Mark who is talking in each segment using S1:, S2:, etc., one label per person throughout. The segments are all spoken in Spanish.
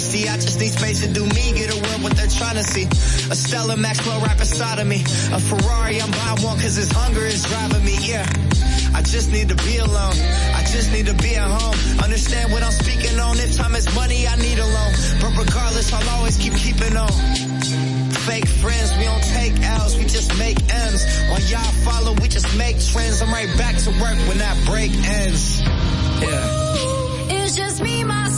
S1: honesty. I
S2: just
S3: need
S4: space to do me, get a world what they're trying to see. A Stella Maxwell right beside of me. A Ferrari, I'm buying one cause his hunger is driving me, yeah. I just need to be alone. I just need to be at home. Understand what I'm speaking on. If time is money, I need a loan. But regardless, I'll always keep keeping on fake friends. We don't take L's, we just make M's. While y'all follow, we just make trends. I'm right back to work when that break ends. Yeah.
S3: It's just me, my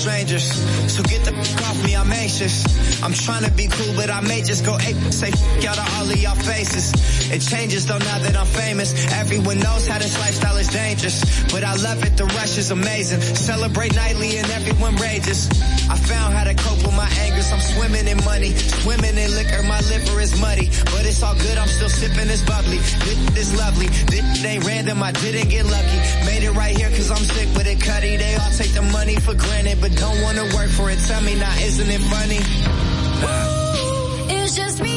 S4: strangers. So get the fuck off me, I'm anxious. I'm trying to be cool, but I may just go ape. Say fuck out of all of y'all faces. It changes though now that I'm famous. Everyone knows how this lifestyle is dangerous. But I love it, the rush is amazing. Celebrate nightly and everyone rages. I to cope with my angers. I'm swimming in money, swimming in liquor. My liver is muddy, but it's all good. I'm still sipping this bubbly. This is lovely. This ain't random. I didn't get lucky. Made it right here cause I'm sick with it, cutty. They all take the money for granted, but don't wanna work for it. Tell me now, isn't it funny?
S3: It's just me,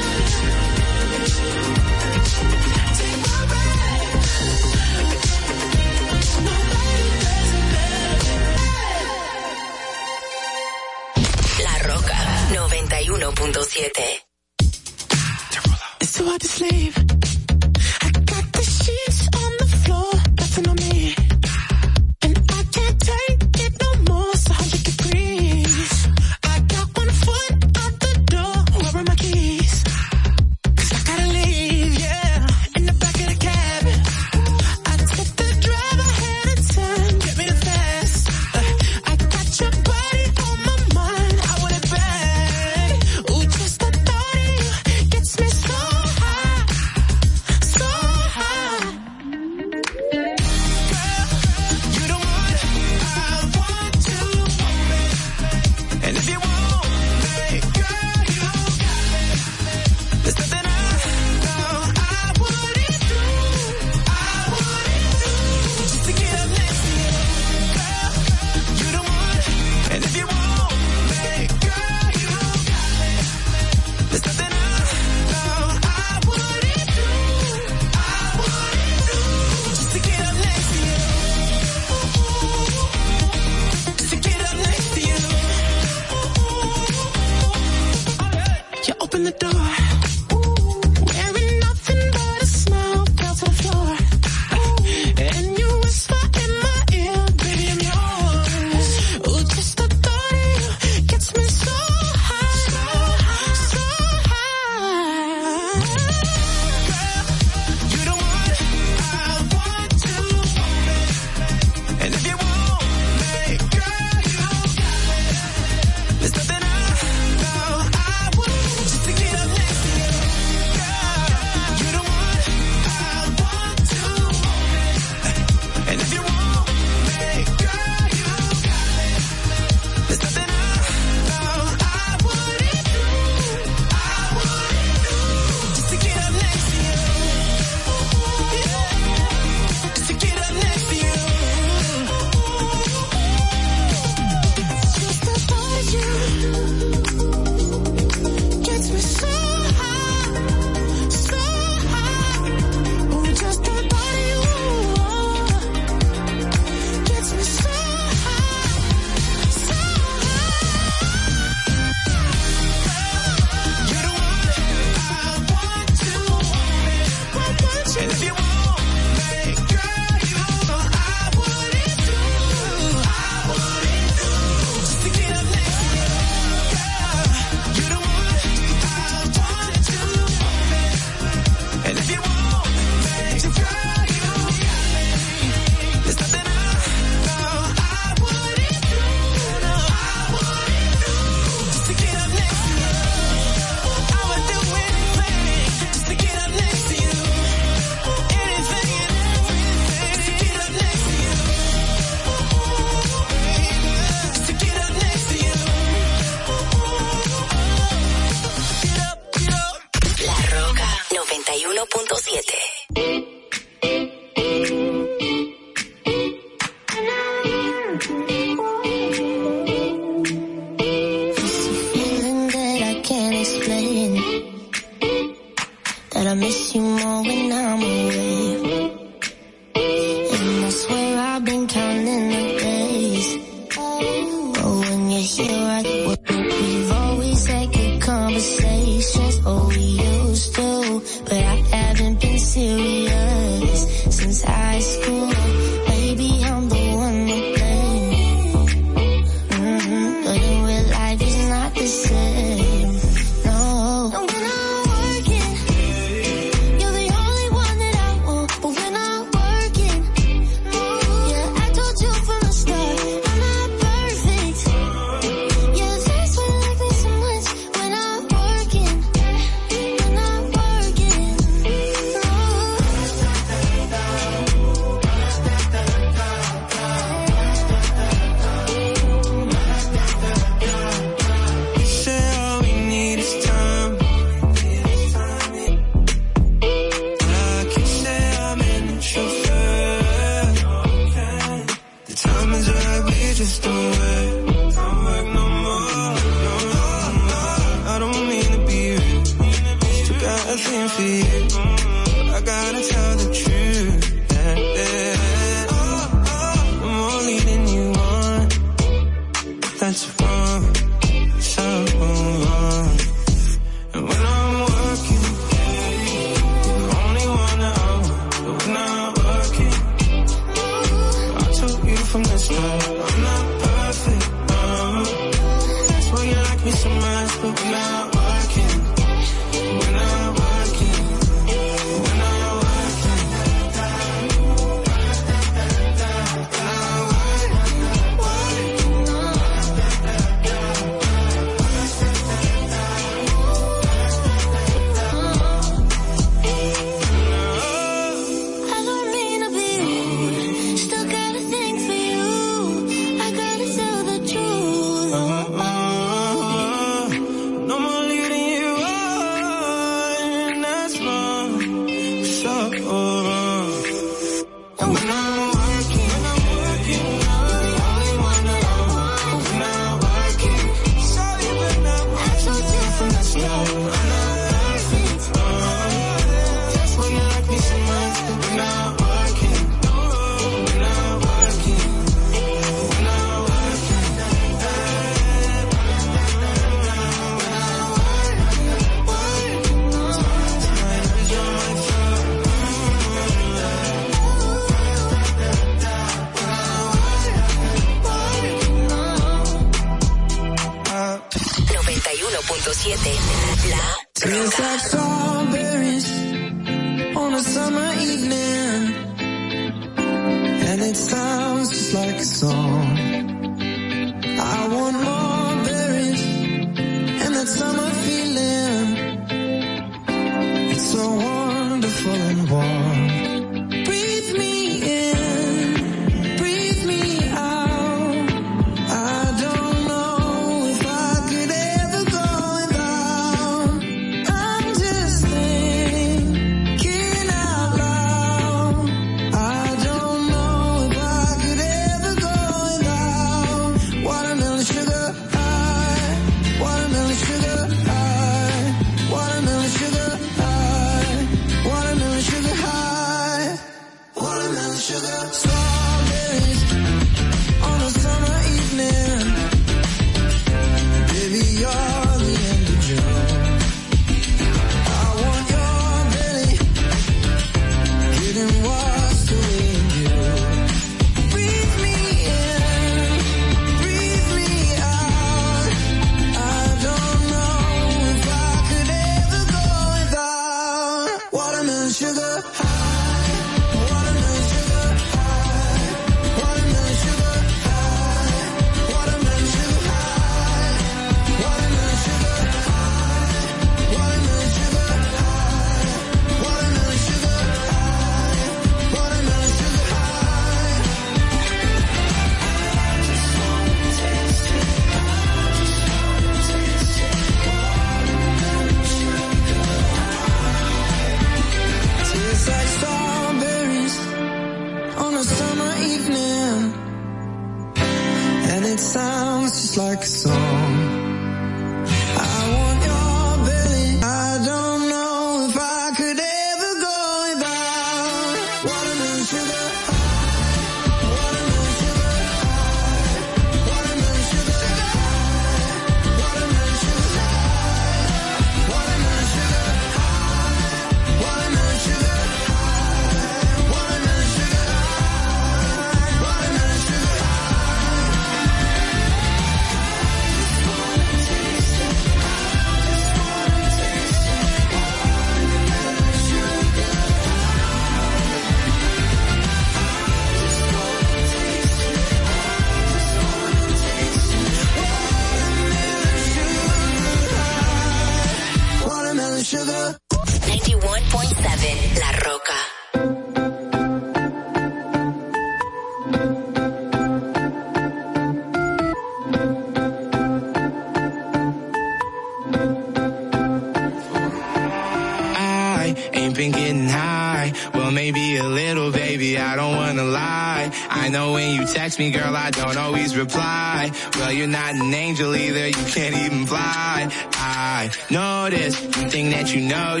S5: text me, girl, I don't always reply. Well, you're not an angel either, you can't even fly. I notice you think that you know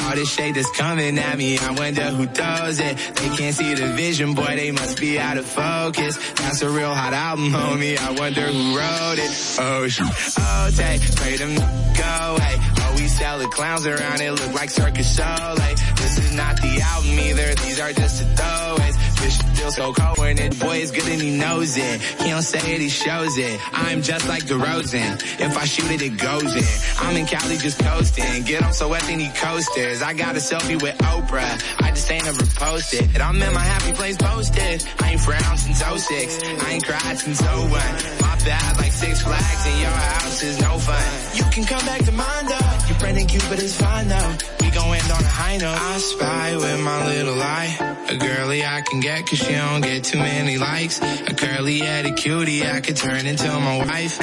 S5: all this shade that's coming at me. I wonder who does it. They can't see the vision, boy, they must be out of focus. That's a real hot album, homie. I wonder who wrote it. Oh, shoot. oh, take, pray them go away. all we sell the clowns around, it look like Circus Soleil. This is not the album either, these are just the throwaways. Still so cold when it, boy, is good and he knows it. He don't say it, he shows it. I'm just like DeRozan. If I shoot it, it goes in. I'm in Cali just coasting. Get on so wet, then he coasters. I got a selfie with Oprah. I just ain't ever posted. And I'm in my happy place posted. I ain't frowned since 06. I ain't cried since 01. Bad like six flags and your house is no fun. You can come back to mine though. Your friend and Cupid is fine though. We gon' end on a high note. I spy with my little eye. A girly I can get cause she don't get too many likes. A curly headed cutie I could turn into my wife.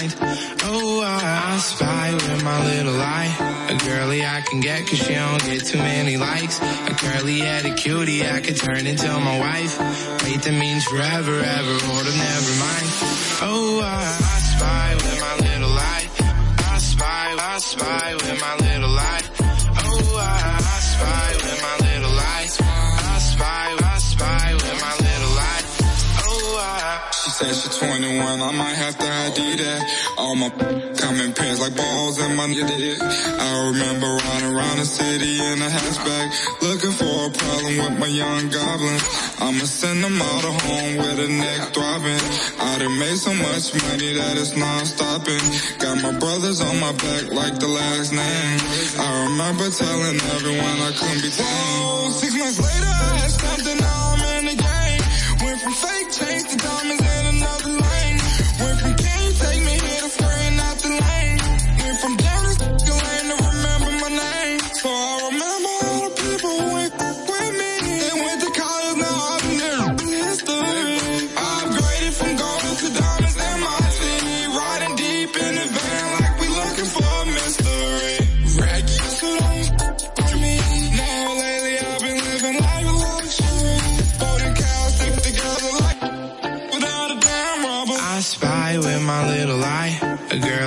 S5: Oh, I spy with my little eye. A girly I can get cause she don't get too many likes. A curly headed cutie I could turn into my wife. Wait, that means forever, ever, or to never mind. Oh, I, I spy with my little eye. I spy, I spy with my little eye. Oh, I, I spy with my little eye. I spy, I spy with
S6: She said she's 21, I might have to ID that. All my coming pants like balls in my dick. I remember riding around the city in a hatchback, looking for a problem with my young goblins. I'ma send them all to home with a neck throbbing. I done made so much money that it's non-stopping. Got my brothers on my back like the last name. I remember telling everyone I couldn't be tamed. Six months later, Fake change the diamonds in
S5: and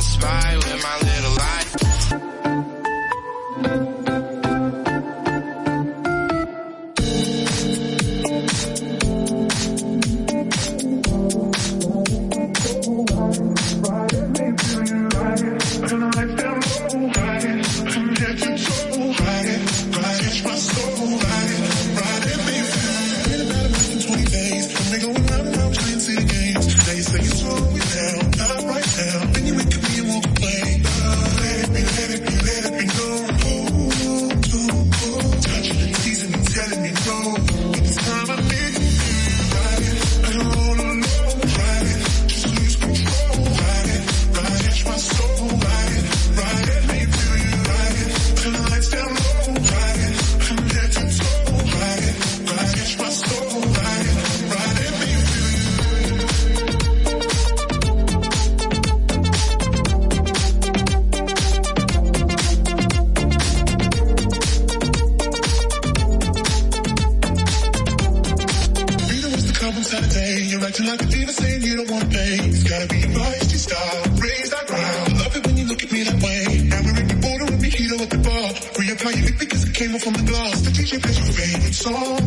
S5: I spy with my little
S7: came off from the glass. The DJ plays your favorite song.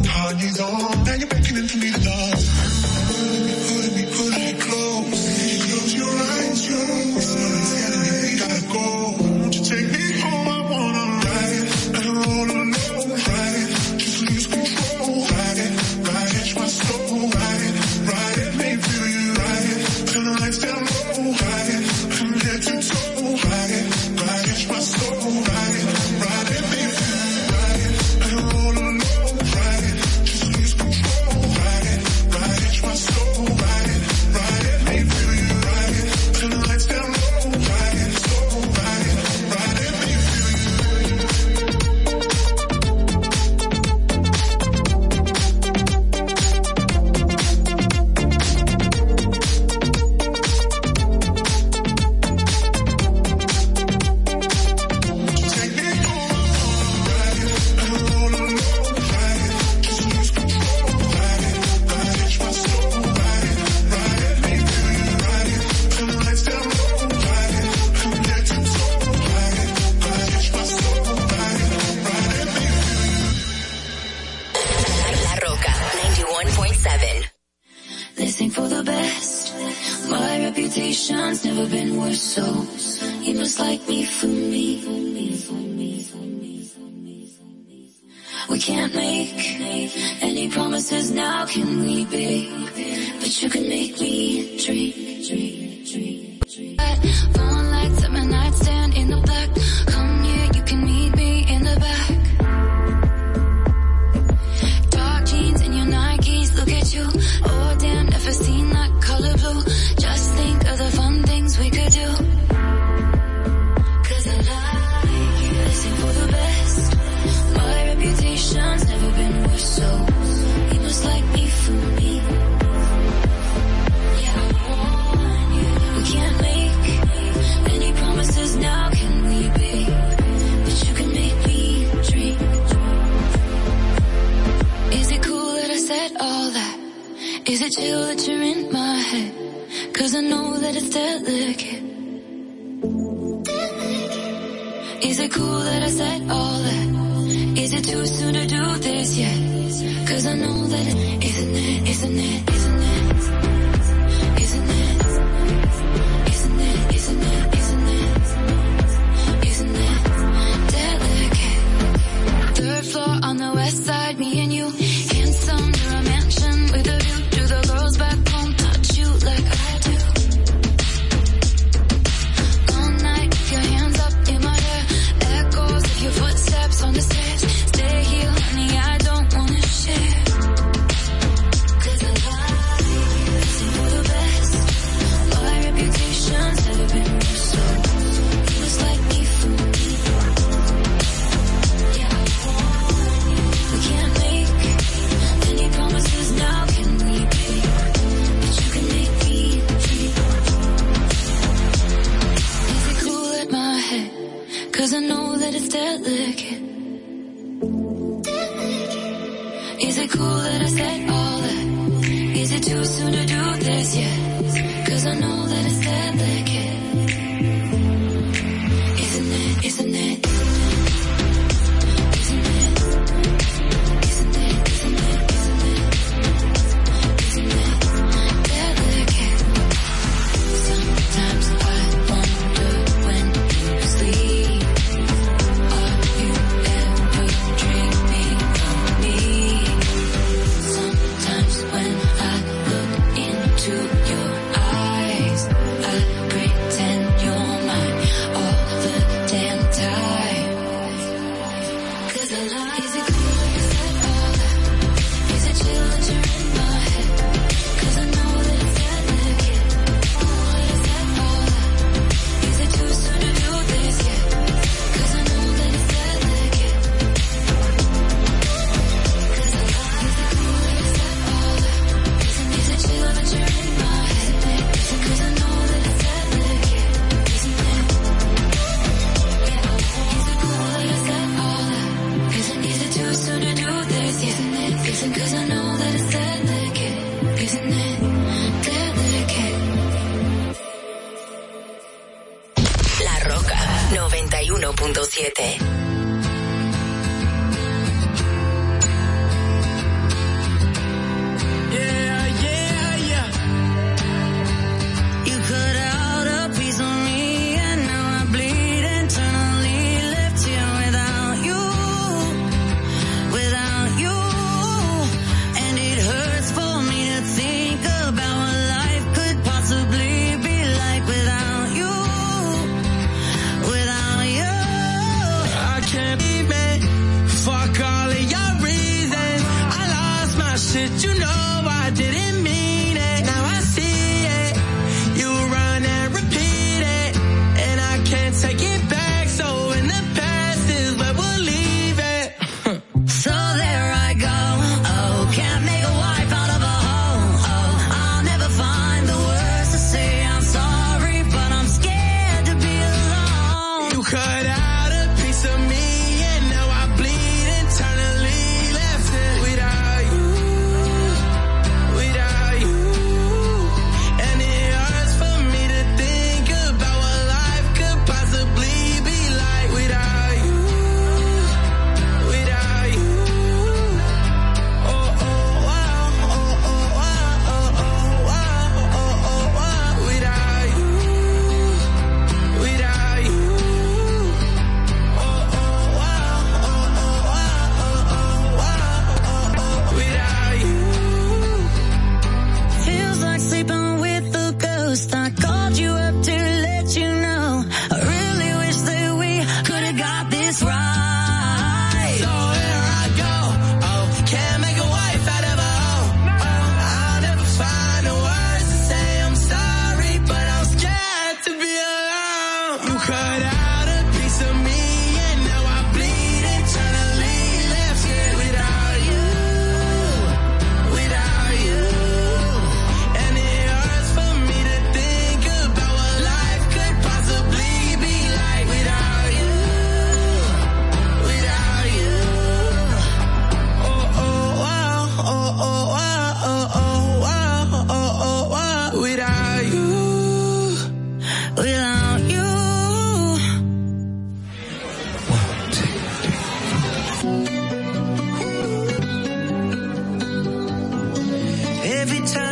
S8: Every time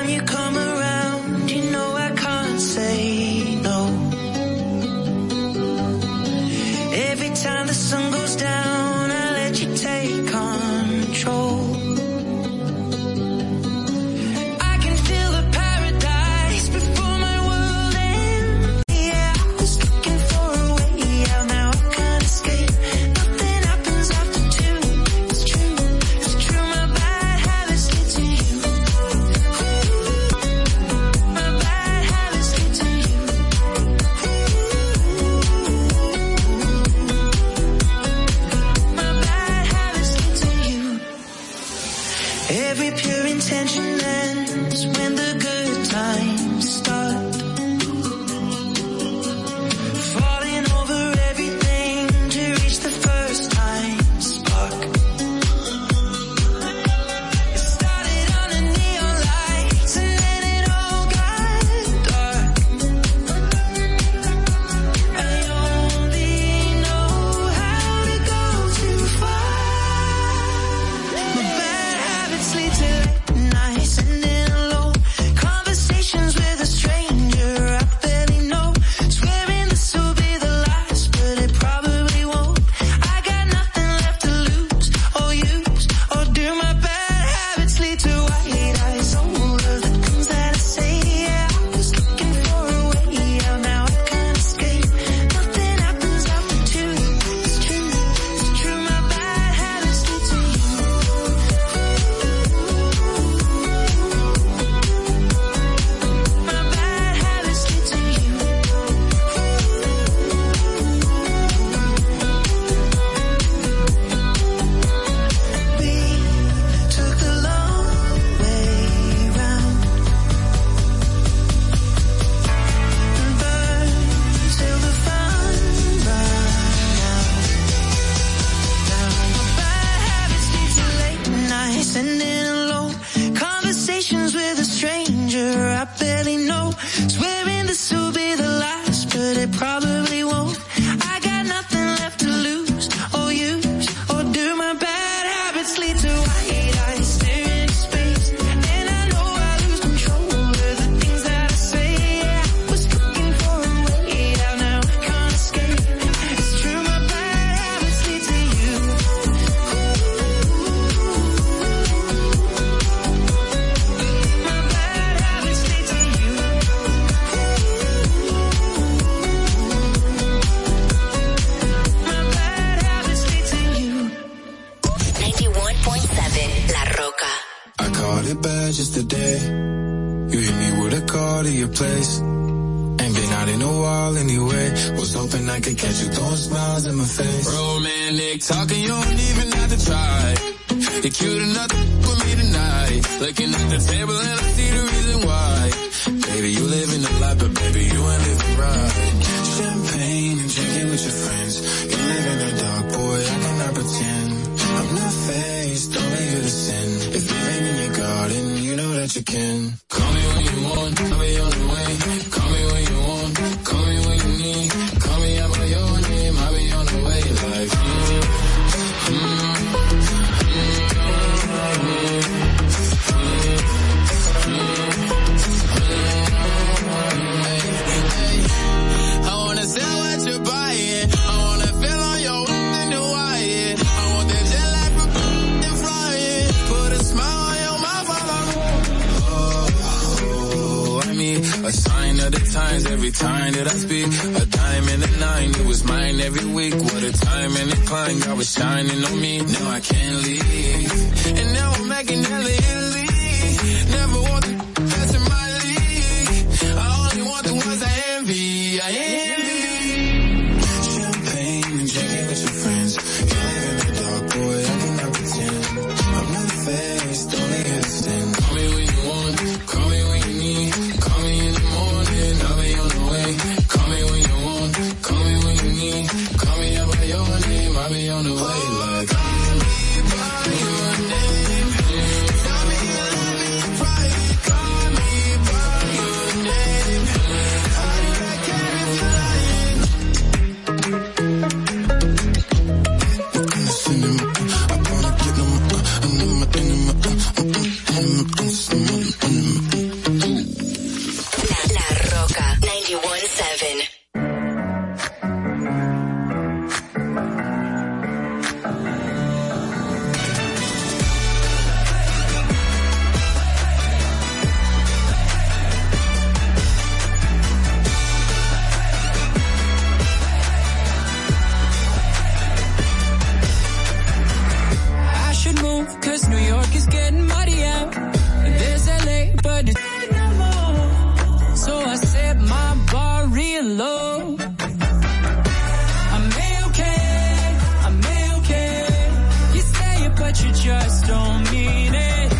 S1: just
S5: don't mean it.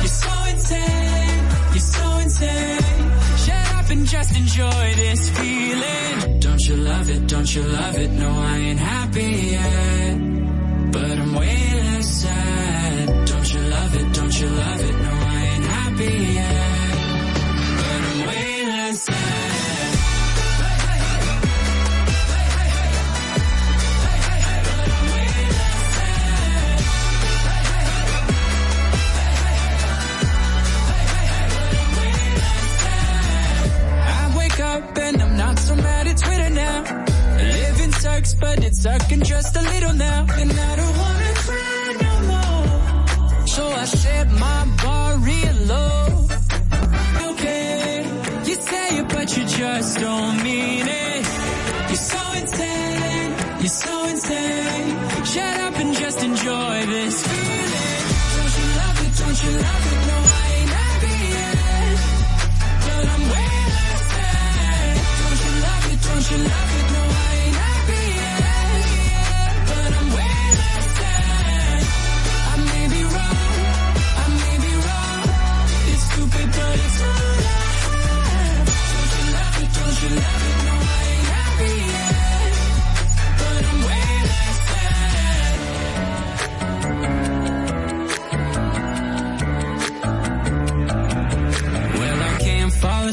S9: You're
S10: so insane, you're so insane. Shut up and just enjoy this feeling. Don't you love it, don't you love it? No, I ain't happy yet, but I'm way less sad. Don't you love it, don't you love it? No, I ain't happy yet. fix, but it's sucking just a little now. And I don't wanna cry no more. So I set my bar real low. Okay, you say it, but you just don't mean it. You're so insane, you're so insane. Shut up and just enjoy this feeling. Don't you love it, don't you love it? No, I ain't happy yet. But I'm way. Don't you love it, don't you love it?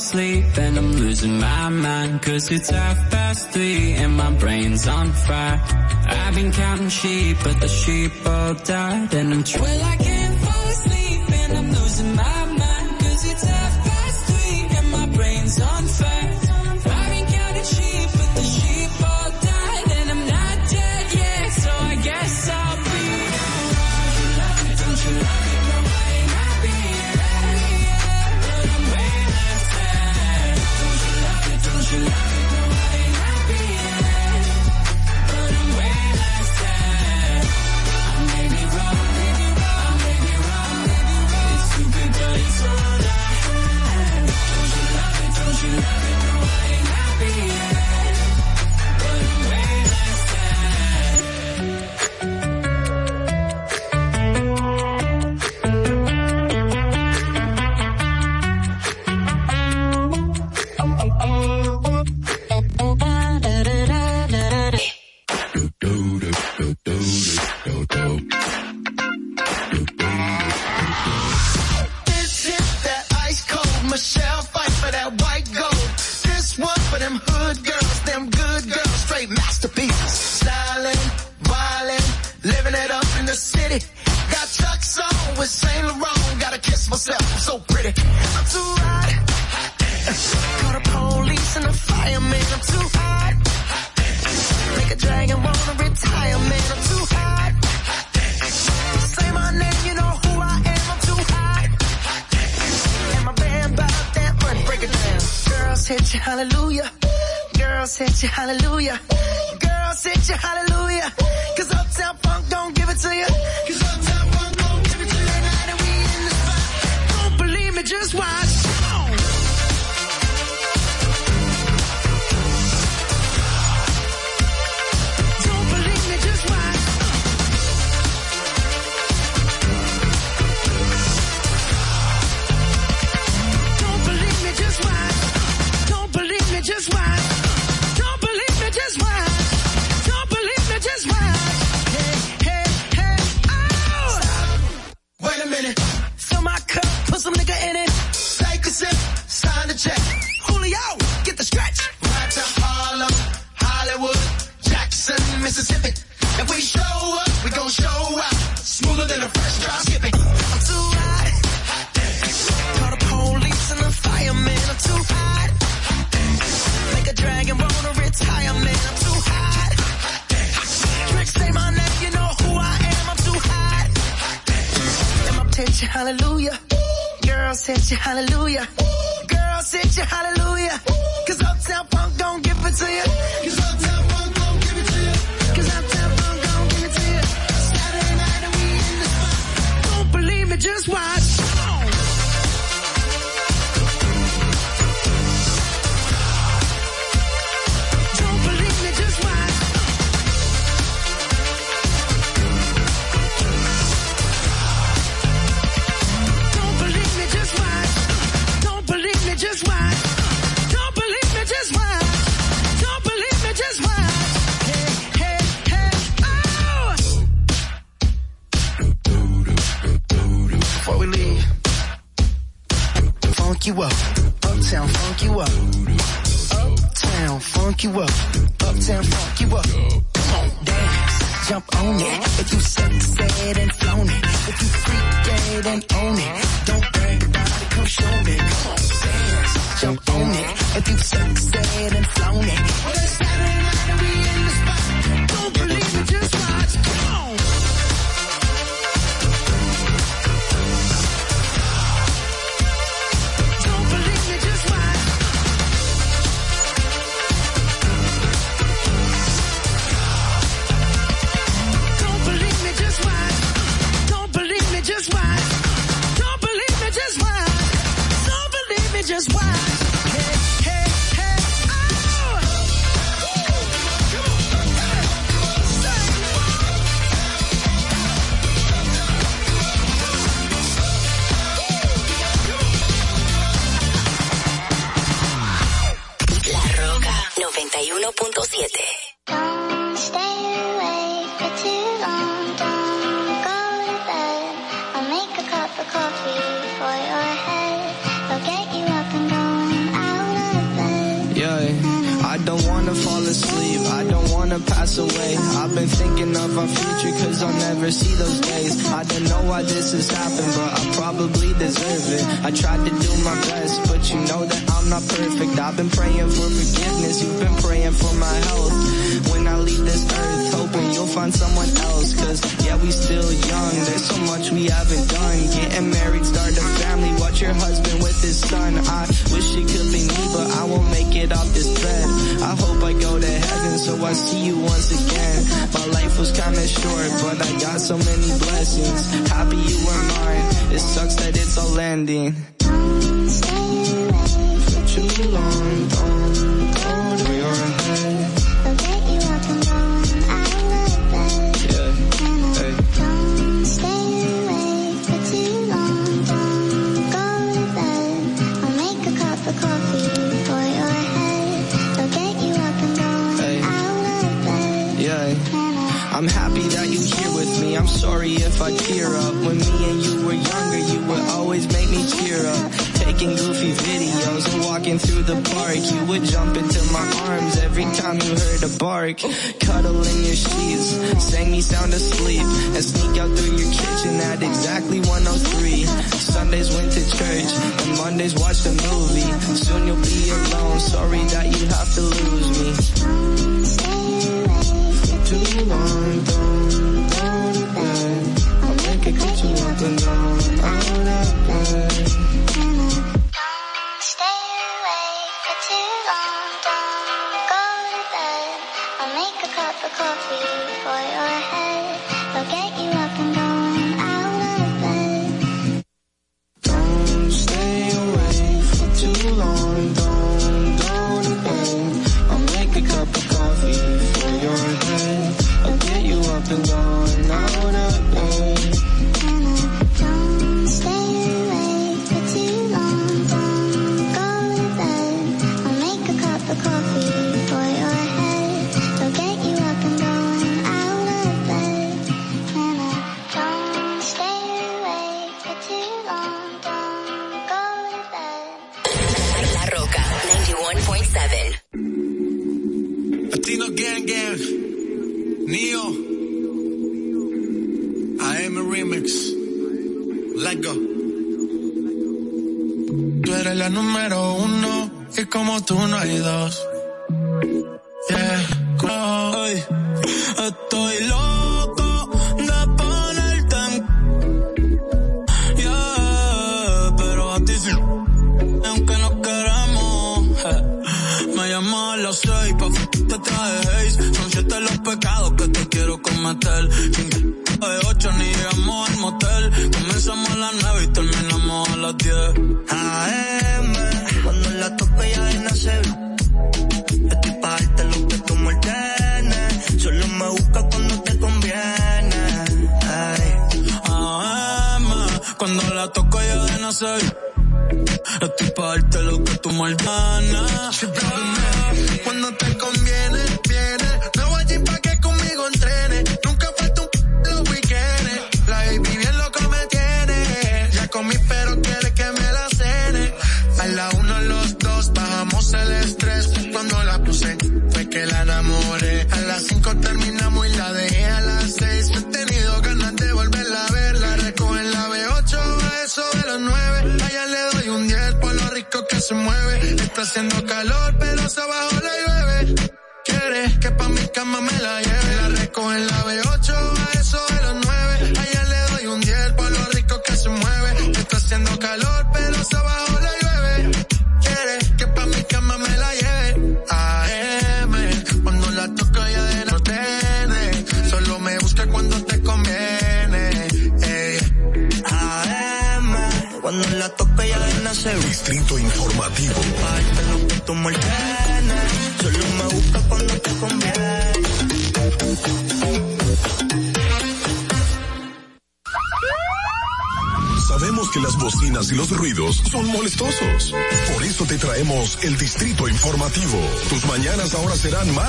S10: sleep and I'm losing my mind Cause it's half past three and my brain's on fire. I've been counting sheep but the sheep all died And I'm well I can't fall asleep and I'm losing my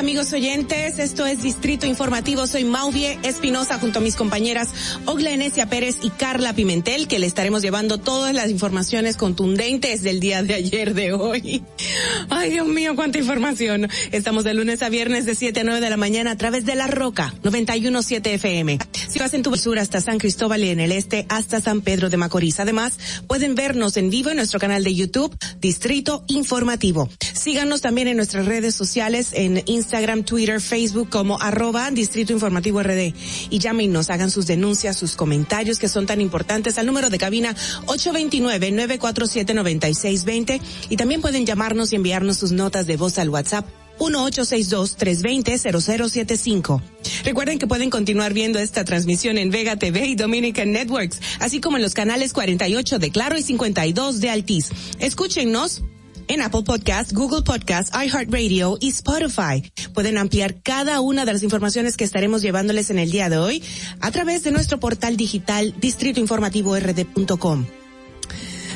S11: Amigos oyentes, esto es Distrito Informativo, soy Mauvie Espinosa junto a mis compañeras Ogla Enesia Pérez y Carla Pimentel que le estaremos llevando todas las informaciones contundentes del día de ayer de hoy. Ay Dios mío, cuánta información. Estamos de lunes a viernes de 7 a 9 de la mañana a través de La Roca 917 FM. Si vas en tu sur hasta San Cristóbal y en el este hasta San Pedro de Macorís. Además, pueden vernos en vivo en nuestro canal de YouTube Distrito Informativo. Síganos también en nuestras redes sociales en Instagram, Twitter, Facebook como arroba Distrito Informativo RD y llámenos, hagan sus denuncias, sus comentarios que son tan importantes al número de cabina 829-947-9620 y también pueden llamarnos y enviarnos sus notas de voz al WhatsApp 1-862-320-0075. Recuerden que pueden continuar viendo esta transmisión en Vega TV y Dominican Networks, así como en los canales 48 de Claro y 52 de Altiz. Escúchenos en Apple Podcast, Google Podcast, iHeartRadio y Spotify. Pueden ampliar cada una de las informaciones que estaremos llevándoles en el día de hoy a través de nuestro portal digital distritoinformativord.com.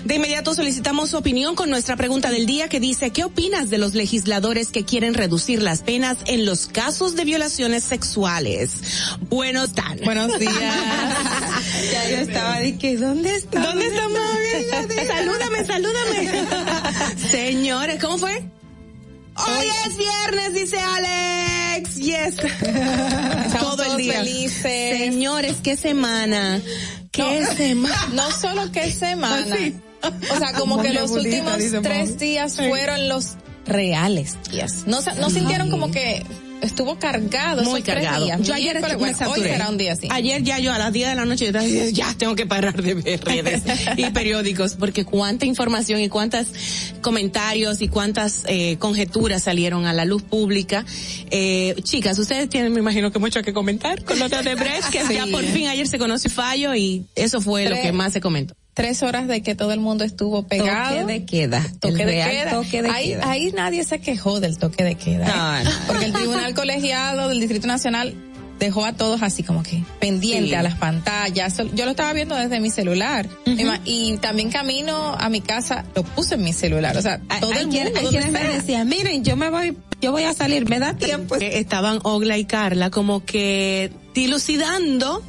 S11: De inmediato solicitamos su opinión con nuestra pregunta del día que dice, ¿qué opinas de los legisladores que quieren reducir las penas en los casos de violaciones sexuales? Buenos tan.
S12: Buenos días. ya yo estaba de que, ¿dónde está?
S11: ¿Dónde está mami? salúdame, salúdame. Señores, ¿cómo fue? Hoy es viernes, dice Alex. Yes. Todo el día.
S12: felices.
S11: Señores, qué semana. Qué semana.
S12: No solo qué semana.
S11: Sí.
S12: O sea, como que los últimos tres días fueron los reales días. No, no sintieron como que estuvo cargado
S11: Muy cargado.
S12: días.
S11: Yo ayer me
S12: bueno, hoy será un día así.
S11: Ayer ya yo a las 10 de la noche yo ya tengo que parar de ver redes y periódicos porque cuánta información y cuántas comentarios y cuántas eh, conjeturas salieron a la luz pública. Eh, chicas, ustedes tienen, me imagino que mucho que comentar con lo de Odebrecht, que
S12: Sí.
S11: ya por fin ayer se conoció fallo y eso fue lo que más se comentó.
S12: Tres horas de que todo el mundo estuvo pegado.
S11: Toque de queda.
S12: Toque
S11: El
S12: de queda.
S11: toque de
S12: ahí,
S11: queda.
S12: ahí nadie se quejó del toque de queda. ¿eh?
S11: No, no.
S12: Porque el Tribunal Colegiado del Distrito Nacional dejó a todos así como que pendiente
S11: Sí.
S12: a las pantallas. Yo lo estaba viendo desde mi celular. Y también camino a mi casa, lo puse en mi celular. O sea, todo
S13: hay
S12: el mundo,
S13: hay quienes me decían, miren, yo me voy, yo voy a salir, me da tiempo.
S11: Que estaban Ogla y Carla como que dilucidando.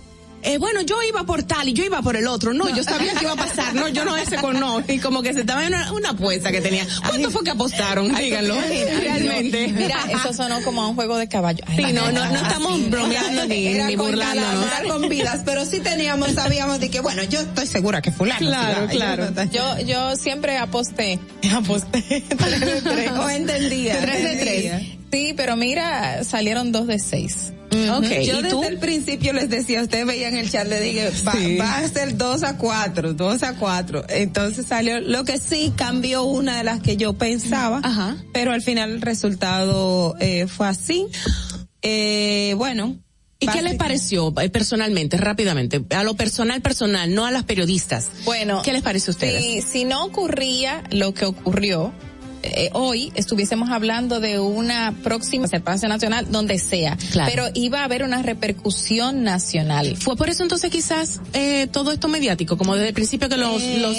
S11: Eh, bueno, yo iba por tal y yo iba por el otro. No, yo sabía que iba a pasar. No, yo no ese con no. Y como que se estaba en una, una apuesta que tenía. ¿Cuánto fue que apostaron? Díganlo. Realmente.
S12: Mira, eso sonó como a un juego de caballo. Ay,
S11: Sí, no, no, no estamos bromeando ni,
S13: Era
S11: ni burlándonos.
S13: calamar, con vidas, pero sí teníamos, sabíamos de que, bueno, yo estoy segura que fulano.
S11: Claro, claro.
S12: Yo, yo siempre aposté. Aposté. Tres de tres.
S13: O entendía.
S12: Tres de tres. Sí, pero mira, salieron dos de seis.
S11: Ok,
S13: Yo
S11: ¿y
S13: desde
S11: tú?
S13: el principio les decía, ustedes veían el chat, le dije, va,
S11: Sí.
S13: va a ser 2 a 4, 2 a 4. Entonces salió, lo que sí cambió una de las que yo pensaba,
S11: Ajá.
S13: pero al final el resultado eh, fue así. Eh, bueno.
S11: ¿Y qué les pareció eh, personalmente, rápidamente? A lo personal, personal, no a las periodistas.
S12: Bueno,
S11: ¿Qué les parece a ustedes?
S12: Si, si no ocurría lo que ocurrió, eh, hoy estuviésemos hablando de una próxima separación nacional donde sea,
S11: Claro.
S12: pero iba a haber una repercusión nacional.
S11: Fue por eso entonces quizás eh, todo esto mediático, como desde el principio que los
S12: Eh.
S11: los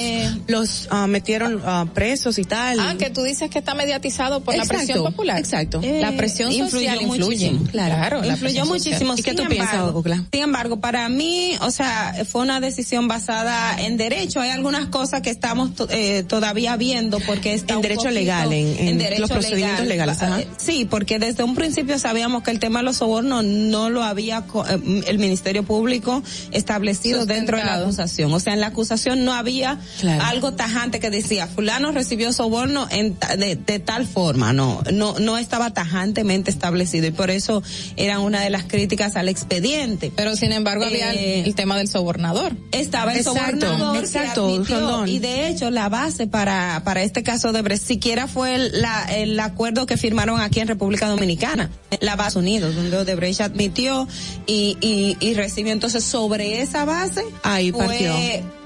S11: los ah, metieron ah, presos y tal.
S12: Ah, que tú dices que está mediatizado por la
S11: Exacto,
S12: presión popular.
S11: exacto.
S12: la
S13: Eh,
S12: presión social influye.
S13: muchísimo,
S12: Claro, la
S13: influyó muchísimo.
S11: ¿Y qué
S13: Sin
S11: tú piensas?
S13: Sin embargo, para mí, o sea, fue una decisión basada en derecho. Hay algunas cosas que estamos eh, todavía viendo porque está
S11: En derecho
S13: poquito-
S11: legal, en- en
S13: derecho
S11: los procedimientos
S13: legal.
S11: legales, ajá.
S13: Eh, Sí, porque desde un principio sabíamos que el tema de los sobornos no lo había eh, el Ministerio Público establecido dentro de la acusación. O sea, en la acusación no había
S11: Claro.
S13: algo tajante que decía fulano recibió soborno en de, de tal forma. No, no, no estaba tajantemente establecido y por eso era una de las críticas al expediente.
S12: Pero sin embargo había el,
S13: Eh,
S12: el tema del sobornador.
S13: estaba el
S11: Exacto,
S13: sobornador
S11: exacto,
S13: y de hecho la base para para este caso de Brecht siquiera fue el, la, el acuerdo que firmaron aquí en República Dominicana, la base Unidos, donde Odebrecht admitió y, y, y recibió entonces sobre esa base
S11: Ahí
S13: fue-
S11: partió.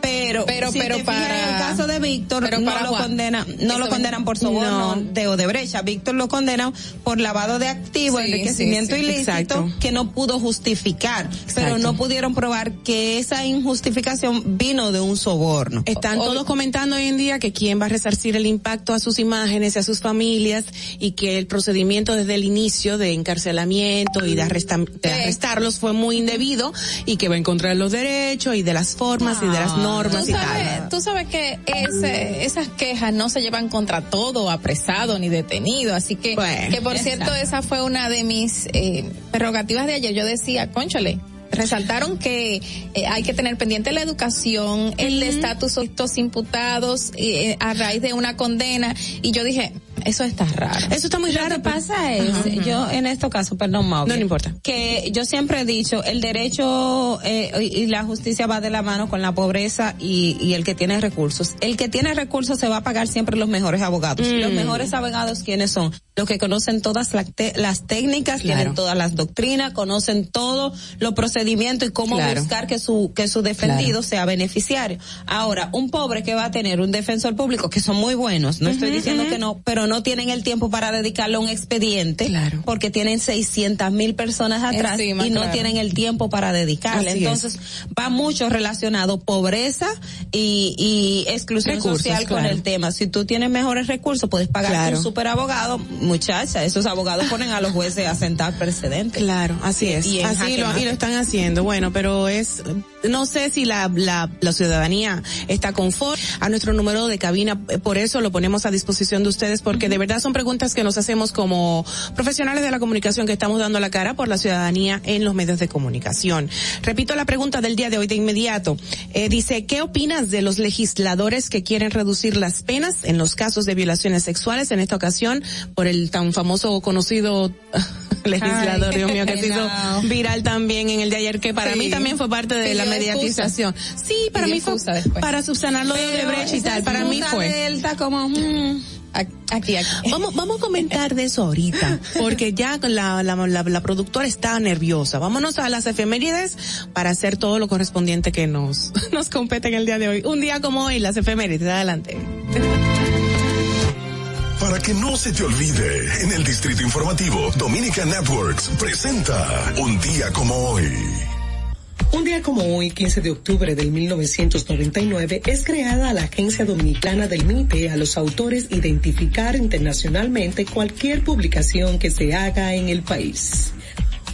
S13: pero
S12: Pero-
S13: si
S12: pero
S13: te fijas
S12: para-
S13: en el caso de Víctor no
S12: para
S13: lo
S12: Juan.
S13: condenan no
S12: Eso
S13: lo condenan por soborno
S11: No.
S13: de Odebrecht a Víctor lo condenan por lavado de activos
S12: Sí,
S13: enriquecimiento
S12: sí, sí,
S13: ilícito
S11: exacto.
S13: que no pudo justificar pero no pudieron probar que esa injustificación vino de un soborno.
S11: Están
S12: O-
S11: todos comentando hoy en día que quién va a resarcir el impacto a sus imágenes y a sus familias y que el procedimiento desde el inicio de encarcelamiento y de, arresta- de arrestarlos fue muy indebido y que va en contra de los derechos y de las formas y de las normas
S12: Tú
S11: y
S12: sabes,
S11: tal.
S12: tú sabes que ese- esas quejas no se llevan contra todo apresado ni detenido, así que,
S11: Bueno,
S12: que por cierto esa fue una de mis eh, prerrogativas de ayer. Yo decía, conchale, resaltaron que eh, hay que tener pendiente la educación, el estatus de estos imputados eh, a raíz de una condena. Y yo dije, eso está raro.
S11: Eso está muy
S13: Lo
S11: raro.
S13: que pasa es, yo en este caso, perdón, Mau,
S11: No, no importa.
S13: que yo siempre he dicho, el derecho eh, y la justicia va de la mano con la pobreza y, y el que tiene recursos. El que tiene recursos se va a pagar siempre los mejores abogados.
S11: Mm.
S13: Los mejores abogados, ¿quiénes son? Los que conocen todas la- te- las técnicas,
S11: Claro.
S13: tienen todas las doctrinas, conocen todo los procedimientos y cómo
S11: Claro.
S13: buscar que su, que su defendido sea beneficiario. Ahora, un pobre que va a tener un defensor público, que son muy buenos, no estoy diciendo que no, pero no tienen el tiempo para dedicarle a un expediente,
S11: Claro.
S13: porque tienen 600 mil personas atrás
S12: Encima,
S13: y no
S12: claro.
S13: tienen el tiempo para dedicarle.
S11: Así es.
S13: Entonces, va mucho relacionado pobreza y, y exclusión
S11: Recursos,
S13: social con el tema. Si tú tienes mejores recursos, puedes pagar un super abogado, muchacha, esos abogados ponen a los jueces a sentar precedentes.
S11: Claro, así es.
S13: Y
S11: así y lo están haciendo. Bueno, pero es, no sé si la, la, la ciudadanía está conforme a nuestro número de cabina, por eso lo ponemos a disposición de ustedes, porque de verdad son preguntas que nos hacemos como profesionales de la comunicación que estamos dando la cara por la ciudadanía en los medios de comunicación. Repito la pregunta del día de hoy de inmediato. Eh, dice, ¿qué opinas de los legisladores que quieren reducir las penas en los casos de violaciones sexuales? En esta ocasión, por el tan famoso o conocido legislador,
S13: Ay,
S11: Dios mío, que se hizo viral también en el de ayer, que para
S12: Sí.
S11: mí también fue parte de la mediatización. Sí, para mí fue
S12: después.
S11: para subsanar lo de Odebrecht y tal, para mí fue.
S13: de él está como, mm,
S12: Aquí, aquí.
S11: Vamos, vamos a comentar de eso ahorita, porque ya la, la, la, la productora está nerviosa. Vámonos a las efemérides para hacer todo lo correspondiente que nos, nos compete en el día de hoy. Un día como hoy, las efemérides, adelante.
S7: Para
S14: Para que no se te olvide, en el Distrito Informativo, Dominica Networks presenta Un día como hoy.
S15: Un día como hoy, 15 de octubre del 1999, es creada la Agencia Dominicana del MIPE a los autores identificar internacionalmente cualquier publicación que se haga en el país.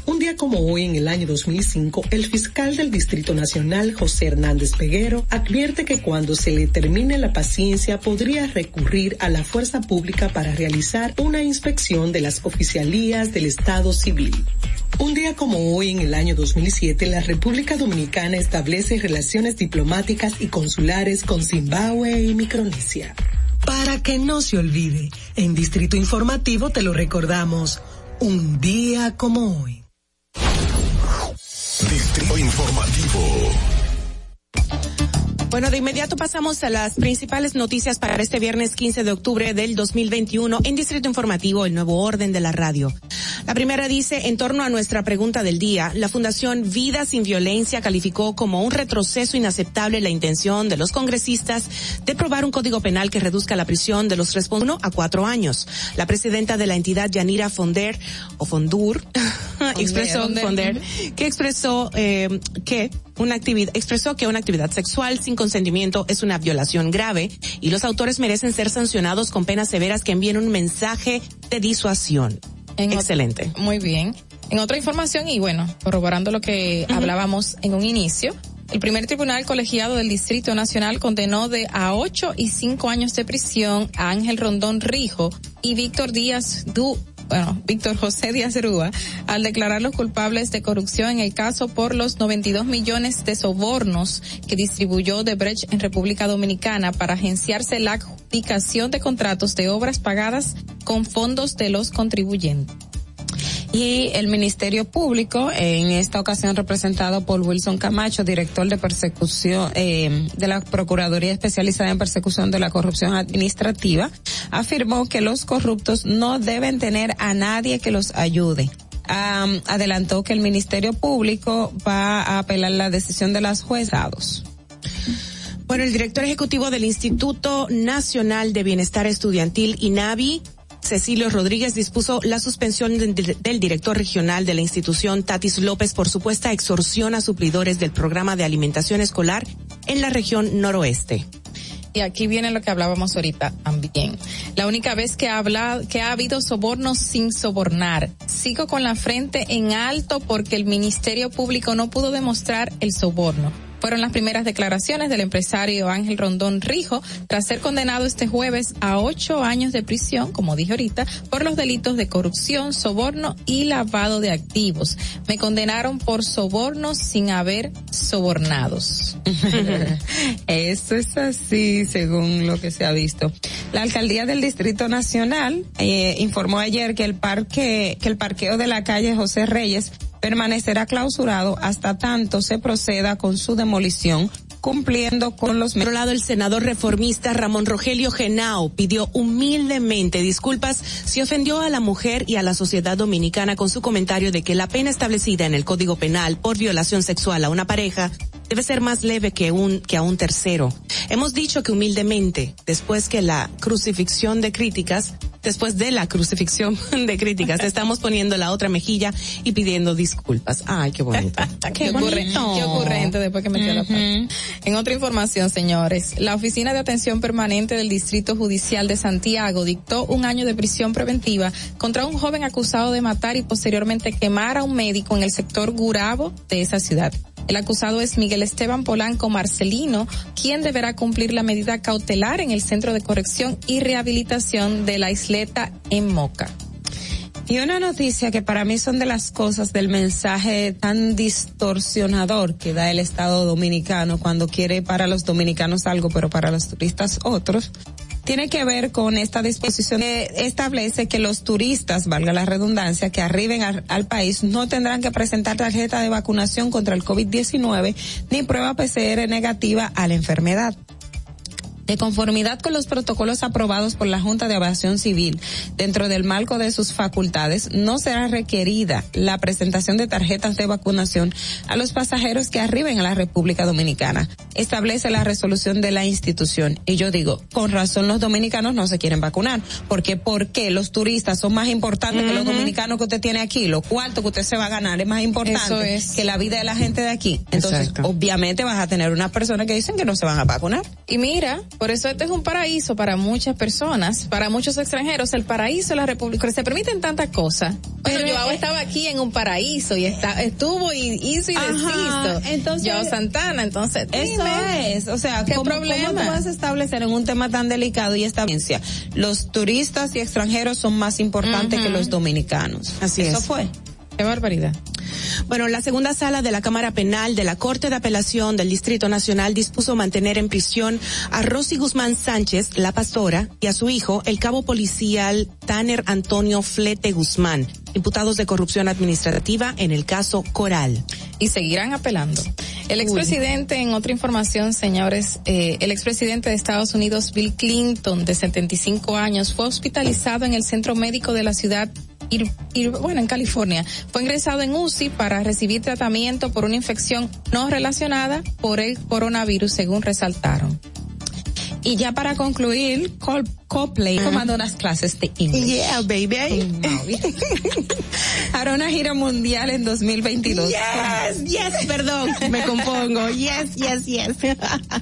S15: Un día como hoy, en el año 2005, el fiscal del Distrito Nacional, José Hernández Peguero, advierte que cuando se le termine la paciencia podría recurrir a la fuerza pública para realizar una inspección de las oficialías del Estado civil. Un día como hoy, en el año 2007, la República Dominicana establece relaciones diplomáticas y consulares con Zimbabue y Micronesia. Para que no se olvide, en Distrito Informativo te lo recordamos, un día como hoy.
S14: Distrito Informativo.
S11: Bueno, de inmediato pasamos a las principales noticias para este viernes 15 de octubre del 2021 en Distrito Informativo, el nuevo orden de la radio. La primera dice, en torno a nuestra pregunta del día, la Fundación Vida sin Violencia calificó como un retroceso inaceptable la intención de los congresistas de probar un código penal que reduzca la prisión de los responsables a cuatro años. La presidenta de la entidad, Yanira Fonder, o Fondur, expresó,
S12: Fonder.
S11: Que expresó eh, que una actividad, expresó que una actividad sexual sin consentimiento es una violación grave y los autores merecen ser sancionados con penas severas que envíen un mensaje de disuasión. Excelente.
S12: Muy bien. En otra información, y bueno, corroborando lo que hablábamos en un inicio, el primer tribunal colegiado del Distrito Nacional condenó de a ocho y cinco años de prisión a Ángel Rondón Rijo y Víctor Díaz Du bueno, Víctor José Díaz Rúa, al declararlos culpables de corrupción en el caso por los 92 millones de sobornos que distribuyó Debrecht en República Dominicana para agenciarse la adjudicación de contratos de obras pagadas con fondos de los contribuyentes.
S13: Y el Ministerio Público, en esta ocasión representado por Wilson Camacho, director de persecución eh, de la Procuraduría Especializada en Persecución de la Corrupción Administrativa, afirmó que los corruptos no deben tener a nadie que los ayude. Am, adelantó que el Ministerio Público va a apelar la decisión de las juezados.
S11: Bueno, el director ejecutivo del Instituto Nacional de Bienestar Estudiantil, INAVI, Cecilio Rodríguez dispuso la suspensión de- de- del director regional de la institución, Tatis López, por supuesta extorsión a suplidores del programa de alimentación escolar en la región noroeste.
S12: Y aquí viene lo que hablábamos ahorita también. La única vez que ha hablado, que ha habido sobornos sin sobornar. Sigo con la frente en alto porque el Ministerio Público no pudo demostrar el soborno. Fueron las primeras declaraciones del empresario Ángel Rondón Rijo tras ser condenado este jueves a ocho años de prisión, como dije ahorita, por los delitos de corrupción, soborno y lavado de activos. Me condenaron por sobornos sin haber sobornados.
S13: Eso es así, según lo que se ha visto. La alcaldía del Distrito Nacional eh, informó ayer que el parque, que el parqueo de la calle José Reyes permanecerá clausurado hasta tanto se proceda con su demolición, cumpliendo con los.
S11: Por otro lado, el senador reformista Ramón Rogelio Genao pidió humildemente disculpas si ofendió a la mujer y a la sociedad dominicana con su comentario de que la pena establecida en el Código Penal por violación sexual a una pareja debe ser más leve que un que a un tercero. Hemos dicho que humildemente, después que la crucifixión de críticas, después de la crucifixión de críticas, estamos poniendo la otra mejilla y pidiendo disculpas. Ay, qué bonito.
S12: Qué, ocurre- qué ocurrente después que metió la pata. En otra información, señores, la Oficina de Atención Permanente del Distrito Judicial de Santiago dictó un año de prisión preventiva contra un joven acusado de matar y posteriormente quemar a un médico en el sector Gurabo de esa ciudad. El acusado es Miguel Esteban Polanco Marcelino, quien deberá cumplir la medida cautelar en el Centro de Corrección y Rehabilitación de la Isleta en Moca.
S13: Y una noticia que para mí son de las cosas del mensaje tan distorsionador que da el Estado dominicano cuando quiere para los dominicanos algo, pero para los turistas otros, tiene que ver con esta disposición que establece que los turistas, valga la redundancia, que arriben al, al país no tendrán que presentar tarjeta de vacunación contra el COVID-19 ni prueba PCR negativa a la enfermedad. De conformidad con los protocolos aprobados por la Junta de Aviación Civil dentro del marco de sus facultades, no será requerida la presentación de tarjetas de vacunación a los pasajeros que arriben a la República Dominicana. Establece la resolución de la institución. Y yo digo, con razón los dominicanos no se quieren vacunar. Porque, ¿por qué? Los turistas son más importantes que los dominicanos que usted tiene aquí. Lo cuarto que usted se va a ganar es más importante
S12: Eso es.
S13: que la vida de la gente de aquí. Entonces, obviamente vas a tener unas personas que dicen que no se van a vacunar.
S12: Y mira, por eso este es un paraíso para muchas personas, para muchos extranjeros, el paraíso de la República. Se permiten tantas cosas. Bueno,
S13: Pero,
S12: Joao estaba aquí en un paraíso y está, estuvo y hizo y
S13: Ajá,
S12: deshizo.
S13: entonces-
S12: Joao Santana, entonces.
S13: Eso
S12: dime,
S13: es, o sea,
S12: ¿qué
S13: ¿cómo,
S12: problema?
S13: ¿cómo tú vas a establecer en un tema tan delicado y establiencia? Los turistas y extranjeros son más importantes que los dominicanos.
S11: Así
S13: Eso
S11: es.
S13: fue.
S12: Qué barbaridad.
S11: Bueno, la segunda sala de la Cámara Penal de la Corte de Apelación del Distrito Nacional dispuso mantener en prisión a Rosy Guzmán Sánchez, la pastora, y a su hijo, el cabo policial Tanner Antonio Flete Guzmán, imputados de corrupción administrativa en el caso Coral.
S12: y seguirán apelando. El expresidente, en otra información, señores, eh, el expresidente de Estados Unidos, Bill Clinton, de 75 años, fue hospitalizado en el centro médico de la ciudad, Ir- Ir- bueno, en California. Fue ingresado en UCI para recibir tratamiento por una infección no relacionada por el coronavirus, según resaltaron.
S13: Y ya para concluir, Col- Coldplay tomando unas clases de inglés.
S11: Yeah, baby.
S13: Hará una gira mundial en 2022.
S11: Yes, yes, perdón, me compongo. Yes, yes, yes.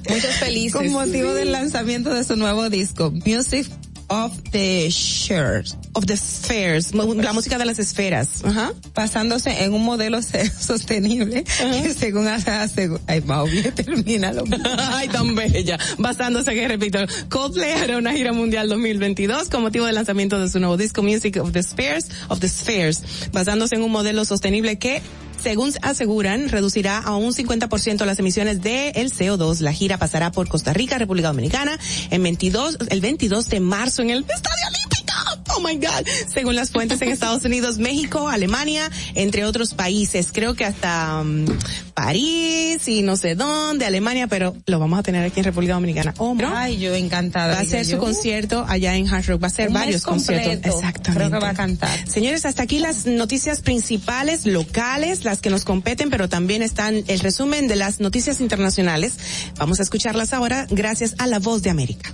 S12: Muchos felices.
S13: Con motivo del lanzamiento de su nuevo disco, Music of the Shares.
S11: Of the Spheres, la música de las esferas. Ajá.
S13: basándose en un modelo sostenible que según hace, hace ay Maui, termínalo.
S11: Ay, tan bella. Basándose, que repito, Coldplay hará una gira mundial 2022 con motivo del lanzamiento de su nuevo disco Music of the Spheres, of the Spheres, basándose en un modelo sostenible que según aseguran, reducirá a un 50% las emisiones de el CO2. La gira pasará por Costa Rica, República Dominicana, en 22, el 22 de marzo en el Estadio Olímpico. Oh my God. Según las fuentes en Estados Unidos, México, Alemania, entre otros países. Creo que hasta mm, París y no sé dónde, Alemania, pero lo vamos a tener aquí en República Dominicana. Oh my.
S13: Ay, yo encantada.
S11: Va a ser su concierto allá en Hard Rock. Va a ser varios conciertos. Exactamente.
S13: Creo que va a cantar.
S11: Señores, hasta aquí las noticias principales locales, las que nos competen, pero también están el resumen de las noticias internacionales. Vamos a escucharlas ahora gracias a La Voz de América.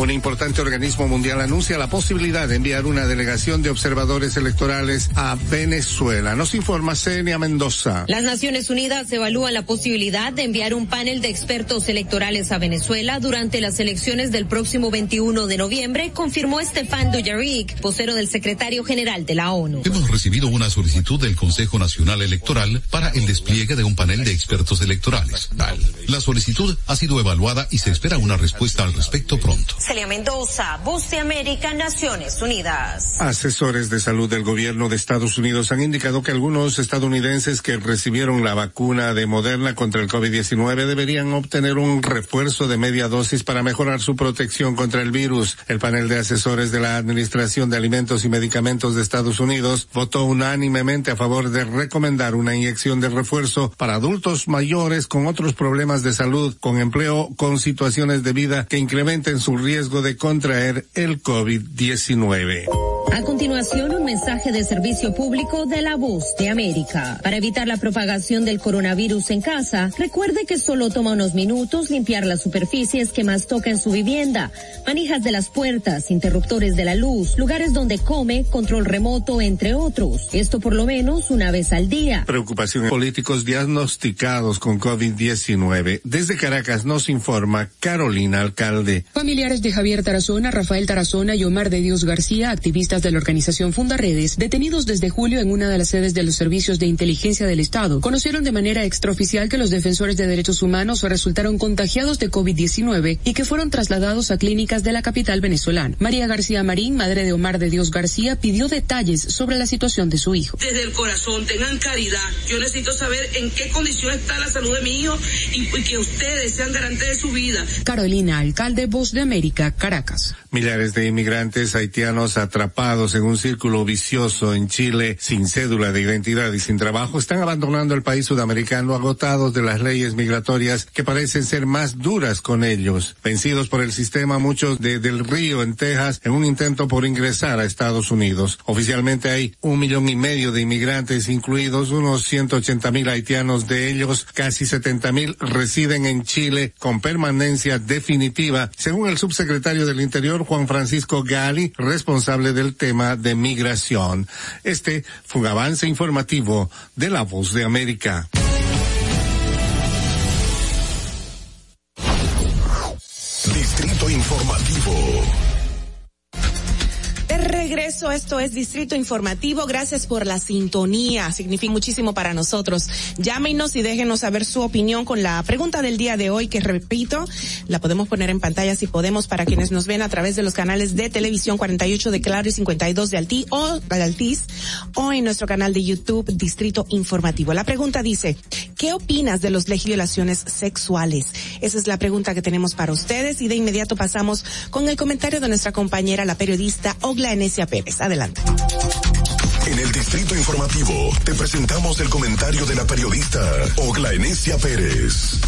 S16: Un importante organismo mundial anuncia la posibilidad de enviar una delegación de observadores electorales a Venezuela. Nos informa Senia Mendoza.
S17: Las Naciones Unidas evalúan la posibilidad de enviar un panel de expertos electorales a Venezuela durante las elecciones del próximo 21 de noviembre, confirmó Estefan Dujarric, vocero del secretario general de la ONU.
S18: Hemos recibido una solicitud del Consejo Nacional Electoral para el despliegue de un panel de expertos electorales. La solicitud ha sido evaluada y se espera una respuesta al respecto pronto.
S17: Celia Mendoza, Voz de América, Naciones Unidas.
S16: Asesores de salud del gobierno de Estados Unidos han indicado que algunos estadounidenses que recibieron la vacuna de Moderna contra el COVID-19 deberían obtener un refuerzo de media dosis para mejorar su protección contra el virus. El panel de asesores de la Administración de Alimentos y Medicamentos de Estados Unidos votó unánimemente a favor de recomendar una inyección de refuerzo para adultos mayores con otros problemas de salud, con empleo, con situaciones de vida que incrementen su riesgo de contraer el COVID-19.
S17: A continuación, un mensaje de servicio público de la voz de América. Para evitar la propagación del coronavirus en casa, recuerde que solo toma unos minutos limpiar las superficies que más toca en su vivienda, manijas de las puertas, interruptores de la luz, lugares donde come, control remoto, entre otros. Esto por lo menos una vez al día.
S16: Preocupación en políticos diagnosticados con COVID-19. Desde Caracas nos informa Carolina Alcalde.
S19: Familiares de Javier Tarazona, Rafael Tarazona y Omar de Dios García, activistas de la organización Fundaredes, detenidos desde julio en una de las sedes de los servicios de inteligencia del Estado, conocieron de manera extraoficial que los defensores de derechos humanos resultaron contagiados de COVID-19 y que fueron trasladados a clínicas de la capital venezolana. María García Marín, madre de Omar de Dios García, pidió detalles sobre la situación de su hijo.
S20: Desde el corazón, tengan caridad. Yo necesito saber en qué condición está la salud de mi hijo y, y que ustedes sean garantes de su vida.
S19: Carolina, alcalde Voz de América. Caracas.
S16: Millares de inmigrantes haitianos atrapados en un círculo vicioso en Chile sin cédula de identidad y sin trabajo están abandonando el país sudamericano agotados de las leyes migratorias que parecen ser más duras con ellos. Vencidos por el sistema muchos de Del Río en Texas en un intento por ingresar a Estados Unidos. Oficialmente hay un millón y medio de inmigrantes incluidos unos 180 mil haitianos de ellos casi 70 mil residen en Chile con permanencia definitiva según el subsecretario del Interior Juan Francisco Gali, responsable del tema de migración. Este fue un avance informativo de La Voz de América.
S14: Distrito Informativo.
S11: Regreso, esto es Distrito Informativo. Gracias por la sintonía. Significa muchísimo para nosotros. Llámenos y déjenos saber su opinión con la pregunta del día de hoy, que repito, la podemos poner en pantalla si podemos para quienes nos ven a través de los canales de televisión 48 de Claro y 52 de Altí o de Altiz o en nuestro canal de YouTube Distrito Informativo. La pregunta dice, ¿qué opinas de las legislaciones sexuales? Esa es la pregunta que tenemos para ustedes y de inmediato pasamos con el comentario de nuestra compañera, la periodista Ogla Enesia Pérez. Adelante.
S14: En el Distrito Informativo te presentamos el comentario de la periodista Ogla Enesia Pérez.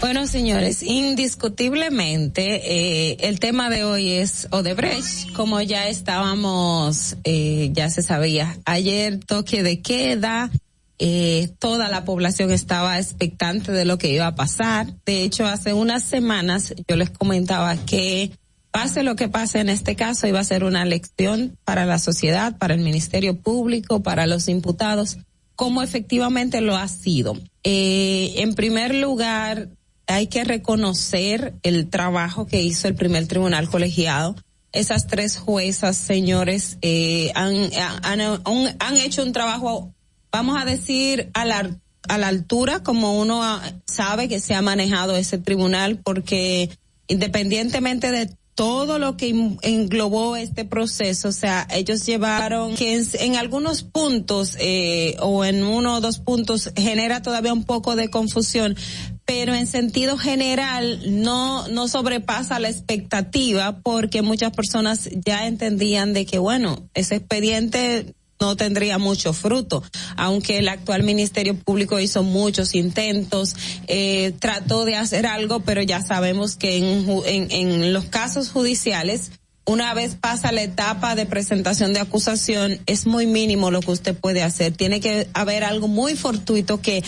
S13: Bueno, señores, indiscutiblemente eh, el tema de hoy es Odebrecht, como ya estábamos, eh, ya se sabía. Ayer toque de queda, eh, toda la población estaba expectante de lo que iba a pasar. De hecho, hace unas semanas yo les comentaba que pase lo que pase en este caso, iba a ser una lección para la sociedad, para el Ministerio Público, para los imputados, como efectivamente lo ha sido. Eh, en primer lugar, hay que reconocer el trabajo que hizo el primer tribunal colegiado. Esas tres juezas, señores, eh, han, han, hecho un trabajo, vamos a decir, a la, a la altura como uno sabe que se ha manejado ese tribunal, porque independientemente de todo lo que englobó este proceso, o sea, ellos llevaron que en, algunos puntos eh, o en uno o dos puntos genera todavía un poco de confusión, pero en sentido general no no sobrepasa la expectativa porque muchas personas ya entendían de que bueno, ese expediente no tendría mucho fruto, aunque el actual Ministerio Público hizo muchos intentos, eh, trató de hacer algo, pero ya sabemos que en, en, en los casos judiciales, una vez pasa la etapa de presentación de acusación, es muy mínimo lo que usted puede hacer. Tiene que haber algo muy fortuito que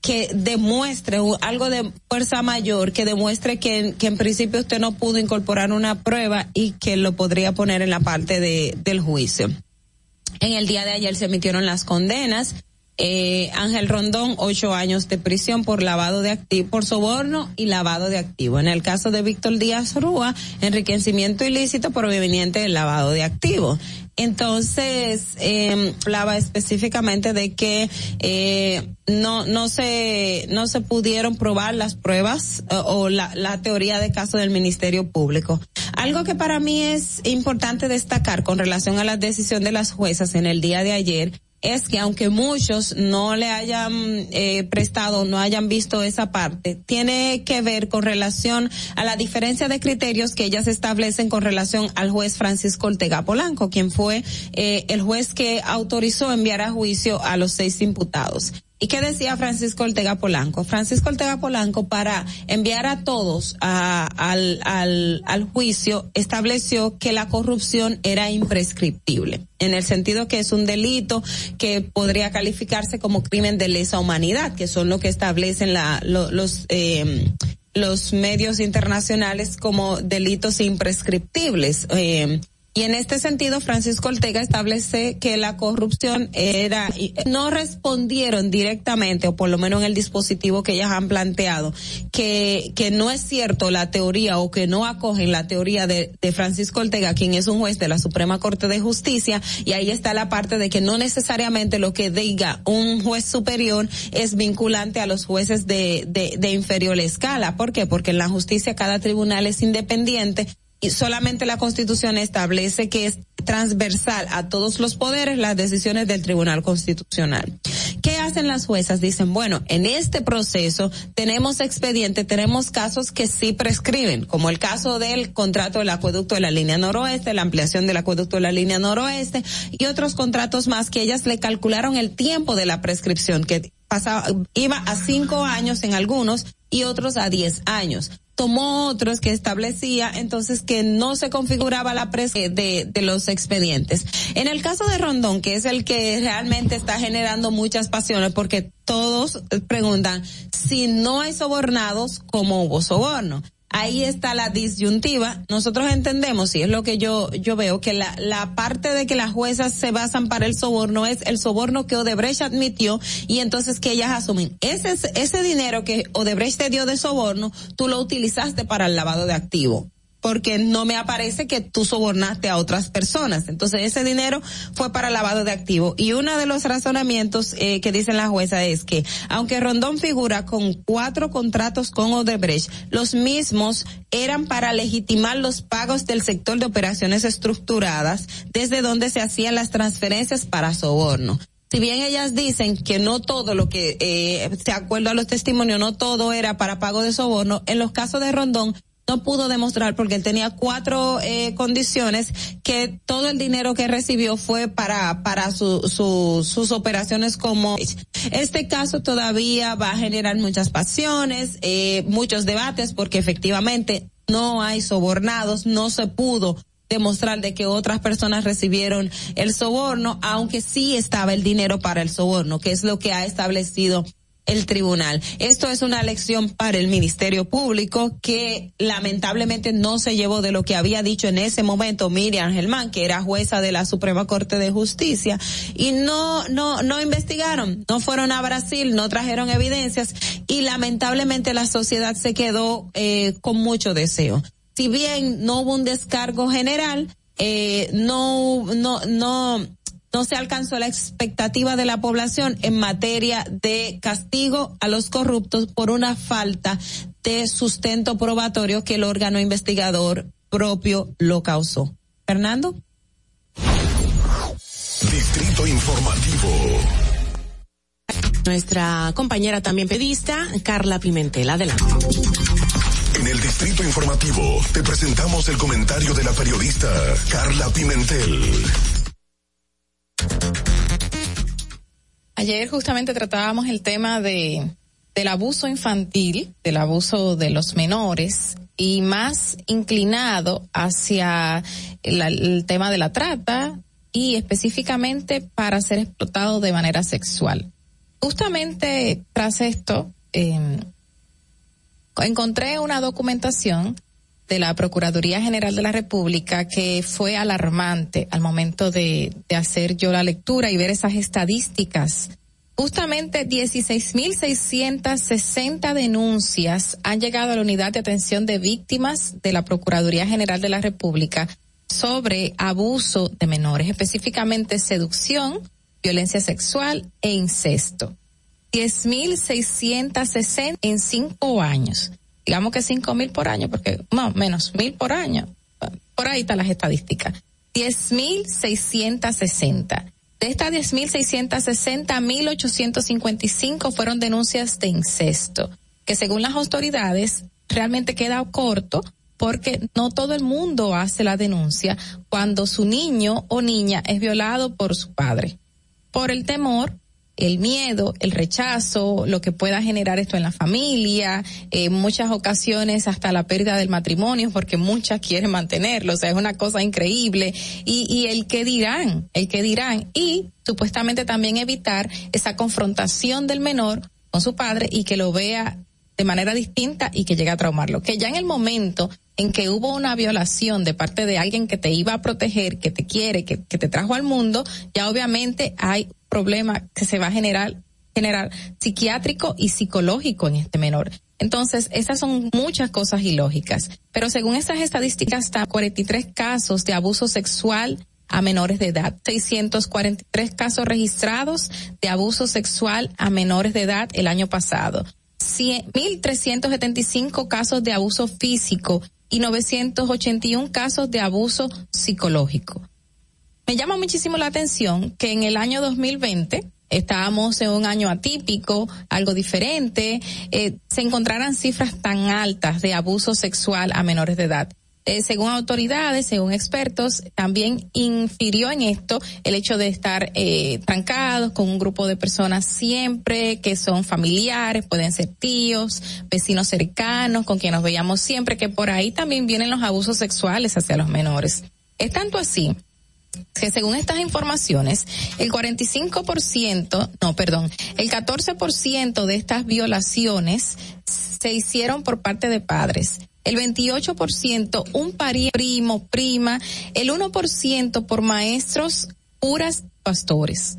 S13: que demuestre algo de fuerza mayor, que demuestre que, en principio usted no pudo incorporar una prueba y que lo podría poner en la parte de, del juicio. En el día de ayer se emitieron las condenas. Eh, Ángel Rondón, ocho años de prisión por lavado de activo, por soborno y lavado de activo. En el caso de Víctor Díaz Rúa, enriquecimiento ilícito proveniente del lavado de activo. Entonces, eh, hablaba específicamente de que eh, no no se no se pudieron probar las pruebas o, o la, la teoría de caso del Ministerio Público. Algo que para mí es importante destacar con relación a la decisión de las juezas en el día de ayer es que aunque muchos no le hayan eh, prestado, no hayan visto esa parte, tiene que ver con relación a la diferencia de criterios que ellas establecen con relación al juez Francisco Ortega Polanco, quien fue eh, el juez que autorizó enviar a juicio a los seis imputados. ¿Y qué decía Francisco Ortega Polanco? Francisco Ortega Polanco, para enviar a todos al, al, al juicio, estableció que la corrupción era imprescriptible, en el sentido que es un delito que podría calificarse como crimen de lesa humanidad, que son lo que establecen la, lo, los, eh, los medios internacionales como delitos imprescriptibles. Eh, y en este sentido, Francisco Ortega establece que la corrupción era, no respondieron directamente, o por lo menos en el dispositivo que ellas han planteado, que, que no es cierto la teoría o que no acogen la teoría de, de Francisco Ortega, quien es un juez de la Suprema Corte de Justicia, y ahí está la parte de que no necesariamente lo que diga un juez superior es vinculante a los jueces de, de, de inferior escala. ¿Por qué? Porque en la justicia cada tribunal es independiente y solamente la Constitución establece que es transversal a todos los poderes las decisiones del Tribunal Constitucional. ¿Qué hacen las juezas? Dicen, bueno, en este proceso tenemos expediente, tenemos casos que sí prescriben, como el caso del contrato del acueducto de la línea noroeste, la ampliación del acueducto de la línea noroeste y otros contratos más que ellas le calcularon el tiempo de la prescripción, que pasaba, iba a cinco años en algunos y otros a diez años tomó otros que establecía entonces que no se configuraba la presa de, de los expedientes. En el caso de Rondón, que es el que realmente está generando muchas pasiones, porque todos preguntan si no hay sobornados, ¿cómo hubo soborno? Ahí está la disyuntiva. Nosotros entendemos, y es lo que yo, yo veo, que la, la parte de que las juezas se basan para el soborno es el soborno que Odebrecht admitió y entonces que ellas asumen. Ese, ese dinero que Odebrecht te dio de soborno, tú lo utilizaste para el lavado de activos porque no me aparece que tú sobornaste a otras personas. Entonces ese dinero fue para lavado de activo. Y uno de los razonamientos eh, que dicen la jueza es que aunque Rondón figura con cuatro contratos con Odebrecht, los mismos eran para legitimar los pagos del sector de operaciones estructuradas desde donde se hacían las transferencias para soborno si bien ellas dicen que no todo lo que, eh, de acuerdo a los testimonios, no todo era para pago de soborno, en los casos de Rondón no pudo demostrar porque él tenía cuatro eh, condiciones que todo el dinero que recibió fue para para su, su, sus operaciones como este caso todavía va a generar muchas pasiones eh, muchos debates porque efectivamente no hay sobornados no se pudo demostrar de que otras personas recibieron el soborno, aunque sí estaba el dinero para el soborno, que es lo que ha establecido el tribunal. Esto es una lección para el Ministerio Público que lamentablemente no se llevó de lo que había dicho en ese momento Miriam Germán, que era jueza de la Suprema Corte de Justicia, y no, no, no investigaron, no fueron a Brasil, no trajeron evidencias, y lamentablemente la sociedad se quedó eh, con mucho deseo. Si bien no hubo un descargo general, eh, no, no, no, no se alcanzó la expectativa de la población en materia de castigo a los corruptos por una falta de sustento probatorio que el órgano investigador propio lo causó. Fernando.
S14: Distrito Informativo.
S11: Nuestra compañera también pedista, Carla Pimentel. Adelante.
S14: En el Distrito Informativo te presentamos el comentario de la periodista Carla Pimentel.
S12: Ayer justamente tratábamos el tema de del abuso infantil, del abuso de los menores y más inclinado hacia el, tema de la trata y específicamente para ser explotado de manera sexual. Justamente tras esto, eh, encontré una documentación de la Procuraduría General de la República que fue alarmante al momento de, hacer yo la lectura y ver esas estadísticas. Justamente 16.660 denuncias han llegado a la unidad de atención de víctimas de la Procuraduría General de la República sobre abuso de menores, específicamente seducción, violencia sexual e incesto. 10.660 en cinco años digamos que cinco mil por año, porque más menos mil por año. Por ahí están las estadísticas. Diez mil seiscientos sesenta. De estas diez mil seiscientos sesenta, mil ochocientos cincuenta y cinco fueron denuncias de incesto, que según las autoridades realmente queda corto porque no todo el mundo hace la denuncia cuando su niño o niña es violado por su padre. Por el temor el miedo, el rechazo, lo que pueda generar esto en la familia, en muchas ocasiones hasta la pérdida del matrimonio, porque muchas quieren mantenerlo, o sea, es una cosa increíble. Y, y el que dirán, el que dirán, y supuestamente también evitar esa confrontación del menor con su padre y que lo vea de manera distinta y que llegue a traumarlo. Que ya en el momento en que hubo una violación de parte de alguien que te iba a proteger, que te quiere, que, que te trajo al mundo, ya obviamente hay problema que se va a generar, generar psiquiátrico y psicológico en este menor. Entonces, esas son muchas cosas ilógicas. Pero según estas estadísticas, está 43 casos de abuso sexual a menores de edad, 643 casos registrados de abuso sexual a menores de edad el año pasado, 1.375 casos de abuso físico y 981 casos de abuso psicológico. Me llama muchísimo la atención que en el año 2020 estábamos en un año atípico, algo diferente, eh, se encontraran cifras tan altas de abuso sexual a menores de edad. Eh, según autoridades, según expertos, también infirió en esto el hecho de estar eh, trancados con un grupo de personas siempre que son familiares, pueden ser tíos, vecinos cercanos, con quienes nos veíamos siempre, que por ahí también vienen los abusos sexuales hacia los menores. Es tanto así que según estas informaciones, el 45%, no, perdón, el 14% de estas violaciones se hicieron por parte de padres. El 28% un pariente, primo, prima, el 1% por maestros, curas, pastores.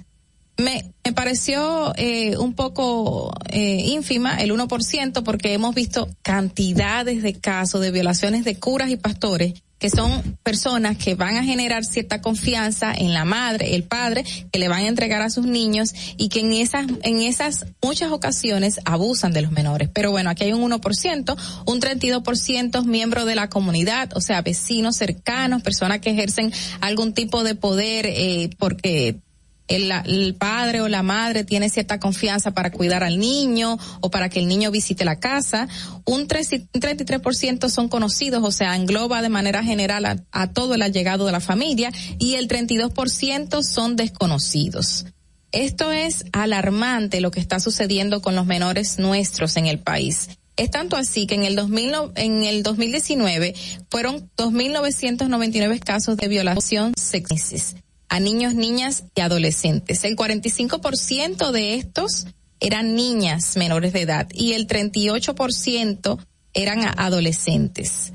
S12: Me, me pareció eh, un poco eh, ínfima el 1% porque hemos visto cantidades de casos de violaciones de curas y pastores que son personas que van a generar cierta confianza en la madre, el padre, que le van a entregar a sus niños y que en esas, en esas muchas ocasiones abusan de los menores. Pero bueno, aquí hay un 1%, un 32% miembros de la comunidad, o sea, vecinos cercanos, personas que ejercen algún tipo de poder eh, porque el, el, padre o la madre tiene cierta confianza para cuidar al niño o para que el niño visite la casa. Un, 3, un 33% son conocidos, o sea, engloba de manera general a, todo el allegado de la familia y el 32% son desconocidos. Esto es alarmante lo que está sucediendo con los menores nuestros en el país. Es tanto así que en el, 2000, en el 2019 fueron 2.999 casos de violación sexual a niños, niñas y adolescentes. El 45% de estos eran niñas menores de edad y el 38% eran adolescentes.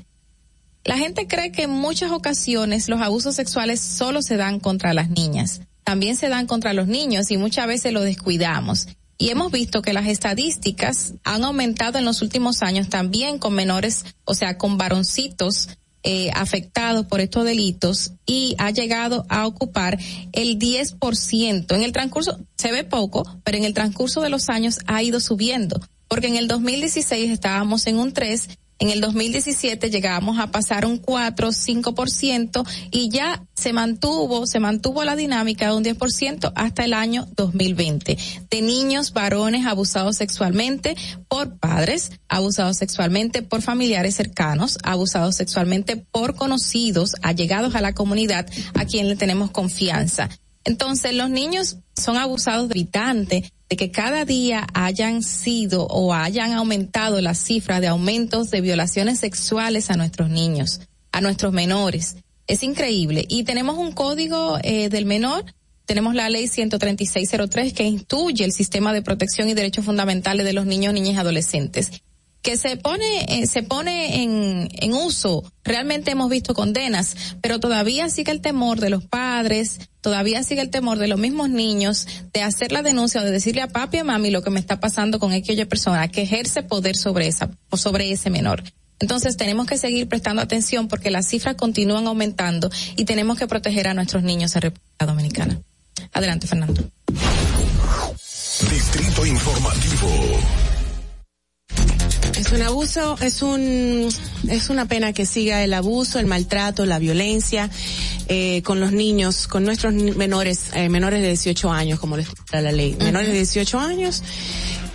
S12: La gente cree que en muchas ocasiones los abusos sexuales solo se dan contra las niñas, también se dan contra los niños y muchas veces lo descuidamos. Y hemos visto que las estadísticas han aumentado en los últimos años también con menores, o sea, con varoncitos eh, afectados por estos delitos y ha llegado a ocupar el 10%. En el transcurso, se ve poco, pero en el transcurso de los años ha ido subiendo, porque en el 2016 estábamos en un 3 en el 2017 llegábamos a pasar un 4, 5% y ya se mantuvo, se mantuvo la dinámica de un 10% hasta el año 2020 de niños varones abusados sexualmente por padres, abusados sexualmente por familiares cercanos, abusados sexualmente por conocidos, allegados a la comunidad a quien le tenemos confianza. Entonces, los niños son abusados de habitante de que cada día hayan sido o hayan aumentado las cifras de aumentos de violaciones sexuales a nuestros niños, a nuestros menores. Es increíble. Y tenemos un código eh, del menor, tenemos la ley 13603 que instituye el sistema de protección y derechos fundamentales de los niños, niñas y adolescentes que se pone, eh, se pone en, en uso. Realmente hemos visto condenas, pero todavía sigue el temor de los padres, todavía sigue el temor de los mismos niños de hacer la denuncia o de decirle a papi y a mami lo que me está pasando con aquella persona que ejerce poder sobre esa, o sobre ese menor. Entonces tenemos que seguir prestando atención porque las cifras continúan aumentando y tenemos que proteger a nuestros niños en República Dominicana. Adelante, Fernando.
S14: Distrito Informativo.
S11: Es un abuso, es un, es una pena que siga el abuso, el maltrato, la violencia eh, con los niños, con nuestros menores, eh, menores de 18 años, como les da la ley, menores de 18 años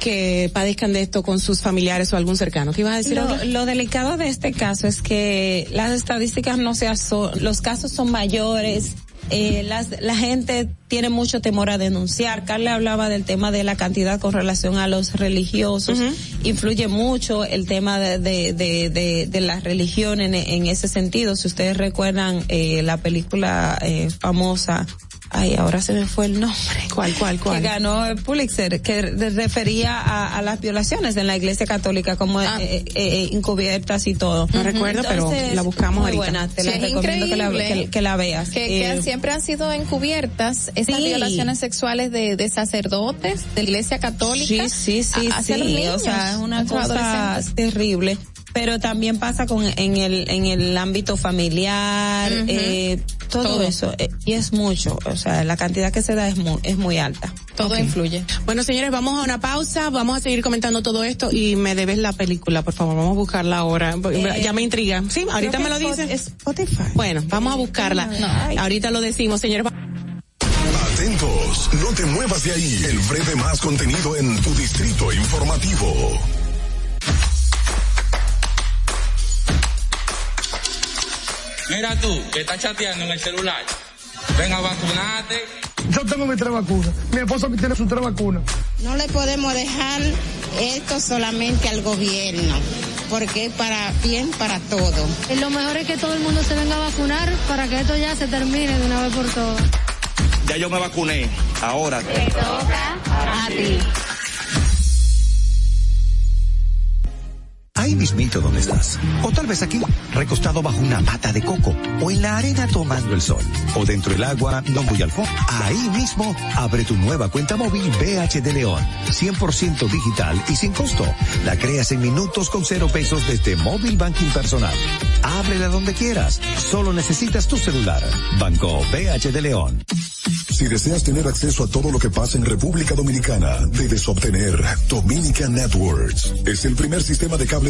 S11: que padezcan de esto con sus familiares o algún cercano. ¿Qué ibas a decir?
S13: Lo, lo delicado de este caso es que las estadísticas no se aso los casos son mayores, eh, las, la gente tiene mucho temor a denunciar. Carla hablaba del tema de la cantidad con relación a los religiosos. Uh -huh. Influye mucho el tema de, de, de, de, de la religión en, en, ese sentido. Si ustedes recuerdan eh, la película eh, famosa Ay, ahora se me fue el nombre.
S11: ¿Cuál, cuál, cuál?
S13: Que ganó el Pulitzer, que refería a, a, las violaciones en la Iglesia Católica como ah. eh, eh, encubiertas y todo.
S11: No uh -huh. recuerdo, Entonces, pero la buscamos
S13: muy
S11: ahorita.
S13: buena, te
S12: sí,
S13: la recomiendo que la, que, que la, veas.
S12: Que, que eh, siempre han sido encubiertas esas sí. violaciones sexuales de, de, sacerdotes de Iglesia Católica.
S13: Sí, sí, sí, sí. O sea, es una cosa terrible pero también pasa con en el en el ámbito familiar, eh, todo,
S11: Todo.
S13: eso eh, y es mucho, o sea, la cantidad que se da es muy es muy alta.
S11: Todo influye. Bueno, señores, vamos a una pausa, vamos a seguir comentando todo esto y me debes la película, por favor, vamos a buscarla ahora.
S13: Eh,
S11: ya me intriga. Sí, ahorita me lo
S13: que
S11: dice.
S13: Spotify.
S11: Bueno, vamos a buscarla. Ahorita lo decimos, señores.
S14: No te muevas de ahí. El breve más contenido en tu distrito informativo.
S21: Mira tú, que estás chateando en el celular. Ven a vacunarte.
S22: Yo tengo mis tres vacunas. Mi esposa tiene sus tres vacunas.
S23: No le podemos dejar esto solamente al gobierno, porque es para bien para todo.
S24: Lo mejor es que todo el mundo se venga a vacunar para que esto ya se termine de una vez por todas.
S25: Ya yo me vacuné. Ahora.
S24: a ti.
S26: Ahí mismito donde estás. O tal vez aquí, recostado bajo una mata de coco. O en la arena tomando el sol. O dentro del agua, no muy al. Ahí mismo, abre tu nueva cuenta móvil BH de León. 100% digital y sin costo. La creas en minutos con cero pesos desde Móvil Banking Personal. Ábrela donde quieras. Solo necesitas tu celular. Banco BH de León.
S14: Si deseas tener acceso a todo lo que pasa en República Dominicana, debes obtener Dominican Networks. Es el primer sistema de cable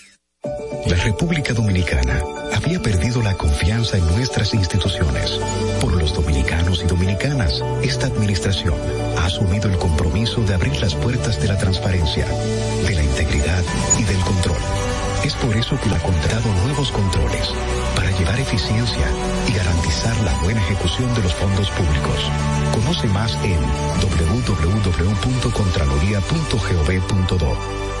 S27: La República Dominicana había perdido la confianza en nuestras instituciones. Por los dominicanos y dominicanas, esta administración ha asumido el compromiso de abrir las puertas de la transparencia, de la integridad y del control. Es por eso que ha contratado nuevos controles para llevar eficiencia y garantizar la buena ejecución de los fondos públicos. Conoce más en www.contraloría.gov.do.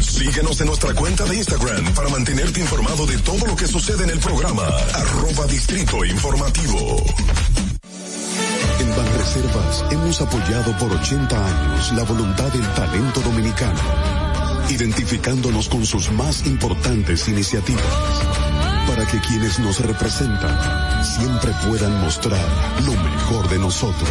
S14: Síguenos en nuestra cuenta de Instagram para mantenerte informado de todo lo que sucede en el programa. Arroba Distrito Informativo.
S28: En Banreservas hemos apoyado por 80 años la voluntad del talento dominicano, identificándonos con sus más importantes iniciativas, para que quienes nos representan siempre puedan mostrar lo mejor de nosotros.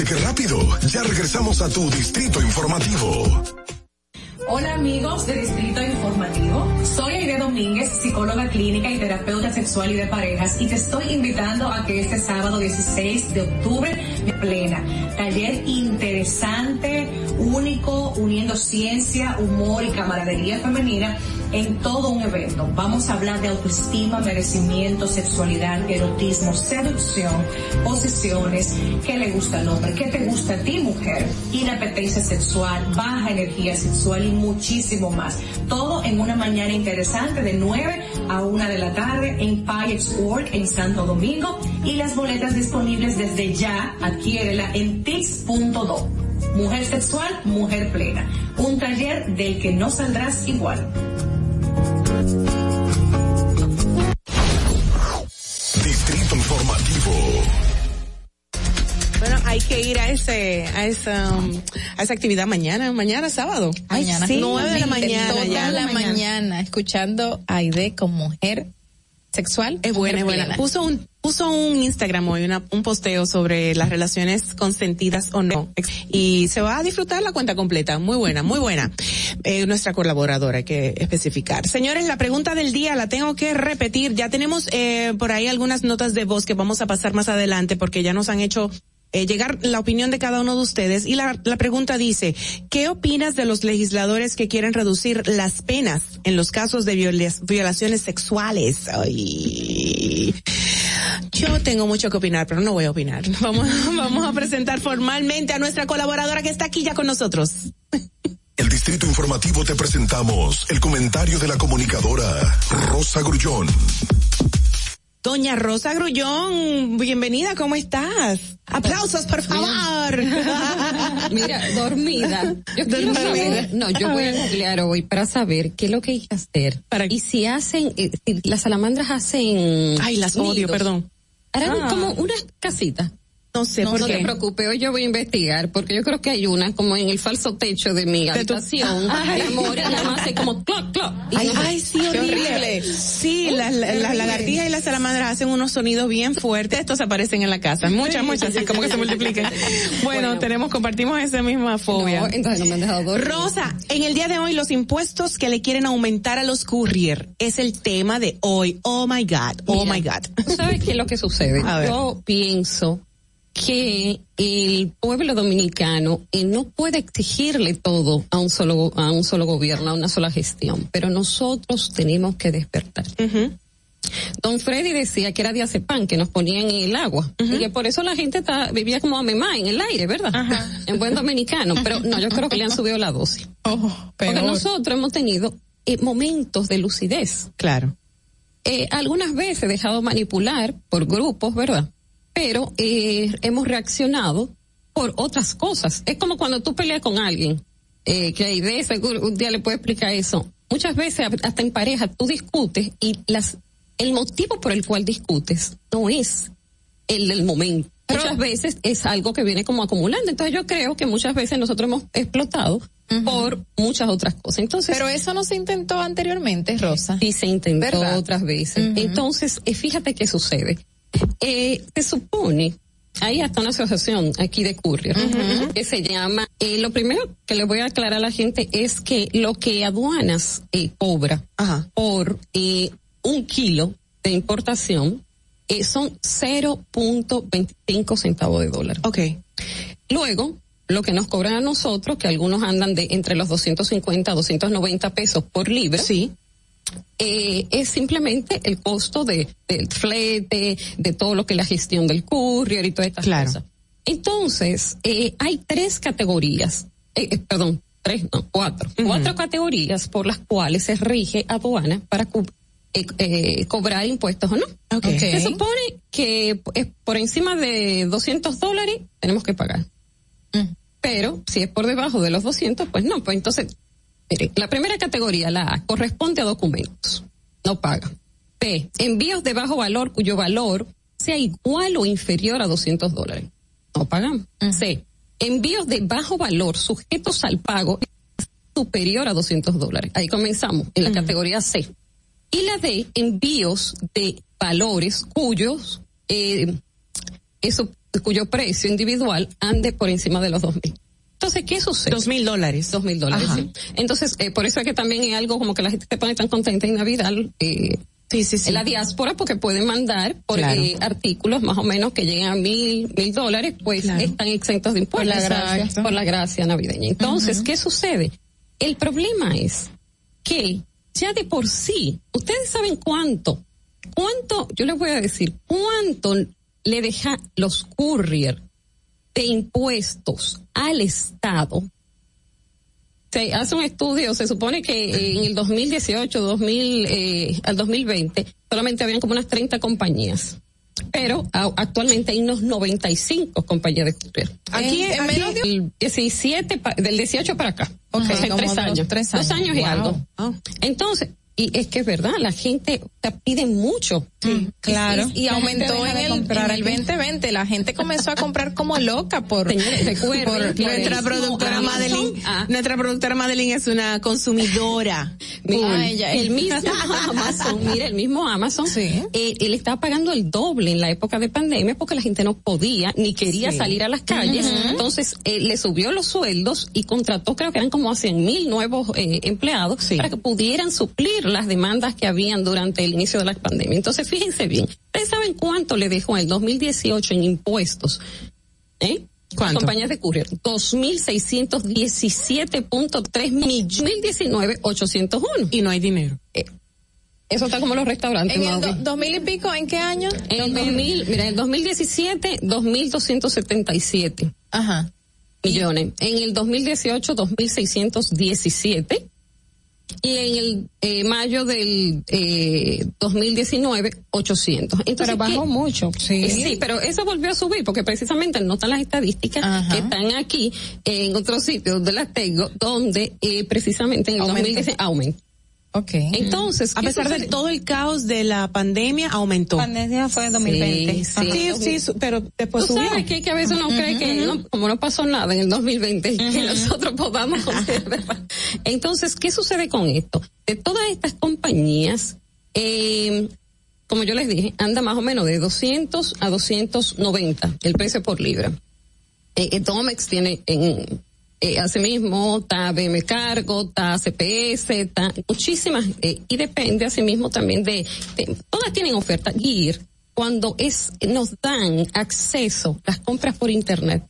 S14: ¿Viste qué rápido? Ya regresamos a tu Distrito Informativo.
S29: Hola amigos de Distrito Informativo, soy Aide Domínguez, psicóloga clínica y terapeuta sexual y de parejas y te estoy invitando a que este sábado 16 de octubre plena, taller interesante, único, uniendo ciencia, humor y camaradería femenina en todo un evento. Vamos a hablar de autoestima, merecimiento, sexualidad, erotismo, seducción, posiciones, qué le gusta al hombre, qué te gusta a ti mujer, inapetencia sexual, baja energía sexual y muchísimo más. Todo en una mañana interesante de 9 a 1 de la tarde en Payex Work en Santo Domingo. Y las boletas disponibles desde ya, adquiérela en tix.do. Mujer sexual, mujer plena. Un taller del que no saldrás igual.
S14: Distrito Informativo.
S11: Bueno, hay que ir a ese, a esa, um, a esa actividad mañana, mañana sábado.
S12: Mañana.
S11: sí, nueve de la mañana.
S12: Toda
S11: ya.
S12: la mañana, escuchando a Aide como mujer sexual.
S11: Es buena, es buena. Puso un, puso un Instagram hoy, una, un posteo sobre las relaciones consentidas o no. Y se va a disfrutar la cuenta completa. Muy buena, muy buena. Eh, nuestra colaboradora, hay que especificar. Señores, la pregunta del día la tengo que repetir. Ya tenemos eh, por ahí algunas notas de voz que vamos a pasar más adelante porque ya nos han hecho eh, llegar la opinión de cada uno de ustedes y la, la pregunta dice, ¿qué opinas de los legisladores que quieren reducir las penas en los casos de viola- violaciones sexuales? Ay. Yo tengo mucho que opinar, pero no voy a opinar. Vamos, vamos a presentar formalmente a nuestra colaboradora que está aquí ya con nosotros.
S14: El Distrito Informativo te presentamos el comentario de la comunicadora Rosa Grullón.
S11: Doña Rosa Grullón, bienvenida, ¿cómo estás? Aplausos, por favor.
S30: Mira, dormida. Yo quiero
S11: Dormida.
S30: saber, no, yo voy a googlear hoy para saber qué es lo que hay que hacer. Y si hacen, eh, si las salamandras hacen.
S11: Ay, las odio, perdón.
S30: Harán
S11: Ah.
S30: como unas casitas.
S11: No sé
S30: no,
S11: por
S30: no
S11: qué.
S30: te preocupes, hoy yo voy a investigar, porque yo creo que hay una como en el falso techo de mi habitación.
S11: Ay.
S30: Amor, y nada más hace como cloc, cloc.
S11: Ay,
S30: no-
S11: ay, sí, horrible. Sí, las, lagartijas y las salamandras hacen unos sonidos bien fuertes. Estos aparecen en la casa. Muchas, muchas, así como que se multiplican. Bueno, tenemos, compartimos esa misma fobia.
S30: No, entonces no me han dejado dormir.
S11: Rosa, en el día de hoy los impuestos que le quieren aumentar a los courier es el tema de hoy. Oh my God, oh
S30: Mira,
S11: my God.
S30: ¿tú ¿Sabes qué es lo que sucede? Yo pienso que el pueblo dominicano eh, no puede exigirle todo a un solo a un solo gobierno, a una sola gestión, pero nosotros tenemos que despertar. Don Freddy decía que era diazepam que nos ponían en el agua y que por eso la gente está- vivía como a memá en el aire, ¿verdad? En buen dominicano, pero no, yo creo que le han subido la dosis. Porque
S11: peor.
S30: nosotros hemos tenido eh, momentos de lucidez.
S11: Claro.
S30: Eh, algunas veces he dejado manipular por grupos, ¿verdad? Pero eh, hemos reaccionado por otras cosas. Es como cuando tú peleas con alguien, eh, que hay de seguro un día le puedo explicar eso. Muchas veces, hasta en pareja, tú discutes y las el motivo por el cual discutes no es el del momento. muchas veces es algo que viene como acumulando. Entonces yo creo que muchas veces nosotros hemos explotado por muchas otras cosas. Entonces,
S12: Pero eso no se intentó anteriormente, Rosa.
S30: Sí, se intentó
S12: ¿Verdad?
S30: otras veces. Entonces, eh, fíjate qué sucede. Eh, se supone, hay hasta una asociación aquí de courier que se llama, eh, lo primero que le voy a aclarar a la gente es que lo que aduanas eh, cobra por eh, un kilo de importación eh, son 0.25 centavos de dólar.
S11: Ok.
S30: Luego, lo que nos cobran a nosotros, que algunos andan de entre los 250 a 290 pesos por libra.
S11: Sí.
S30: Eh, es simplemente el costo de, del flete, de todo lo que es la gestión del courier y todas estas cosas. Entonces, eh, hay tres categorías, eh, eh, perdón, tres, no, cuatro, cuatro categorías por las cuales se rige aduana para eh, eh, cobrar impuestos o no.
S11: Ok.
S30: Se supone que es por encima de 200 dólares tenemos que pagar. Pero si es por debajo de los 200, pues no. Pues entonces, mire, la primera categoría, la A, corresponde a documentos. No paga. B, envíos de bajo valor cuyo valor sea igual o inferior a 200 dólares. No pagamos. C, envíos de bajo valor sujetos al pago superior a 200 dólares. Ahí comenzamos, en la categoría C. Y la D, envíos de valores cuyos, eh, eso, cuyo precio individual ande por encima de los dos mil. Entonces, ¿qué sucede?
S11: Dos mil dólares.
S30: Dos mil dólares, sí. Entonces, eh, por eso es que también es algo como que la gente se pone tan contenta en Navidad, eh,
S11: Sí, sí, sí.
S30: en la diáspora, porque pueden mandar por
S11: Claro.
S30: eh, artículos más o menos que llegan a mil, mil dólares, pues
S11: Claro.
S30: están exentos de impuestos.
S12: Por la gracia.
S30: Por la gracia navideña. Entonces, ¿qué sucede? El problema es que ya de por sí, ustedes saben cuánto, cuánto, yo les voy a decir, cuánto le deja los courier de impuestos al Estado. Se hace un estudio, se supone que eh, en el 2018, 2000, eh, al 2020, solamente habían como unas 30 compañías. Pero a- actualmente hay unos 95 compañías de courier.
S11: Aquí,
S30: En-
S11: aquí-
S30: menos de- el 17, pa- del 18 para acá.
S12: Ok,
S30: O sea,
S12: como
S30: tres años.
S12: tres
S30: Dos
S12: años.
S30: años y algo. Entonces, Y es que es verdad, la gente te pide mucho.
S12: Claro. Y, y
S30: La gente
S12: aumentó en el,
S30: comprar
S12: en el
S30: aquí.
S12: 2020. La gente comenzó a comprar como loca por,
S30: Señores,
S11: Nuestra productora
S30: Amazon,
S11: Madeline,
S30: ah.
S11: nuestra productora Madeline es una consumidora.
S30: Mira, ella, el mismo Amazon, mira, el mismo Amazon, eh, él estaba pagando el doble en la época de pandemia porque la gente no podía ni quería
S12: Sí.
S30: salir a las calles. Entonces, eh, le subió los sueldos y contrató, creo que eran como a 100 mil nuevos eh, empleados para que pudieran suplir las demandas que habían durante el inicio de la pandemia. Entonces, fíjense bien, ¿ustedes saben cuánto le dejó en el 2018 en impuestos? ¿Eh?
S11: ¿Cuánto?
S30: Compañías de courier, 2.617.3 millones, 2019-801.
S11: Y no hay dinero.
S30: eso está como los restaurantes,
S12: En el do- 2000 y pico, ¿en qué año?
S30: En el 2000, mira, en el 2017, 2.277
S12: Ajá.
S30: millones. En el 2018, 2.617. Y en el eh, mayo del eh, 2019, 800. Entonces,
S12: Pero bajó
S30: ¿qué?
S12: mucho, sí.
S30: Eh, Sí, pero eso volvió a subir porque precisamente no están las estadísticas
S12: Ajá.
S30: que están aquí en otros sitios donde las tengo, donde eh, precisamente en el
S11: Aumentó.
S30: 2019 aumentó.
S12: Ok.
S30: Entonces,
S11: A
S30: ¿qué
S11: pesar de todo el caos de la pandemia, aumentó.
S13: Pandemia fue en 2020.
S30: Sí, sí.
S11: Sí, sí, pero después
S30: Tú
S11: subió.
S30: sabes que, que a veces uno cree que no, como no pasó nada en el 2020, que nosotros podamos. Entonces, ¿qué sucede con esto? De todas estas compañías, eh, como yo les dije, anda más o menos de 200 a 290 el precio por libra. Eh, eh, Domex tiene en eh, asimismo, está BM Cargo, está CPS, está muchísimas, eh, y depende asimismo también de, de- todas tienen oferta. Gear, cuando es, nos dan acceso, las compras por internet,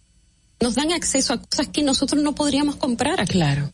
S30: nos dan acceso a cosas que nosotros no podríamos comprar. Claro.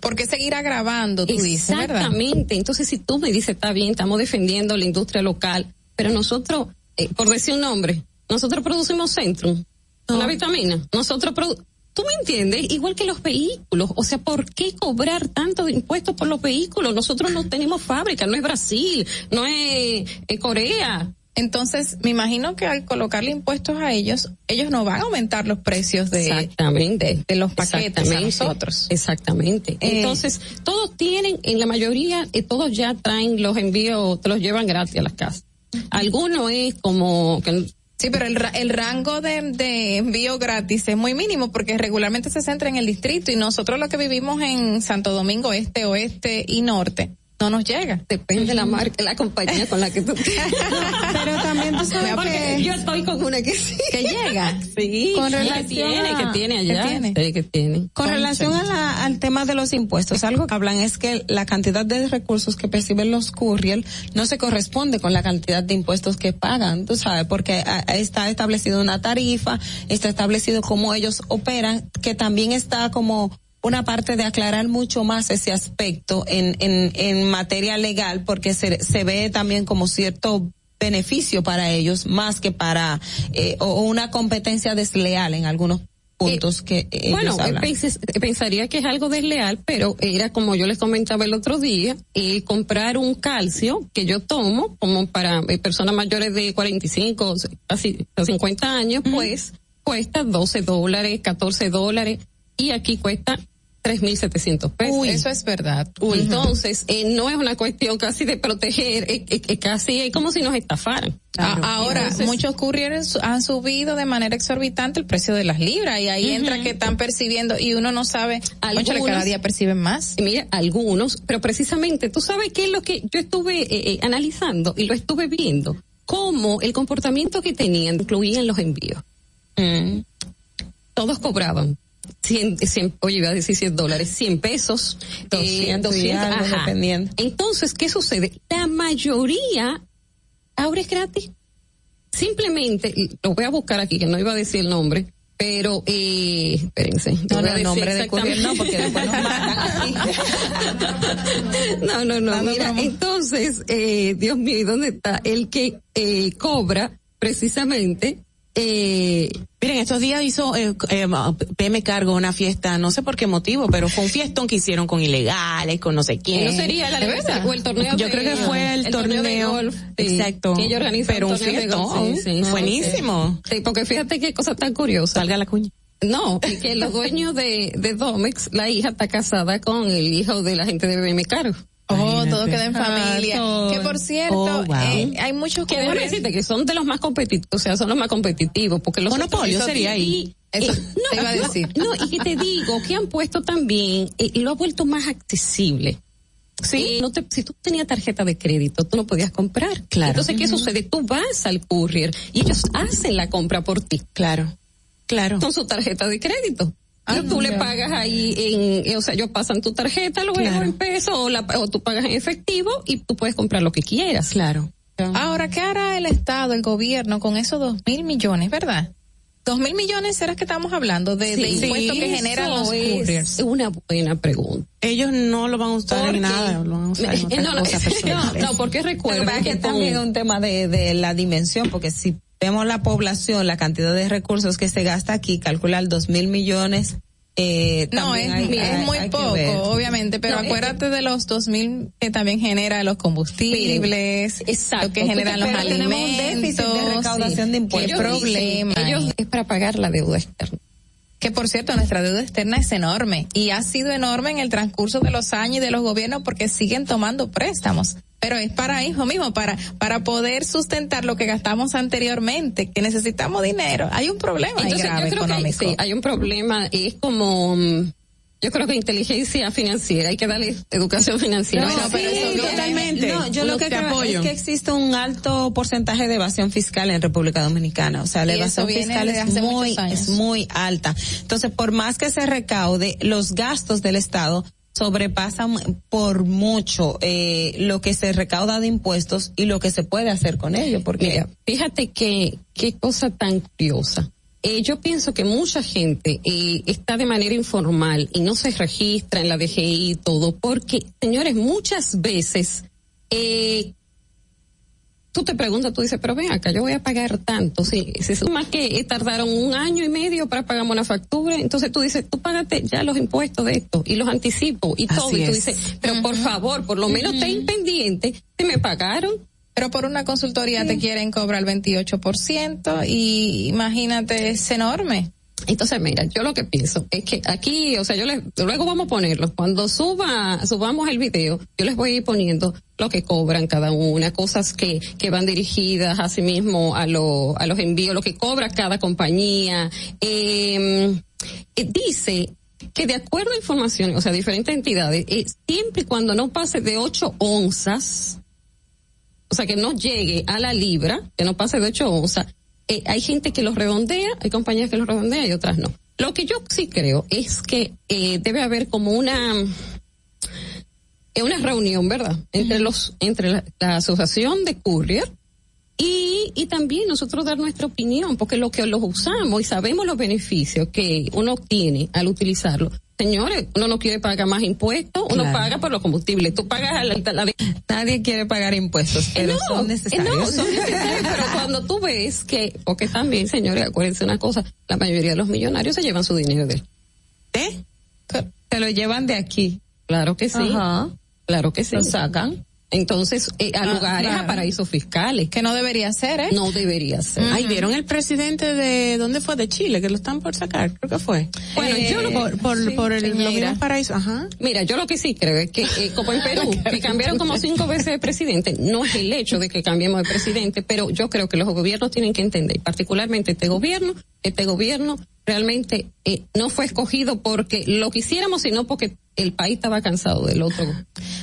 S12: ¿Por qué seguir agravando, tú dices, verdad?
S30: Exactamente. Entonces, si tú me dices, está bien, estamos defendiendo la industria local, pero nosotros, eh, por decir un nombre, nosotros producimos Centrum, una vitamina. Nosotros produ- ¿Tú me entiendes? Igual que los vehículos. O sea, ¿por qué cobrar tanto de impuestos por los vehículos? Nosotros no tenemos fábrica, no es Brasil, no es eh, Corea.
S12: Entonces, me imagino que al colocarle impuestos a ellos, ellos no van a aumentar los precios de,
S30: Exactamente.
S12: de los paquetes a
S30: Exactamente.
S12: nosotros.
S30: Exactamente.
S12: Eh.
S30: Entonces, todos tienen, en la mayoría, eh, todos ya traen los envíos, te los llevan gratis a las casas. Algunos es como que
S12: Sí, pero el, el rango de, de envío gratis es muy mínimo porque regularmente se centra en el distrito y nosotros los que vivimos en Santo Domingo Este, Oeste y Norte no nos llega.
S30: Depende de la marca, la compañía con la que tú
S13: Pero también
S30: Porque
S13: que
S30: yo estoy con una que sí.
S12: Que llega.
S30: Sí,
S13: Con
S30: que
S13: relación
S30: tiene,
S13: a-
S30: que tiene allá.
S12: que tiene.
S30: Sí, que tiene.
S13: Con relación a la- al tema de los impuestos, algo que hablan es que la cantidad de recursos que perciben los courier no se corresponde con la cantidad de impuestos que pagan, tú sabes, porque ah, está establecido una tarifa, está establecido cómo ellos operan, que también está como una parte de aclarar mucho más ese aspecto en, en, en materia legal, porque se, se ve también como cierto beneficio para ellos más que para eh, o una competencia desleal en algunos puntos que ellos
S30: Bueno, eh, pensaría que es algo desleal, pero era como yo les comentaba el otro día, eh, comprar un calcio que yo tomo como para eh, personas mayores de 45, casi 50 años, pues cuesta 12 dólares, 14 dólares y aquí cuesta 3.700 pesos.
S12: Uy, eso es verdad.
S30: Entonces, eh, no es una cuestión casi de proteger, eh, eh, eh, casi es como si nos estafaran.
S12: A- Ahora,
S30: Entonces-
S12: muchos couriers han subido de manera exorbitante el precio de las libras y ahí entra que están percibiendo y uno no sabe, cónchale, cada
S30: Algunos-
S12: día perciben más.
S30: Mira, algunos, pero precisamente, tú sabes qué es lo que yo estuve analizando y lo estuve viendo, cómo el comportamiento que tenían incluían los envíos. Mm. Todos cobraban. 100, 100, oye, iba a decir 100 dólares, 100 pesos, eh,
S13: 200 y algo,
S30: ajá.
S13: dependiendo.
S30: Entonces, ¿qué sucede? La mayoría ahora es gratis. Simplemente, lo voy a buscar aquí, que no iba a decir el nombre, pero, eh, espérense.
S12: No, no,
S30: decir
S12: nombre de courier no, porque después nos
S30: no, no, no.
S12: Dando
S30: Mira, entonces, eh, Dios mío, ¿y dónde está? El que eh, cobra precisamente. Eh,
S11: Miren, estos días hizo eh, eh, PM Cargo una fiesta, no sé por qué motivo, pero fue un fiestón que hicieron con ilegales, con no sé quién.
S30: ¿No sería la
S11: ¿De
S30: alianza o el torneo
S11: Yo
S30: de-
S11: creo que fue el,
S30: el torneo de golf,
S11: Exacto.
S30: que ellos organizan
S11: pero un
S30: de
S11: fiestón.
S30: golf, sí, sí, sí,
S11: Buenísimo.
S30: Sí, porque fíjate qué cosa tan curiosa.
S11: Salga la cuña.
S30: No, y que los dueños de, de Domex, la hija está casada con el hijo de la gente de BM Cargo.
S12: Oh, todo queda en familia.
S30: todo.
S12: Que por cierto,
S30: Oh, wow.
S12: eh, hay muchos
S30: que decirte que son de los más competitivos, o sea, son los más competitivos, porque los
S11: Monopolio
S30: otros-
S11: sería ahí.
S12: Eso
S30: Eh,
S12: te iba a decir.
S30: No, y que te digo que han puesto también, eh, y lo ha vuelto más accesible. Sí. no te, si tú tenías tarjeta de crédito, tú no podías comprar.
S11: Claro.
S30: Entonces, ¿qué sucede? Tú vas al courier y ellos hacen la compra por ti.
S11: Claro. Claro.
S30: Con su tarjeta de crédito.
S11: Ah,
S30: y tú le
S11: ya.
S30: pagas ahí en, eh, o sea, ellos pasan tu tarjeta luego
S11: Claro.
S30: en peso o, la, o tú pagas en efectivo y tú puedes comprar lo que quieras.
S11: Claro.
S12: Ahora, ¿qué hará el Estado, el gobierno con esos dos mil millones, verdad? Dos mil millones, ¿será que estamos hablando de, de
S30: Sí,
S12: impuestos que generan los
S30: es
S12: couriers?
S30: una buena pregunta.
S11: Ellos no lo van a usar
S30: Porque-
S11: en nada, lo van a usar en otras
S30: no, no,
S11: cosas
S30: no,
S11: personales.
S30: no, porque recuerda que
S13: que también es un tema de, de la dimensión, porque si vemos la población, la cantidad de recursos que se gasta aquí, calcular dos mil millones, eh,
S12: No, es,
S13: también hay-
S12: es
S13: hay-
S12: muy
S13: hay
S12: poco, obviamente, pero
S13: No, es
S12: acuérdate de los dos mil que también genera los combustibles,
S30: exacto,
S12: lo que generan los
S13: tenemos un
S12: alimentos.
S13: déficit de recaudación de impuestos.
S30: Ellos
S12: problema.
S30: dicen, ellos es para pagar la deuda externa.
S12: Que por cierto, nuestra deuda externa es enorme y ha sido enorme en el transcurso de los años y de los gobiernos porque siguen tomando préstamos. Pero es para eso mismo, para, para poder sustentar lo que gastamos anteriormente, que necesitamos dinero. Hay un problema
S30: Entonces,
S12: grave
S30: yo creo que hay,
S12: económico.
S30: sí, hay un problema, es como, mm, yo creo que inteligencia financiera, hay que darle educación financiera.
S13: No,
S30: O sea,
S13: pero
S30: sí,
S13: eso viene-
S11: totalmente.
S13: No, yo lo
S11: Lo
S13: que creo
S11: apoyo.
S13: es que existe un alto porcentaje de evasión fiscal en República Dominicana. O sea, la
S12: Y
S13: evasión fiscal es muy, es muy alta. Entonces, por más que se recaude, los gastos del Estado sobrepasan por mucho eh, lo que se recauda de impuestos y lo que se puede hacer con ello. Porque
S30: Mira, fíjate que qué cosa tan curiosa. Eh, yo pienso que mucha gente eh, está de manera informal y no se registra en la DGI y todo, porque, señores, muchas veces eh, tú te preguntas, tú dices, pero ven acá, yo voy a pagar tanto. Si se suma que eh, tardaron un año y medio para pagarme una factura, entonces tú dices, tú págate ya los impuestos de esto y los anticipo y
S11: Así
S30: todo. Y tú
S11: es.
S30: dices, pero por favor, por lo menos ten pendiente, se me pagaron.
S12: Pero por una consultoría te quieren cobrar el 28% y imagínate, es enorme.
S30: Entonces, mira, yo lo que pienso es que aquí, o sea, yo les, luego vamos a ponerlo. Cuando suba, subamos el video, yo les voy a ir poniendo lo que cobran cada una, cosas que, que van dirigidas a sí mismo a, lo, a los envíos, lo que cobra cada compañía. Eh, eh, dice que de acuerdo a información, o sea, diferentes entidades, eh, siempre y cuando no pase de 8 onzas, o sea, que no llegue a la libra, que no pase de 8 onzas, eh, hay gente que los redondea, hay compañías que los redondean y otras no. Lo que yo sí creo es que eh, debe haber como una eh, una reunión, ¿verdad? Entre los entre la, la asociación de courier y, y también nosotros dar nuestra opinión, porque lo que los usamos y sabemos los beneficios que uno obtiene al utilizarlo. Señores, uno no quiere pagar más impuestos, uno
S13: Claro.
S30: paga por los combustibles. Tú pagas a la, la-
S13: nadie quiere pagar impuestos, pero
S30: no,
S13: son
S30: eh,
S13: necesarios.
S30: No, son necesarios, pero cuando tú ves que, porque también, señores, acuérdense una cosa, la mayoría de los millonarios se llevan su dinero de
S11: ¿Eh?
S13: Se lo llevan de aquí.
S30: Claro que sí.
S13: Ajá.
S30: Claro que sí.
S13: Lo sacan.
S30: Entonces, eh, a
S12: Ah,
S30: lugares,
S12: claro.
S30: a paraísos fiscales.
S12: Que no debería ser, ¿eh?
S30: No debería ser.
S11: Ay, ¿vieron el presidente de, ¿dónde fue? De Chile, que lo están por sacar, creo que fue.
S30: Bueno, yo lo-
S11: por, por,
S30: sí,
S11: por el, los
S30: Piñera.
S11: mismos paraísos, ajá.
S30: Mira, yo lo que sí creo es que, eh, como en Perú, que cambiaron como cinco veces de presidente, no es el hecho de que cambiemos de presidente, pero yo creo que los gobiernos tienen que entender, particularmente este gobierno, este gobierno realmente eh, no fue escogido porque lo quisiéramos, sino porque el país estaba cansado del otro.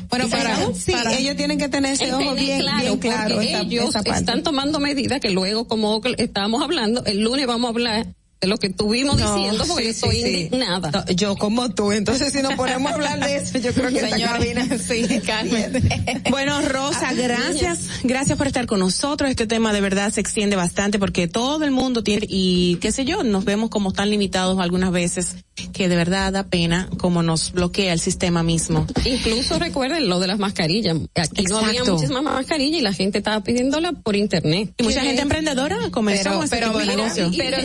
S12: Bueno, para,
S13: sí,
S12: para-
S13: ellos tienen que tener ese ojo bien
S30: claro,
S13: bien claro.
S30: porque ellos están tomando medidas que luego, como estábamos hablando, el lunes vamos a hablar de lo que estuvimos
S13: No,
S30: diciendo porque
S13: sí,
S30: estoy
S13: sí,
S30: indignada.
S13: No, yo como tú, entonces si nos ponemos a hablar de eso, yo creo que esta
S12: Señora,
S13: cabina
S12: sí, cálmate.
S11: Bueno, Rosa, gracias, gracias por estar con nosotros. Este tema de verdad se extiende bastante porque todo el mundo tiene, y qué sé yo, nos vemos como tan limitados algunas veces que de verdad da pena como nos bloquea el sistema mismo.
S30: Incluso recuerden lo de las mascarillas. Aquí no había
S11: Exacto.
S30: muchísimas mascarillas y la gente estaba pidiéndola por internet.
S11: Y mucha gente emprendedora comenzó
S13: Pero,
S11: con ese
S13: pero,
S11: de negocio.
S13: pero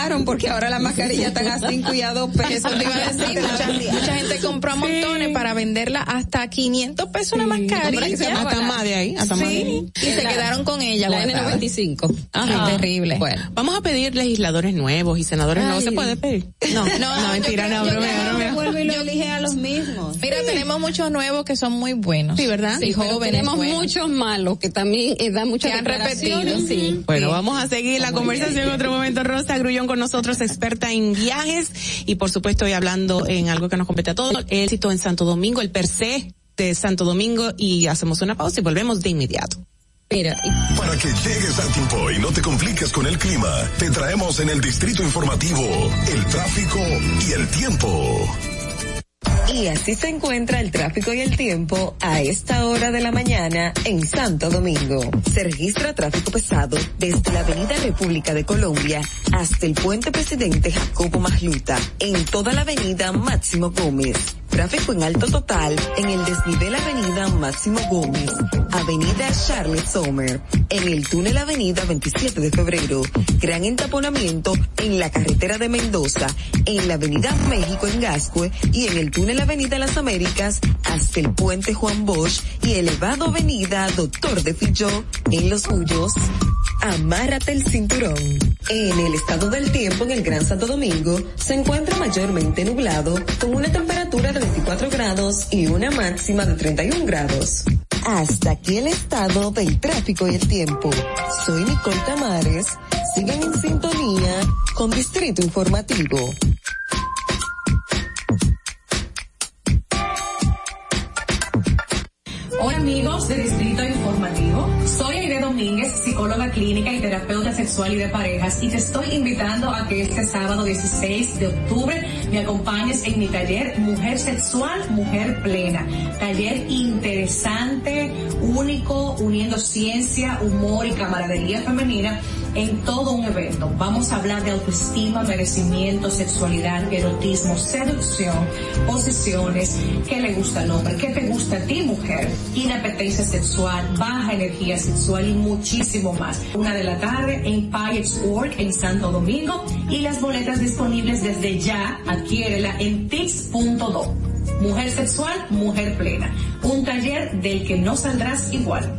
S13: guayaron porque ahora las mascarillas están a 5 y a 2 pesos.
S12: Eso te iba a decir, mucha, mucha gente compró a montones para venderla hasta 500 pesos una mascarilla.
S11: Hasta más de ahí, hasta más de ahí.
S12: Sí, y se quedaron con ella.
S30: La
S12: guardadas.
S30: N95.
S12: Ajá. Terrible.
S30: Bueno.
S11: Vamos a pedir legisladores nuevos y senadores nuevos. ¿Se puede pedir?
S12: No, no,
S11: No, mentira, no, bromea, bromea.
S13: Vuelvo y lo elige a los mismos.
S12: Mira, tenemos muchos nuevos que son muy buenos.
S11: Sí, ¿verdad?
S30: Sí,
S12: jóvenes
S30: tenemos
S12: buenos.
S30: muchos malos que también eh, dan muchas
S12: Que han repetido.
S30: sí.
S11: Bueno, vamos a seguir la conversación en otro momento. Rosa Grullón con nosotros, experta en viajes y por supuesto hoy hablando en algo que nos compete a todos, el éxito en Santo Domingo, el per se de Santo Domingo y hacemos una pausa y volvemos de inmediato.
S30: Mira,
S14: Para que llegues a tiempo y no te compliques con el clima, te traemos en el distrito informativo el tráfico y el tiempo.
S31: Y así se encuentra el tráfico y el tiempo a esta hora de la mañana en Santo Domingo. Se registra tráfico pesado desde la Avenida República de Colombia hasta el Puente Presidente Jacobo Magluta, en toda la Avenida Máximo Gómez. Tráfico en alto total en el desnivel Avenida Máximo Gómez, Avenida Charles Sommer, en el túnel Avenida 27 de Febrero, gran entaponamiento en la carretera de Mendoza, en la Avenida México en Gascue y en el túnel Avenida Las Américas hasta el puente Juan Bosch y elevado Avenida Doctor de Filló en Los Huyos. Amárrate el cinturón. En el estado del tiempo en el Gran Santo Domingo se encuentra mayormente nublado con una temperatura de 24 grados y una máxima de 31 grados. Hasta aquí el estado del tráfico y el tiempo. Soy Nicole Tamares. Sigan en sintonía con Distrito Informativo.
S29: Hola amigos de Distrito Informativo. Soy Aide Domínguez, psicóloga clínica y terapeuta sexual y de parejas y te estoy invitando a que este sábado 16 de octubre me acompañes en mi taller Mujer Sexual, Mujer Plena. Taller interesante, único, uniendo ciencia, humor y camaradería femenina en todo un evento. Vamos a hablar de autoestima, merecimiento, sexualidad, erotismo, seducción, posiciones, qué le gusta al hombre, qué te gusta a ti mujer, inapetencia sexual, baja energía sexual y muchísimo más. Una de la tarde en Pirates Work en Santo Domingo y las boletas disponibles desde ya, adquiérela en tix.do. Mujer sexual, mujer plena. Un taller del que no saldrás igual.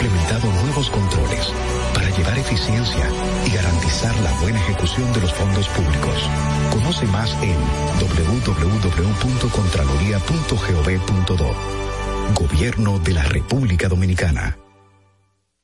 S27: Implementado nuevos controles para llevar eficiencia y garantizar la buena ejecución de los fondos públicos. Conoce más en www.contraloría.gov.do. Gobierno de la República Dominicana.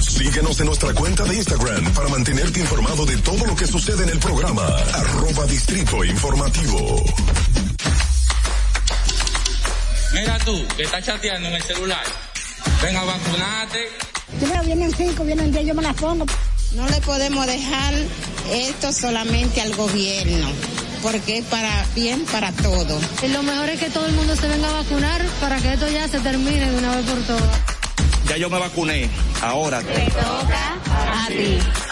S14: Síguenos en nuestra cuenta de Instagram para mantenerte informado de todo lo que sucede en el programa. Arroba Distrito Informativo.
S21: Mira tú, que estás chateando en el celular. Ven a vacunarte.
S23: Primero vienen cinco, vienen diez, yo me las pongo. No le podemos dejar esto solamente al gobierno, porque es para bien para todo.
S24: Y lo mejor es que todo el mundo se venga a vacunar para que esto ya se termine de una vez por todas.
S25: Ya yo me vacuné. Ahora
S23: Te toca a ti.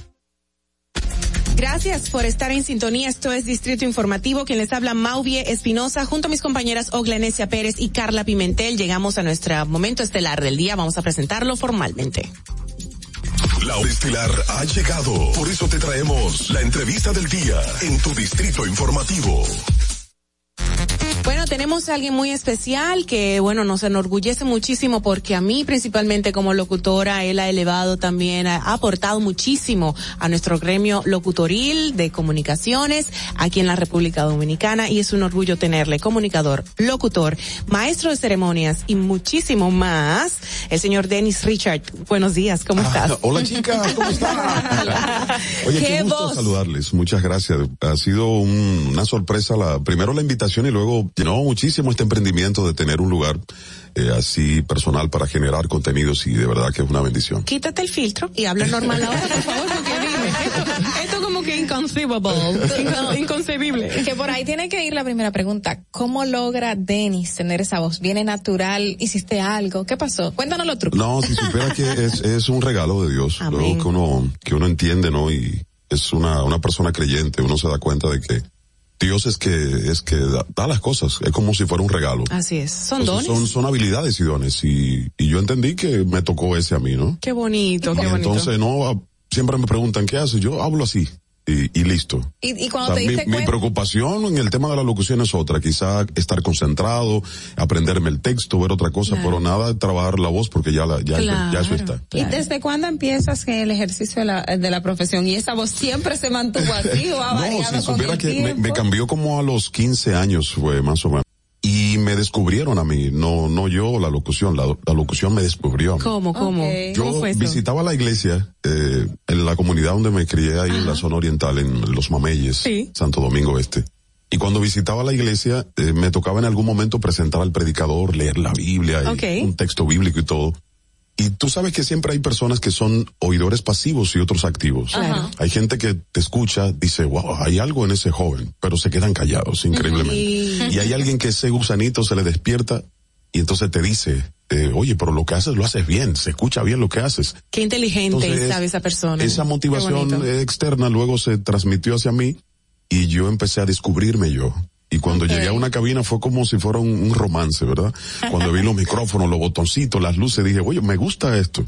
S11: Gracias por estar en sintonía. Esto es Distrito Informativo. Quien les habla, Mauvie Espinosa, junto a mis compañeras Oglenesia Pérez y Carla Pimentel. Llegamos a nuestro momento estelar del día. Vamos a presentarlo formalmente.
S14: La hora estelar ha llegado. Por eso te traemos la entrevista del día en tu Distrito Informativo.
S11: Tenemos a alguien muy especial que, bueno, nos enorgullece muchísimo porque a mí principalmente como locutora, él ha elevado también, ha aportado muchísimo a nuestro gremio locutoril de comunicaciones aquí en la República Dominicana y es un orgullo tenerle comunicador, locutor, maestro de ceremonias y muchísimo más, el señor Dennis Richard. Buenos días, ¿cómo estás?
S32: Ah, hola chicas, ¿cómo están? Oye, qué,
S11: ¿Qué
S32: gusto saludarles. Muchas gracias. Ha sido un- una sorpresa la, primero la invitación y luego muchísimo este emprendimiento de tener un lugar eh, así personal para generar contenidos y de verdad que es una bendición.
S11: Quítate el filtro y habla normal ahora, por favor, porque dime, esto, esto como que inconceivable, inco- inconcebible.
S12: Que por ahí tiene que ir la primera pregunta. ¿Cómo logra Denis tener esa voz? ¿Viene natural? ¿Hiciste algo? ¿Qué pasó? Cuéntanos los trucos.
S32: No, si supiera que es, es un regalo de Dios, luego que uno, que uno entiende, ¿no? Y es una, una persona creyente, uno se da cuenta de que Dios es que, es que da, da las cosas, es como si fuera un regalo.
S11: Así es, son
S32: Entonces,
S11: dones.
S32: Son, son habilidades y dones y, y yo entendí que me tocó ese a mí, ¿no?
S11: Qué bonito, qué
S32: Y
S11: bonito.
S32: entonces no, ah, siempre me preguntan qué haces, yo hablo así y, y listo.
S12: Y, y cuando
S32: O sea,
S12: te
S32: mi,
S12: diste
S32: mi
S12: cuenta,
S32: preocupación en el tema de la locución es otra, quizá estar concentrado, aprenderme el texto, ver otra cosa,
S13: Claro.
S32: pero nada de trabajar la voz porque ya la, ya, ya eso está.
S13: ¿Y desde cuándo empiezas el ejercicio de la, de la profesión? ¿Y esa voz siempre se mantuvo así o ha
S32: No,
S13: variado
S32: si
S13: con
S32: supiera
S13: el
S32: que me cambió como a los 15 años fue más o menos. Y me descubrieron a mí, no, no yo la locución, la, la locución me descubrió a mí.
S11: ¿Cómo, cómo?
S32: Yo
S11: ¿Cómo fue eso?
S32: visitaba la iglesia eh, en la comunidad donde me crié ahí en la zona oriental, en Los Mameyes, Santo Domingo Este. Y cuando visitaba la iglesia, eh, me tocaba en algún momento presentar al predicador, leer la Biblia, y un texto bíblico y todo. Y tú sabes que siempre hay personas que son oidores pasivos y otros activos.
S11: Claro.
S32: Hay gente que te escucha, dice, wow, hay algo en ese joven, pero se quedan callados increíblemente.
S11: Y-
S32: Y hay alguien que ese gusanito se le despierta y entonces te dice, eh, oye, pero lo que haces lo haces bien, se escucha bien lo que haces.
S11: Qué inteligente
S32: Entonces,
S11: sabe esa persona.
S32: Esa motivación externa luego se transmitió hacia mí y yo empecé a descubrirme yo. Y cuando llegué a una cabina fue como si fuera un, un romance, ¿verdad? Cuando vi los micrófonos, los botoncitos, las luces, dije, oye, me gusta esto.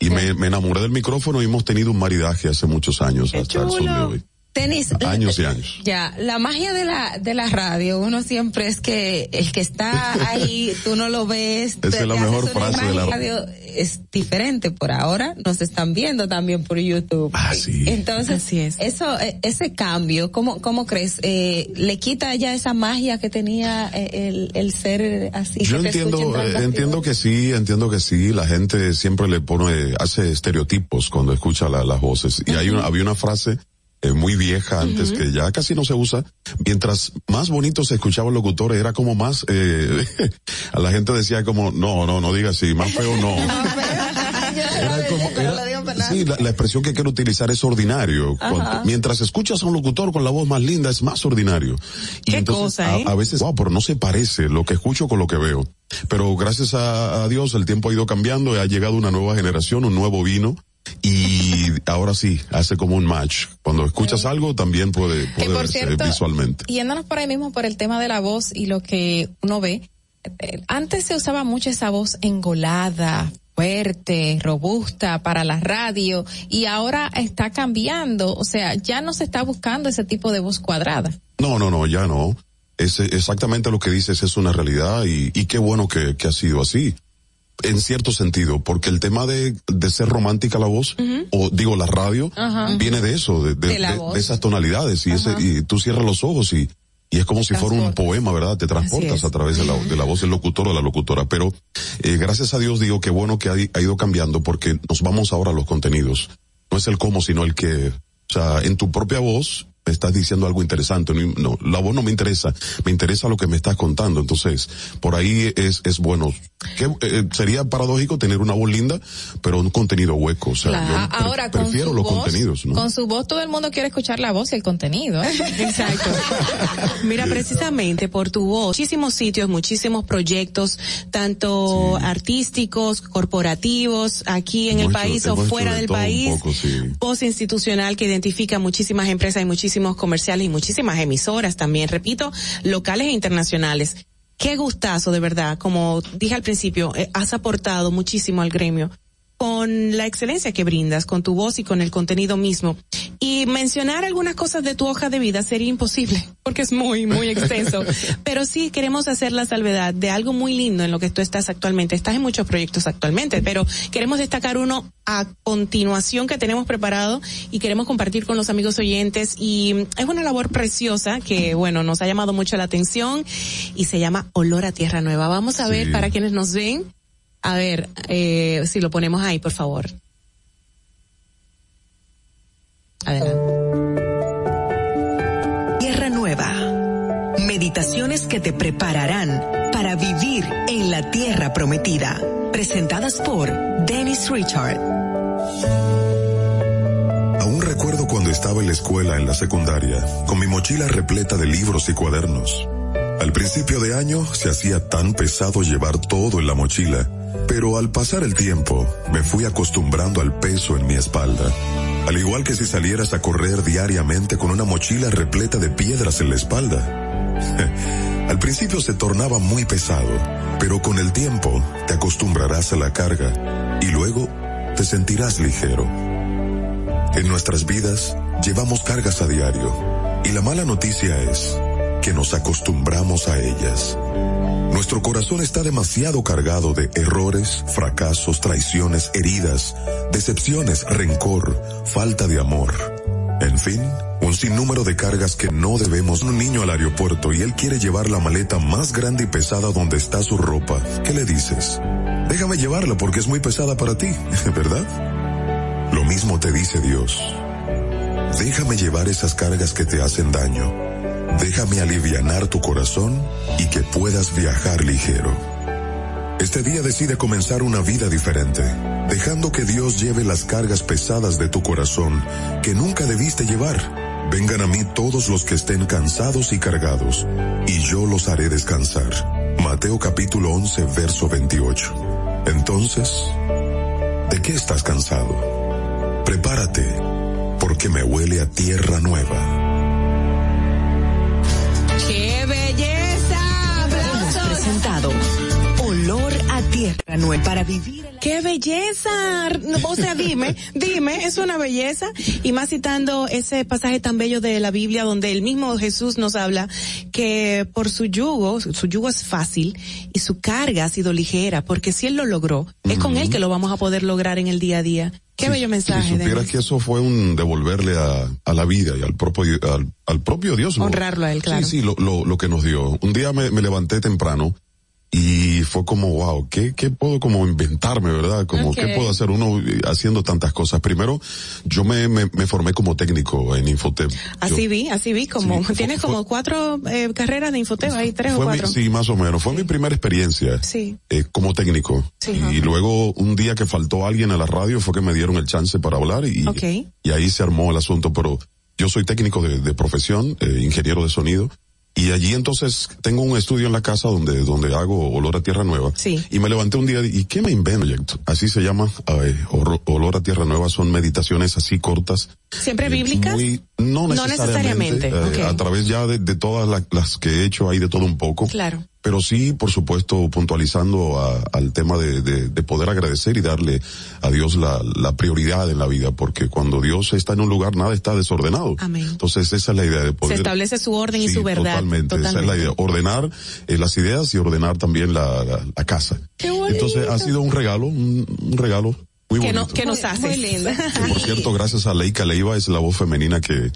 S32: Y me, me enamoré del micrófono y hemos tenido un maridaje hace muchos años hasta el sol de hoy.
S13: Tenis,
S32: Años y años.
S13: Ya, la magia de la de la radio, uno siempre es que el que está ahí, tú no lo ves.
S32: Esa es la mejor frase de la
S13: radio. Es diferente por ahora, nos están viendo también por YouTube.
S32: Ah, sí.
S13: Entonces, eso, eh, ese cambio, ¿cómo, cómo crees? Eh, ¿Le quita ya esa magia que tenía eh, el, el ser así?
S32: Yo
S13: que
S32: entiendo, eh, entiendo que sí, entiendo que sí. La gente siempre le pone, hace estereotipos cuando escucha la- las voces. Y hay una, había una frase eh, muy vieja antes que ya casi no se usa. Mientras más bonito se escuchaba el locutor, era como más, eh, a la gente decía como, no, no, no diga así, más feo no. Era como, era, Sí, la, la expresión que quiero utilizar es ordinario. Cuando- mientras escuchas a un locutor con la voz más linda, es más ordinario. Y
S11: Qué
S32: entonces,
S11: cosa, ¿eh?
S32: a, a veces, wow, pero no se parece lo que escucho con lo que veo. Pero gracias a, a Dios el tiempo ha ido cambiando, ha llegado una nueva generación, un nuevo vino. Y ahora sí, hace como un match. Cuando escuchas algo, también puede, puede
S12: por
S32: verse
S12: cierto,
S32: visualmente.
S12: Yéndonos por ahí mismo por el tema de la voz y lo que uno ve, eh, antes se usaba mucho esa voz engolada, fuerte, robusta para la radio y ahora está cambiando, o sea, ya no se está buscando ese tipo de voz cuadrada.
S32: No, no, no, ya no. Es exactamente lo que dices, es una realidad y, y qué bueno que, que ha sido así. En cierto sentido, porque el tema de, de ser romántica la voz, o digo la radio,
S12: Ajá.
S32: viene de eso, de, de-
S12: De la
S32: de-
S12: voz.
S32: de esas tonalidades y, ese, y tú cierras los ojos y, y es como si fuera un poema, ¿verdad? Te transportas a través de la, de la voz del locutor o de la locutora. Pero eh, gracias a Dios digo que bueno que ha, ha ido cambiando porque nos vamos ahora a los contenidos. No es el cómo, sino el que, o sea, en tu propia voz estás diciendo algo interesante. No, no, la voz no me interesa, me interesa lo que me estás contando. Entonces, por ahí es, es bueno. Que, eh, sería paradójico tener una voz linda, pero un contenido hueco. O sea,
S12: Claro.
S32: yo pre-
S12: Ahora, con
S32: prefiero los
S12: voz,
S32: contenidos, ¿no?
S12: Con su voz todo el mundo quiere escuchar la voz y el contenido. ¿eh?
S11: Exacto. Mira, precisamente por tu voz, muchísimos sitios, muchísimos proyectos, tanto artísticos, corporativos, aquí en el
S32: hecho-
S11: país o fuera
S32: de
S11: del país.
S32: poco, sí.
S11: Voz institucional que identifica muchísimas empresas y muchísimos comerciales y muchísimas emisoras también, repito, locales e internacionales. Qué gustazo, de verdad. Como dije al principio, eh, has aportado muchísimo al gremio con la excelencia que brindas, con tu voz y con el contenido mismo. Y mencionar algunas cosas de tu hoja de vida sería imposible, porque es muy, muy extenso. Pero sí queremos hacer la salvedad de algo muy lindo en lo que tú estás actualmente. Estás en muchos proyectos actualmente, pero queremos destacar uno a continuación que tenemos preparado y queremos compartir con los amigos oyentes. Y es una labor preciosa que, bueno, nos ha llamado mucho la atención y se llama Olor a Tierra Nueva. Vamos a ver para quienes nos ven. A ver, eh, si lo ponemos ahí, por favor. Adelante.
S33: Tierra Nueva. Meditaciones que te prepararán para vivir en la tierra prometida. Presentadas por Dennis Richard.
S14: Aún recuerdo cuando estaba en la escuela en la secundaria, con mi mochila repleta de libros y cuadernos. Al principio de año se hacía tan pesado llevar todo en la mochila, pero al pasar el tiempo me fui acostumbrando al peso en mi espalda. Al igual que si salieras a correr diariamente con una mochila repleta de piedras en la espalda. Al principio se tornaba muy pesado, pero con el tiempo te acostumbrarás a la carga y luego te sentirás ligero. En nuestras vidas llevamos cargas a diario y la mala noticia es que nos acostumbramos a ellas. Nuestro corazón está demasiado cargado de errores, fracasos, traiciones, heridas, decepciones, rencor, falta de amor. En fin, un sinnúmero de cargas que no debemos. Un niño al aeropuerto y él quiere llevar la maleta más grande y pesada donde está su ropa. ¿Qué le dices? Déjame llevarla porque es muy pesada para ti, ¿verdad? Lo mismo te dice Dios. Déjame llevar esas cargas que te hacen daño. Déjame alivianar tu corazón y que puedas viajar ligero. Este día decide comenzar una vida diferente, dejando que Dios lleve las cargas pesadas de tu corazón que nunca debiste llevar. Vengan a mí todos los que estén cansados y cargados, y yo los haré descansar. Mateo capítulo 11, verso 28. Entonces, ¿de qué estás cansado? Prepárate, porque me huele a tierra nueva.
S33: Presentado Tierra Nueva para vivir.
S11: ¡Qué belleza! No, O sea, dime, dime, es una belleza. Y más citando ese pasaje tan bello de la Biblia donde el mismo Jesús nos habla que por su yugo, su yugo es fácil y su carga ha sido ligera, porque si Él lo logró, es con Él que lo vamos a poder lograr en el día a día. Qué bello
S32: Si
S11: mensaje.
S32: supieras
S11: Denis.
S32: que eso fue un devolverle a, a la vida y al propio, al, al propio Dios.
S11: Honrarlo a Él, claro.
S32: Sí, sí, lo, lo, lo que nos dio. Un día me, me levanté temprano y fue como, wow, ¿qué, qué puedo como inventarme, verdad? Como,
S11: Ok.
S32: ¿qué puedo hacer uno eh, haciendo tantas cosas? Primero, yo me, me, me formé como técnico en Infotep.
S11: Así vi, así vi, como, tienes como cuatro eh, carreras de Infoteo, hay tres o
S32: mi-
S11: cuatro.
S32: sí, más o menos. Fue mi primera experiencia
S11: Sí.
S32: eh, como técnico.
S11: Sí.
S32: Y luego, un día que faltó alguien a la radio, fue que me dieron el chance para hablar y, y ahí se armó el asunto. Pero yo soy técnico de, de profesión, eh, ingeniero de sonido. Y allí entonces tengo un estudio en la casa donde, donde hago olor a tierra nueva.
S11: Sí.
S32: Y me levanté un día y ¿qué me invento? Así se llama, eh, olor a tierra nueva. Son meditaciones así cortas.
S11: ¿Siempre bíblicas?
S32: Muy, no
S11: No
S32: necesariamente. eh. A través ya de, de todas la- las que he hecho, hay de todo un poco.
S11: Claro.
S32: Pero sí, por supuesto, puntualizando a- al tema de, de- de poder agradecer y darle a Dios la, la prioridad en la vida, porque cuando Dios está en un lugar, nada está desordenado.
S11: Amén.
S32: Entonces, esa es la idea de
S11: Se
S32: poder.
S11: establece su orden y su verdad.
S32: Totalmente, esa es la idea. Ordenar eh, las ideas y ordenar también la, la, la casa. Entonces, ha sido un regalo, un, un regalo muy
S11: Que,
S32: bonito.
S11: no, que nos hace.
S13: Muy linda.
S32: Que, por cierto, gracias a Leica Leiva, es la voz femenina que,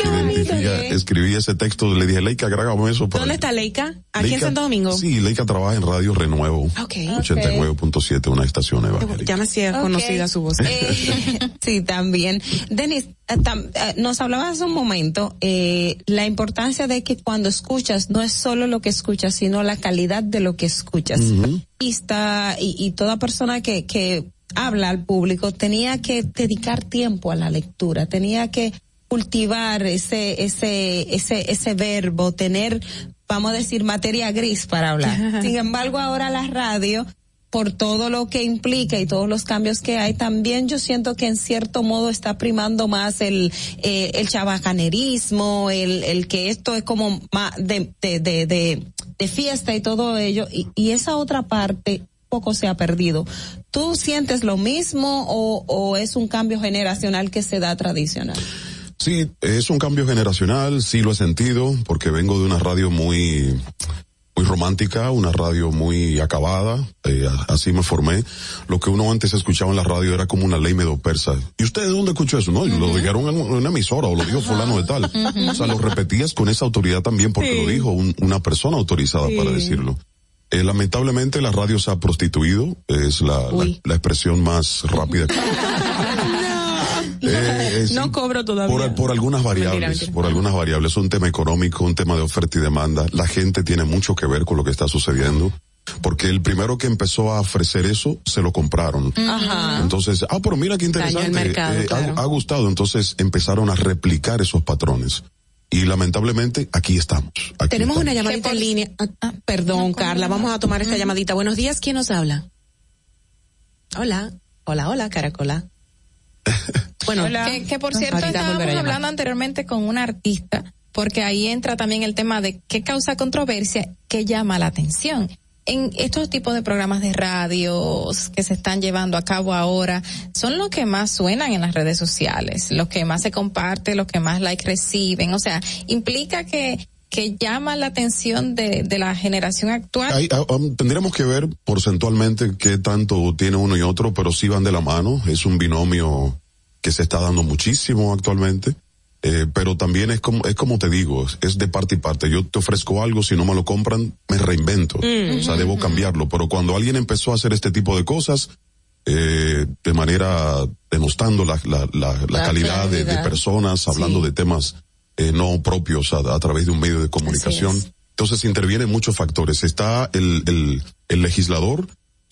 S32: que identifica, escribí ese texto, le dije, Leica, agrégame eso para
S11: ¿Dónde está Leica? Aquí en Santo Domingo.
S32: Sí, Leica trabaja en Radio Renuevo.
S11: Ok.
S32: 89.7, una estación evangélica.
S11: Ya me hacía conocida su voz.
S13: Eh, sí, también. Denis, eh, tam- eh, nos hablabas hace un momento eh, la importancia de que cuando escuchas no es solo lo que escuchas, sino la calidad de lo que escuchas. Artista y, y toda persona que, que habla al público tenía que dedicar tiempo a la lectura, tenía que cultivar ese, ese, ese, ese verbo, tener, vamos a decir, materia gris para hablar. Sin embargo, ahora la radio por todo lo que implica y todos los cambios que hay, también yo siento que en cierto modo está primando más el, eh, el chabacanerismo, el, el que esto es como más de, de, de, de, de fiesta y todo ello, y, y esa otra parte poco se ha perdido. ¿Tú sientes lo mismo o, o es un cambio generacional que se da tradicional?
S32: Sí, es un cambio generacional, sí lo he sentido, porque vengo de una radio muy, muy romántica, una radio muy acabada, eh, así me formé. Lo que uno antes escuchaba en la radio era como una ley medio persa. ¿Y usted de dónde escuchó eso? No, lo dijeron en una emisora o lo dijo fulano de tal. O sea, lo repetías con esa autoridad también porque
S34: Sí.
S32: lo dijo un- una persona autorizada para decirlo. Eh, lamentablemente la radio se ha prostituido, es la, la, la expresión más rápida. Eh, eh,
S11: no cobro todavía.
S32: por, por algunas variables,
S11: Mentira, mentira.
S32: por algunas variables, un tema económico, un tema de oferta y demanda. La gente tiene mucho que ver con lo que está sucediendo, porque el primero que empezó a ofrecer eso, se lo compraron.
S11: Ajá.
S32: Entonces, ah, pero mira qué interesante,
S11: el mercado,
S32: eh, ha, gustado. Entonces empezaron a replicar esos patrones. Y lamentablemente, aquí estamos. Aquí
S11: Tenemos
S32: estamos.
S11: una llamadita en línea. Ah, perdón, Carla, vamos a tomar esta llamadita. Buenos días, ¿quién nos habla? Hola, hola, hola, Caracola. Bueno,
S12: que, que por cierto
S11: Ahorita
S12: estábamos hablando anteriormente con una artista, porque ahí entra también el tema de qué causa controversia, qué llama la atención. En estos tipos de programas de radios que se están llevando a cabo ahora, son los que más suenan en las redes sociales, los que más se comparten, los que más like reciben. O sea, implica que, que llama la atención de, de la generación actual.
S32: Ah, um, tendríamos que ver porcentualmente qué tanto tiene uno y otro, pero sí van de la mano. Es un binomio que se está dando muchísimo actualmente. Eh, pero también es como, es como te digo, es de parte y parte. Yo te ofrezco algo, si no me lo compran, me reinvento.
S34: Mm.
S32: O sea, debo cambiarlo. Pero cuando alguien empezó a hacer este tipo de cosas, eh, de manera denostando la, la, la, la
S34: La
S32: calidad, de- De, personas, hablando de temas eh, no propios a, a través de un medio de comunicación.
S34: es.
S32: Entonces intervienen muchos factores. Está el, el, el legislador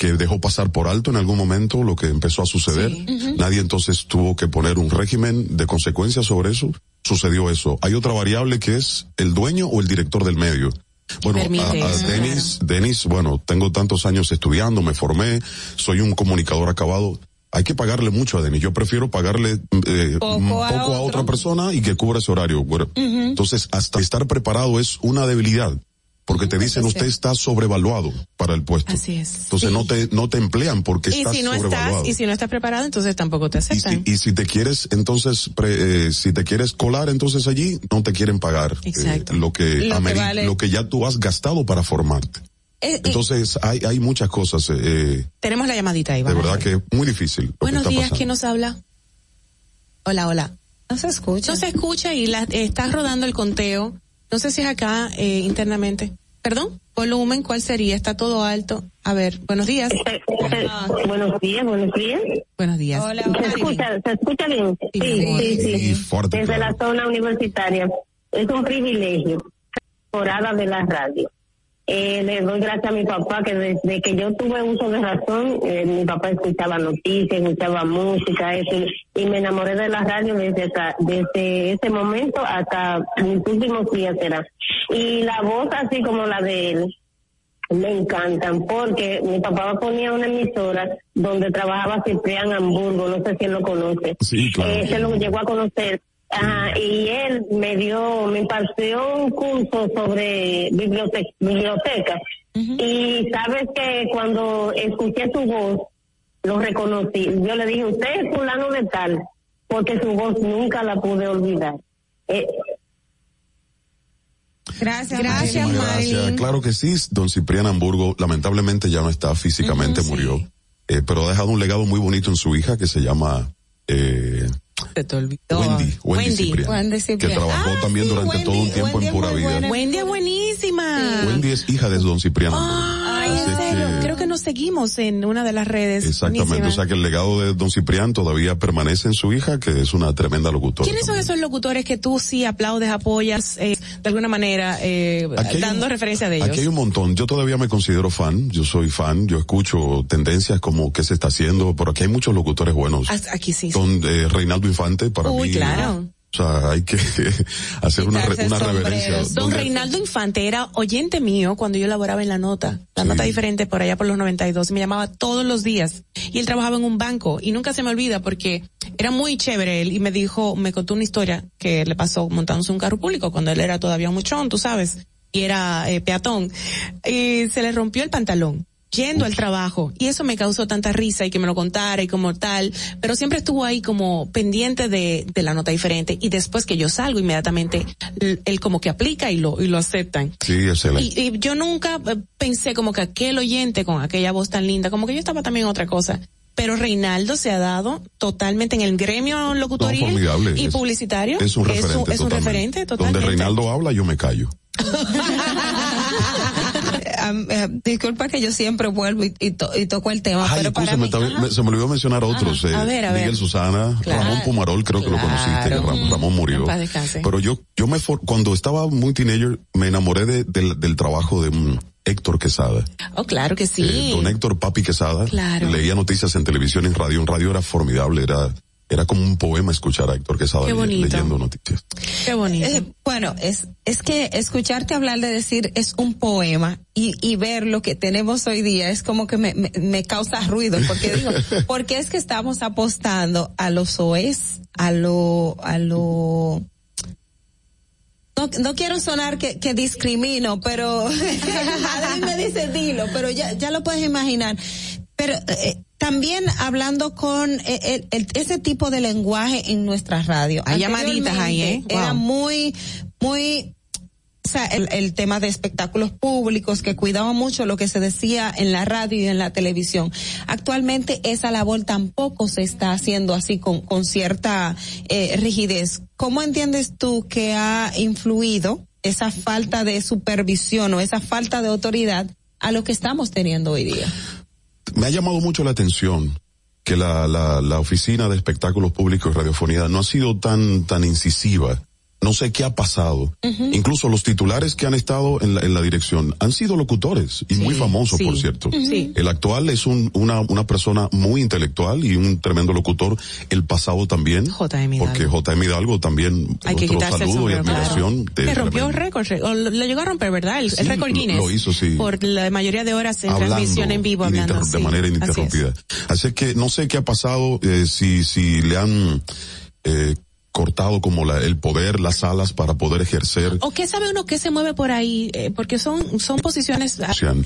S32: que dejó pasar por alto en algún momento lo que empezó a suceder. Nadie entonces tuvo que poner un régimen de consecuencias sobre eso. Sucedió eso. Hay otra variable que es el dueño o el director del medio. Bueno, a, Denis, Denis, bueno, tengo tantos años estudiando, me formé, soy un comunicador acabado. Hay que pagarle mucho a Denis. Yo prefiero pagarle eh,
S34: Poco
S32: mm,
S34: a
S32: poco a otra persona y que cubra ese horario. Bueno, Entonces, hasta estar preparado es una debilidad. Porque te dicen, usted está sobrevaluado para el puesto.
S11: Así es.
S32: Entonces no te, no te emplean porque
S11: Y
S32: estás
S11: si no estás,
S32: sobrevaluado.
S11: y si no estás preparado, entonces tampoco te
S32: Y si,
S11: aceptan.
S32: y si te quieres, entonces, pre- eh, si te quieres colar, entonces allí no te quieren pagar eh,
S11: Exacto.
S32: lo que
S11: Lo que vale.
S32: lo que ya tú has gastado para formarte.
S11: Eh, eh,
S32: Entonces hay hay muchas cosas, eh,
S11: tenemos la llamadita ahí,
S32: de verdad que es muy difícil. Lo
S11: Buenos
S32: que está
S11: días,
S32: pasando.
S11: ¿quién nos habla? Hola, hola.
S13: No se escucha.
S11: No se escucha y la, eh, está rodando el conteo. No sé si es acá eh, internamente. Perdón, volumen, ¿cuál sería? Está todo alto. A ver, buenos días.
S35: buenos días, buenos días.
S11: Buenos días.
S35: Hola, ¿Se escucha, ¿Se escucha bien? Sí, sí, sí. Desde la zona universitaria. Es un privilegio. Temporada de la radio. Eh, le doy gracias a mi papá que desde que yo tuve uso de razón, eh, mi papá escuchaba noticias, escuchaba música, eso, y me enamoré de la radio desde, desde ese momento hasta mis últimos días será. Y la voz así como la de él, me encantan porque mi papá ponía una emisora donde trabajaba Ciprián Hamburgo, no sé si él lo conoce.
S32: Sí, claro.
S35: Eh, se lo llegó a conocer Ajá, y él me dio, me impartió un curso sobre biblioteca, biblioteca. y sabes que cuando escuché su voz, lo reconocí. Yo le dije, usted es fulano de tal, porque su voz nunca la pude olvidar. Eh,
S11: Gracias, gracias,
S32: gracias. Claro que sí, don Ciprián Hamburgo lamentablemente ya no está físicamente, murió, eh, pero ha dejado un legado muy bonito en su hija que se llama eh, Wendy, Wendy, Ciprián, que trabajó
S11: ah,
S32: también durante todo un tiempo en Pura Vida.
S11: Wendy es buenísima.
S32: Wendy es hija de Don Cipriano.
S11: Serio, creo que nos seguimos en una de las redes.
S32: Exactamente, o sea que el legado de Don Ciprián todavía permanece en su hija, que es una tremenda locutora.
S11: ¿Quiénes son esos locutores que tú sí aplaudes, apoyas, eh, de alguna manera, eh, dando referencia de ellos?
S32: Aquí hay un montón, yo todavía me considero fan, yo soy fan, yo escucho tendencias como qué se está haciendo, pero aquí hay muchos locutores buenos.
S11: Aquí sí.
S32: Don eh, Reinaldo Infante, para
S11: Uy,
S32: mí.
S11: claro.
S32: O sea, hay que hacer una, una reverencia.
S11: Don Reinaldo Infante era oyente mío cuando yo laboraba en la nota, la nota diferente por allá por los 92, me llamaba todos los días. Y él trabajaba en un banco. Y nunca se me olvida porque era muy chévere él y me dijo, me contó una historia que le pasó montándose un carro público cuando él era todavía un muchón, tú sabes, y era eh, peatón. Y se le rompió el pantalón yendo al trabajo y eso me causó tanta risa y que me lo contara y como tal, pero siempre estuvo ahí como pendiente de, de la nota diferente y después que yo salgo inmediatamente él como que aplica y lo y lo aceptan.
S32: Sí, excelente.
S11: Y, y yo nunca eh, pensé como que aquel oyente con aquella voz tan linda, como que yo estaba también en otra cosa pero Reinaldo se ha dado totalmente en el gremio locutorial y publicitario.
S32: Es un referente.
S11: Es un, referente totalmente.
S32: Donde Reinaldo habla, yo me callo.
S13: Eh, disculpa que yo siempre vuelvo y, toco el tema, pero para mí,
S32: se me olvidó mencionar otros. Eh, Miguel Susana, Ramón Pumarol, creo que lo conociste, Ramón, murió. Pero yo, yo me cuando estaba muy teenager, me enamoré de, del trabajo de un Héctor Quesada.
S11: Oh, claro que sí.
S32: Eh, don Héctor Papi Quesada.
S11: Claro.
S32: Leía noticias en televisión, en radio. En radio era formidable, era era como un poema escuchar a Héctor Quesada leyendo noticias.
S11: Qué bonito.
S13: Eh, bueno, es, es que escucharte hablar de decir es un poema y, y ver lo que tenemos hoy día es como que me, me, causa ruido, porque digo, porque es que estamos apostando a los OES, a lo, a lo, no, no quiero sonar que, que discrimino, pero Madrid me dice dilo, pero ya, ya lo puedes imaginar. Pero eh, también hablando con eh, ese tipo de lenguaje en nuestra radio.
S11: Hay llamaditas ahí, ¿eh?
S13: Era muy, muy o sea, el, el, tema de espectáculos públicos que cuidaba mucho lo que se decía en la radio y en la televisión. Actualmente esa labor tampoco se está haciendo así con, con cierta eh, rigidez. ¿Cómo entiendes tú que ha influido esa falta de supervisión o esa falta de autoridad a lo que estamos teniendo hoy día?
S32: Me ha llamado mucho la atención que la, la, la oficina de espectáculos públicos y radiofonía no ha sido tan, tan incisiva no sé qué ha pasado. Incluso los titulares que han estado en la, en la dirección han sido locutores y muy famosos, por cierto. El actual es un, una, una persona muy intelectual y un tremendo locutor. El pasado también.
S11: JM
S32: Porque JM Hidalgo también.
S11: Hay que
S32: saludo y admiración.
S11: Que rompió récord, lo, llegó a romper, ¿verdad? El, récord Guinness.
S32: Lo, hizo, sí.
S11: Por la mayoría de horas en transmisión en vivo hablando.
S32: De manera ininterrumpida. Así, que no sé qué ha pasado, eh, si, si le han, eh, cortado como la, el poder, las alas para poder ejercer.
S11: ¿O qué sabe uno que se mueve por ahí? Eh, porque son, son posiciones...
S32: O sea, no,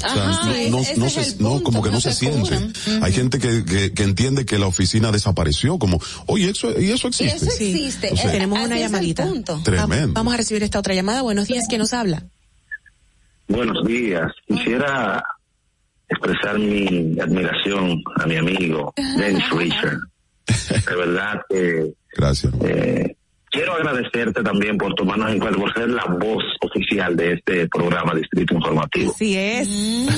S32: no, se, no, como que no, se, siente. Hay gente que, que, que, entiende que la oficina desapareció, como, oye, eso, y eso existe.
S13: Eso existe.
S11: Tenemos una llamadita.
S32: Tremendo.
S11: Vamos a recibir esta otra llamada. Buenos días, ¿quién nos habla?
S36: Buenos días. Quisiera expresar mi admiración a mi amigo Dennis Richard. De verdad que
S32: Gracias.
S36: Eh, quiero agradecerte también por tomarnos en cuenta, por ser la voz oficial de este programa Distrito Informativo.
S11: Así es. Mm,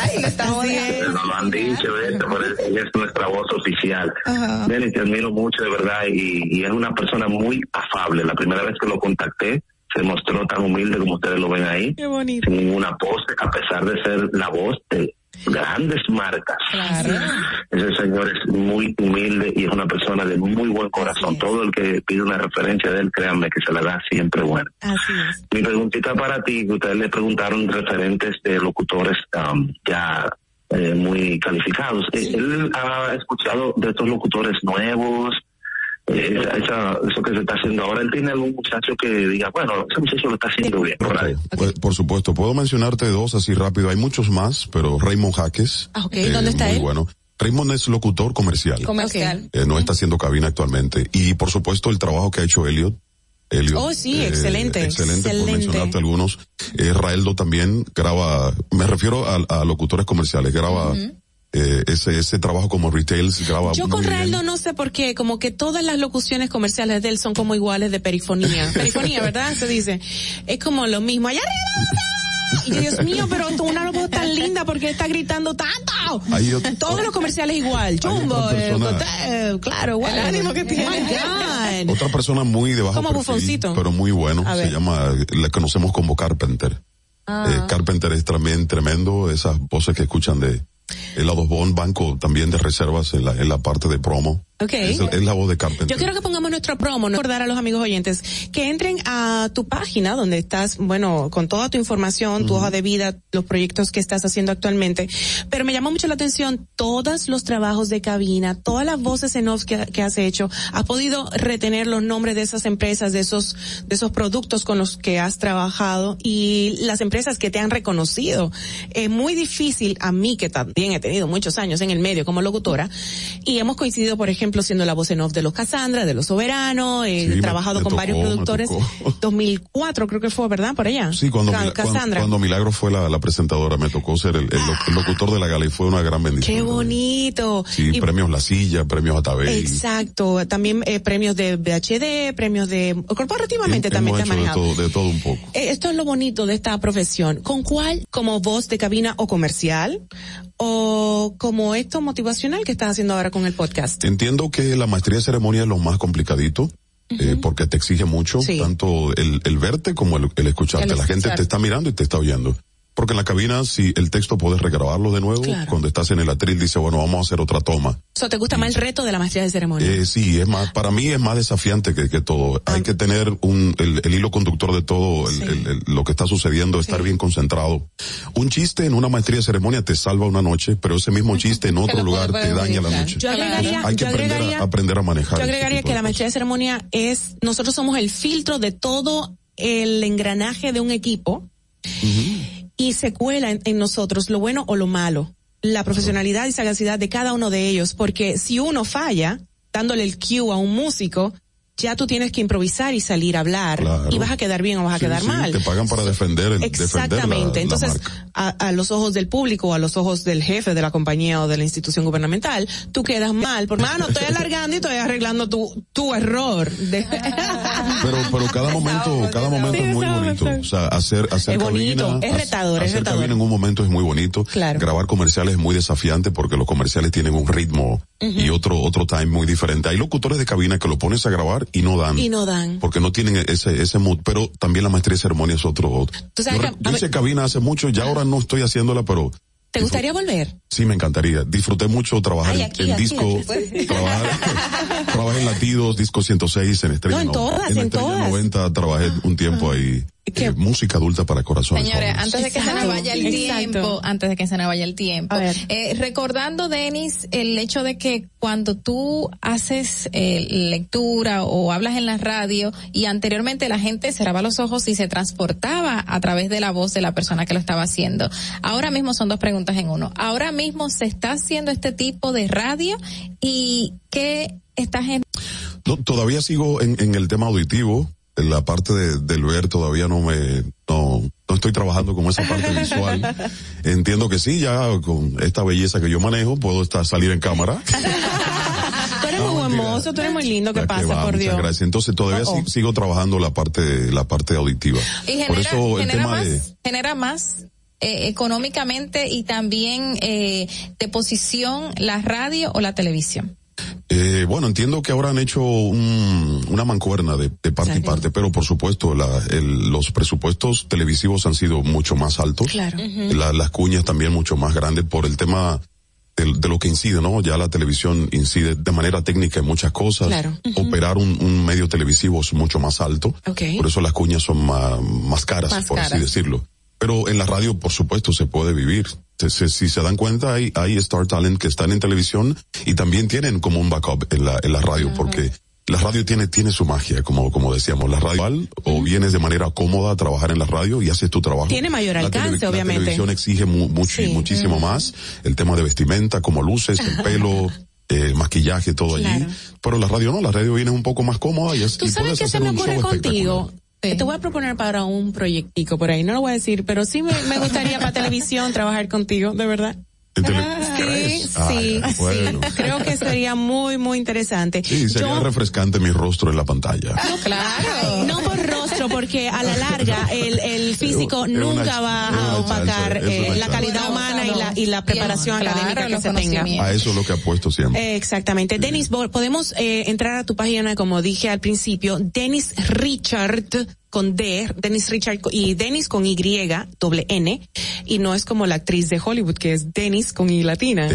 S11: ay, estamos
S36: Nos lo han dicho, esto, es nuestra voz oficial. Denis, te admiro mucho, de verdad, y, y es una persona muy afable. La primera vez que lo contacté, se mostró tan humilde como ustedes lo ven ahí.
S11: Qué bonito.
S36: Sin ninguna pose, a pesar de ser la voz de grandes marcas. Ese señor es muy humilde y es una persona de muy buen corazón. Todo el que pide una referencia de él, créanme que se la da siempre bueno.
S11: Así es.
S36: Mi preguntita para ti, que ustedes le preguntaron referentes de locutores um, ya eh, muy calificados. ¿Él ha escuchado de estos locutores nuevos? Eh, eso que se está haciendo ahora. Él tiene algún muchacho que diga, bueno, ese muchacho lo está haciendo bien.
S32: Pues, por supuesto, puedo mencionarte dos así rápido. Hay muchos más, pero Raymond Jaques.
S11: Ah, okay. ¿Dónde está
S32: muy bueno. Raymond es locutor comercial.
S11: Comercial.
S32: Eh, no está haciendo cabina actualmente. Y por supuesto el trabajo que ha hecho Elliot. Elliot
S11: oh, sí, eh, excelente.
S32: excelente. por mencionarte algunos. Eh, Raeldo también graba, me refiero a, locutores comerciales, graba eh, ese, ese trabajo como retail graba
S11: Yo con Realdo no sé por qué, como que todas las locuciones comerciales de él son como iguales de perifonía. perifonía, ¿verdad? Se dice. Es como lo mismo. ¡Allá arriba! Y Dios mío, pero tú una voz tan linda porque está gritando tanto. Todos los comerciales igual. Chumbo, el claro, el ánimo que tiene.
S32: Otra persona muy de bajo
S11: Como bufoncito.
S32: pero muy bueno. Se llama, le conocemos como Carpenter. Ah. Eh, Carpenter es también tremendo, esas voces que escuchan de, el Adobón Banco también de reservas en la, en la parte de promo.
S11: Okay.
S32: Es, la voz de Carpenter.
S11: Yo quiero que pongamos nuestro promo, no recordar a los amigos oyentes que entren a tu página donde estás, bueno, con toda tu información, tu hoja de vida, los proyectos que estás haciendo actualmente. Pero me llamó mucho la atención todos los trabajos de cabina, todas las voces en off que, has hecho. Has podido retener los nombres de esas empresas, de esos, de esos productos con los que has trabajado y las empresas que te han reconocido. Es muy difícil a mí que también he tenido muchos años en el medio como locutora y hemos coincidido, por ejemplo, siendo la voz en off de los Cassandra, de los Soberanos, he trabajado con varios productores. 2004 creo que fue, ¿verdad? Por allá.
S32: Sí, cuando, cuando, Milagro fue la, presentadora, me tocó ser el, locutor de la gala y fue una gran bendición.
S11: Qué bonito.
S32: Sí, premios La Silla, premios Atabey.
S11: Exacto, también eh, premios de BHD, premios de, corporativamente también te manejado.
S32: De todo, de todo un poco.
S11: Eh, esto es lo bonito de esta profesión. ¿Con cuál? Como voz de cabina o comercial o como esto motivacional que estás haciendo ahora con el podcast?
S32: Entiendo que la maestría de ceremonia es lo más complicadito. Eh, porque te exige mucho, tanto el, el, verte como el, escucharte. la gente te está mirando y te está oyendo. Porque en la cabina, si el texto puedes regrabarlo de nuevo, cuando estás en el atril dice, bueno, vamos a hacer otra toma.
S11: ¿Te gusta más el reto de la maestría de ceremonia?
S32: Eh, sí, es más, para mí es más desafiante que, que todo. Hay que tener un, el, hilo conductor de todo, el, lo que está sucediendo, estar bien concentrado. Un chiste en una maestría de ceremonia te salva una noche, pero ese mismo chiste en otro lugar te daña la noche.
S11: Yo agregaría,
S32: Hay que aprender, a, aprender a manejar.
S11: Yo agregaría que la maestría de ceremonia es, nosotros somos el filtro de todo el engranaje de un equipo y se cuela en, nosotros lo bueno o lo malo, la profesionalidad y sagacidad de cada uno de ellos, porque si uno falla, dándole el cue a un músico, ya tú tienes que improvisar y salir a hablar y vas a quedar bien o vas a quedar mal.
S32: Te pagan para defender. El,
S11: Exactamente. Entonces, a, los ojos del público o a los ojos del jefe de la compañía o de la institución gubernamental, tú quedas mal. Por mano, estoy alargando y estoy arreglando tu, tu error.
S32: pero, pero cada momento, cada momento es muy bonito. O sea, hacer, hacer
S11: es bonito, es retador,
S32: hacer
S11: es retador.
S32: en un momento es muy bonito.
S11: Claro.
S32: Grabar comerciales es muy desafiante porque los comerciales tienen un ritmo y otro, otro time muy diferente. Hay locutores de cabina que lo pones a grabar y no dan.
S11: Y no dan.
S32: Porque no tienen ese, ese mood, pero también la maestría de ceremonia es otro. otro. yo, hice cabina hace mucho, ya ahora no estoy haciéndola, pero
S11: ¿Te gustaría volver?
S32: Sí, me encantaría. Disfruté mucho trabajar en, disco, trabajé en Latidos, Disco 106, en Estrella,
S11: no, en todas,
S32: en,
S11: en
S32: Estrella
S11: todas.
S32: 90 trabajé un tiempo ahí. Eh, música adulta para corazones.
S12: Señores, antes de que se nos vaya el tiempo, antes de que se nos vaya el tiempo, eh, recordando, Denis, el hecho de que cuando tú haces eh, lectura o hablas en la radio y anteriormente la gente cerraba los ojos y se transportaba a través de la voz de la persona que lo estaba haciendo. Ahora mismo son dos preguntas en uno. Ahora mismo se está haciendo este tipo de radio y qué está gente.
S32: todavía sigo en, en el tema auditivo la parte de, del ver todavía no me, no, no estoy trabajando con esa parte visual. Entiendo que sí, ya con esta belleza que yo manejo puedo estar, salir en cámara.
S11: Eres muy hermoso, tú eres muy lindo, ¿qué pasa, por Dios?
S32: Gracias. Entonces todavía oh, oh. sigo trabajando la parte, la parte auditiva. por eso el tema
S12: más,
S32: de...
S12: Genera más eh, económicamente y también eh, de posición la radio o la televisión.
S32: Eh, bueno, entiendo que ahora han hecho un, una mancuerna de, parte y parte, pero por supuesto la, el, los presupuestos televisivos han sido mucho más altos.
S12: Claro.
S32: las cuñas también mucho más grandes por el tema de, lo que incide, ¿no? Ya la televisión incide de manera técnica en muchas cosas.
S12: Claro.
S32: Operar un, un, medio televisivo es mucho más alto.
S12: Okay.
S32: Por eso las cuñas son más, más caras, por así decirlo. Pero en la radio, por supuesto, se puede vivir. si se dan cuenta, hay, hay Star Talent que están en televisión y también tienen como un backup en la, en la radio, porque la radio tiene, tiene su magia, como, como decíamos. La radio, o vienes de manera cómoda a trabajar en la radio y haces tu trabajo.
S11: Tiene mayor alcance, obviamente.
S32: La televisión exige mucho, muchísimo más. El tema de vestimenta, como luces, el pelo. Eh, maquillaje, todo allí. Pero la radio no, la radio viene un poco más cómoda y es
S11: ¿Tú sabes qué se me ocurre contigo? Te voy a proponer para un proyectico por ahí, no lo voy a decir, pero sí me, me gustaría para televisión trabajar contigo, de verdad. Sí, sí, sí. Creo que sería muy, muy interesante.
S32: Sí, sería refrescante mi rostro en la pantalla.
S11: No, claro. No por rostro, porque a la larga el, el físico nunca va a opacar eh, la calidad humana y la, y la preparación académica que se tenga.
S32: A eso es lo que apuesto siempre.
S11: exactamente. Denis, podemos eh, entrar a tu página, como dije al principio, Denis Richard con D, Dennis Richard y Dennis con Y, doble N, y no es como la actriz de Hollywood que es Dennis con Y latina.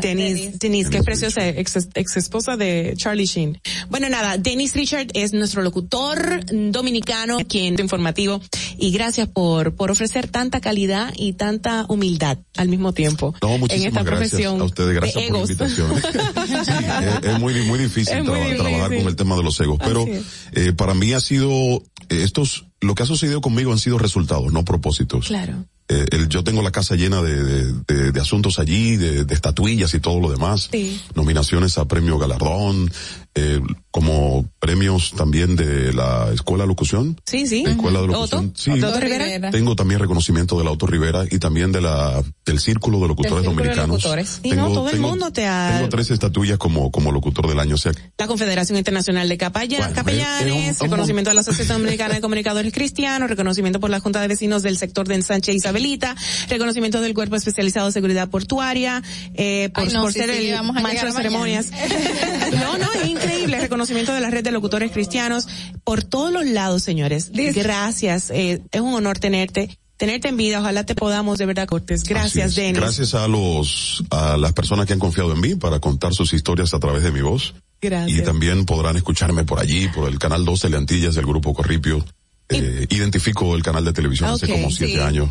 S11: Dennis, Dennis, que es preciosa, ex, esposa de Charlie Sheen. Bueno, nada, Dennis Richard es nuestro locutor dominicano aquí en informativo y gracias por, por ofrecer tanta calidad y tanta humildad al mismo tiempo.
S32: en esta profesión. A ustedes, gracias por la invitación. es, muy, muy difícil, trabajar con el tema de los egos, pero eh, para mí ha sido estos, lo que ha sucedido conmigo han sido resultados, no propósitos.
S11: Claro.
S32: Eh, el, yo tengo la casa llena de, de, de, asuntos allí, de, de, estatuillas y todo lo demás.
S11: Sí.
S32: Nominaciones a premio galardón, eh, como premios también de la Escuela de Locución.
S11: Sí, sí.
S32: Escuela de Locución. Sí.
S11: Rivera?
S32: Tengo también reconocimiento de la Auto Rivera y también de la, del Círculo de Locutores Dominicanos.
S11: tengo, no, todo el mundo te ha...
S32: Tengo tres estatuillas como, como locutor del año. O sea,
S11: la Confederación Internacional de Capellanes, reconocimiento de la Asociación Dominicana de Comunicadores Cristianos, reconocimiento por la Junta de Vecinos del sector de Ensanche Isabelita, reconocimiento del Cuerpo Especializado de Seguridad Portuaria, eh, por, por ser el maestro de ceremonias. no, no, increíble. Reconocimiento de la red de locutores cristianos por todos los lados, señores. Gracias. Eh, es un honor tenerte tenerte en vida. Ojalá te podamos de verdad, Cortés. Gracias, Denis.
S32: Gracias a los, a las personas que han confiado en mí para contar sus historias a través de mi voz.
S11: Gracias.
S32: Y también podrán escucharme por allí, por el canal 12 de Antillas del Grupo Corripio. Eh, identifico el canal de televisión hace como siete años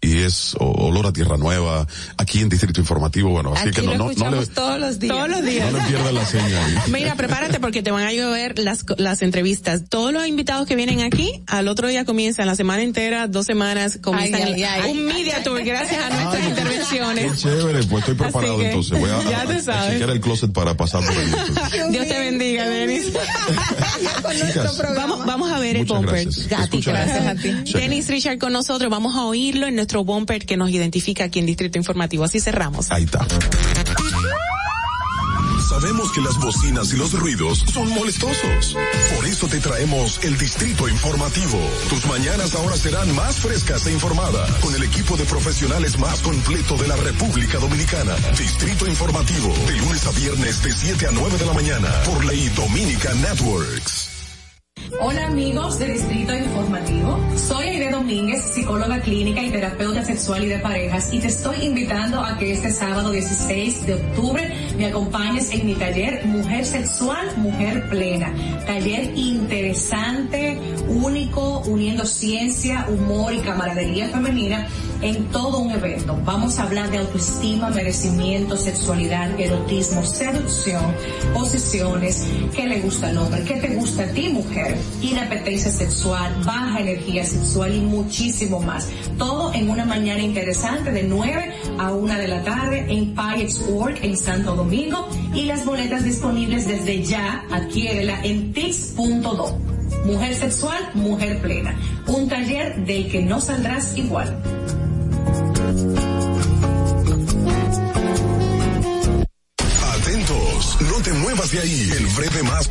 S32: y es olor a tierra nueva aquí en Distrito Informativo bueno así que no no, no le,
S12: todos los días.
S11: Todos los días.
S32: No le pierda la señal.
S11: Mira prepárate porque te van a llover las las entrevistas. Todos los invitados que vienen aquí al otro día comienzan la semana entera dos semanas comienzan un media tour gracias a nuestras intervenciones.
S32: qué chévere pues estoy preparado entonces voy a,
S11: ya te sabes.
S32: chequear el closet para pasar por
S11: ahí Dios te bendiga Denis. Vamos vamos a ver el bumper
S12: gracias. gracias a ti.
S11: Denis Richard con nosotros vamos a oírlo en nuestro nuestro bumper que nos identifica aquí en Distrito Informativo. Así cerramos.
S32: Ahí está.
S14: Sabemos que las bocinas y los ruidos son molestosos. Por eso te traemos el Distrito Informativo. Tus mañanas ahora serán más frescas e informadas con el equipo de profesionales más completo de la República Dominicana. Distrito Informativo, de lunes a viernes de 7 a 9 de la mañana por Ley Dominica Networks.
S29: Hola amigos de Distrito Informativo. Soy Aide Domínguez, psicóloga clínica y terapeuta sexual y de parejas y te estoy invitando a que este sábado 16 de octubre me acompañes en mi taller Mujer Sexual, Mujer Plena. Taller interesante, único, uniendo ciencia, humor y camaradería femenina en todo un evento. Vamos a hablar de autoestima, merecimiento, sexualidad, erotismo, seducción, posiciones, qué le gusta al hombre, qué te gusta a ti mujer, inapetencia sexual, baja energía sexual y muchísimo más. Todo en una mañana interesante de 9 a 1 de la tarde en Payex Work en Santo Domingo y las boletas disponibles desde ya, adquiérela en tix.do. Mujer sexual, mujer plena. Un taller del que no saldrás igual.
S14: Atentos, No te muevas de ahí. El breve más.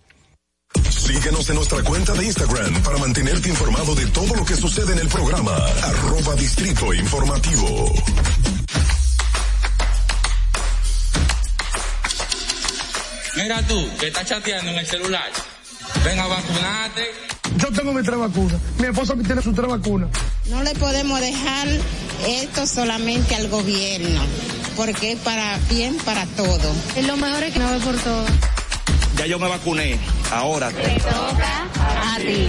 S14: Síguenos en nuestra cuenta de Instagram para mantenerte informado de todo lo que sucede en el programa. Arroba Distrito Informativo.
S21: Mira tú, que estás chateando en el celular. Venga, vacunate.
S22: Yo tengo mi tres vacunas. Mi esposa tiene sus tres vacunas.
S23: No le podemos dejar esto solamente al gobierno, porque es para bien para todo.
S24: Es lo mejor es que no ve por todo.
S25: Ya yo me vacuné. Ahora
S12: Te toca a ti.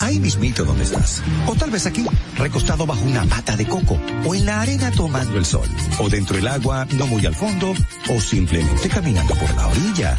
S26: Ahí mismito donde estás. O tal vez aquí, recostado bajo una mata de coco. O en la arena tomando el sol. O dentro del agua, no muy al fondo. O simplemente caminando por la orilla.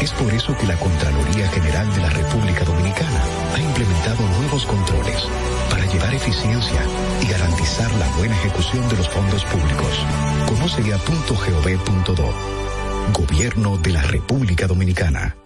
S27: Es por eso que la Contraloría General de la República Dominicana ha implementado nuevos controles para llevar eficiencia y garantizar la buena ejecución de los fondos públicos. Ya .gov.do. Gobierno de la República Dominicana.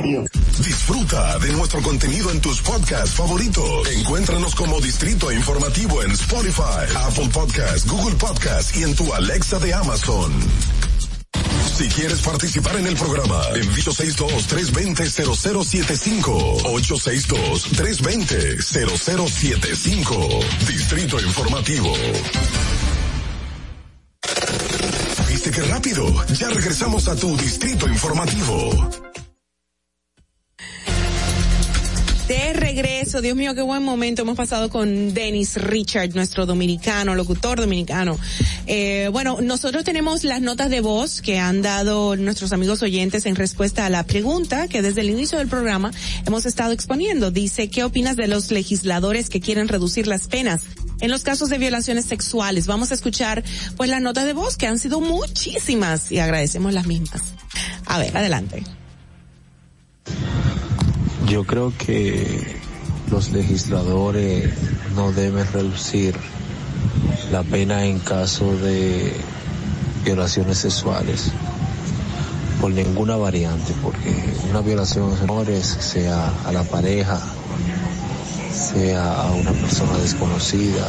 S14: Disfruta de nuestro contenido en tus podcasts favoritos. Encuéntranos como Distrito Informativo en Spotify, Apple Podcasts, Google Podcasts y en tu Alexa de Amazon. Si quieres participar en el programa, envío 623-200075. 862-320-0075. Distrito Informativo. ¿Viste qué rápido? Ya regresamos a tu Distrito Informativo.
S11: De regreso, Dios mío, qué buen momento hemos pasado con Dennis Richard, nuestro dominicano, locutor dominicano. Eh, bueno, nosotros tenemos las notas de voz que han dado nuestros amigos oyentes en respuesta a la pregunta que desde el inicio del programa hemos estado exponiendo. Dice, ¿qué opinas de los legisladores que quieren reducir las penas? En los casos de violaciones sexuales, vamos a escuchar pues las notas de voz que han sido muchísimas y agradecemos las mismas. A ver, adelante.
S37: Yo creo que los legisladores no deben reducir la pena en caso de violaciones sexuales por ninguna variante, porque una violación de menores, sea a la pareja, sea a una persona desconocida,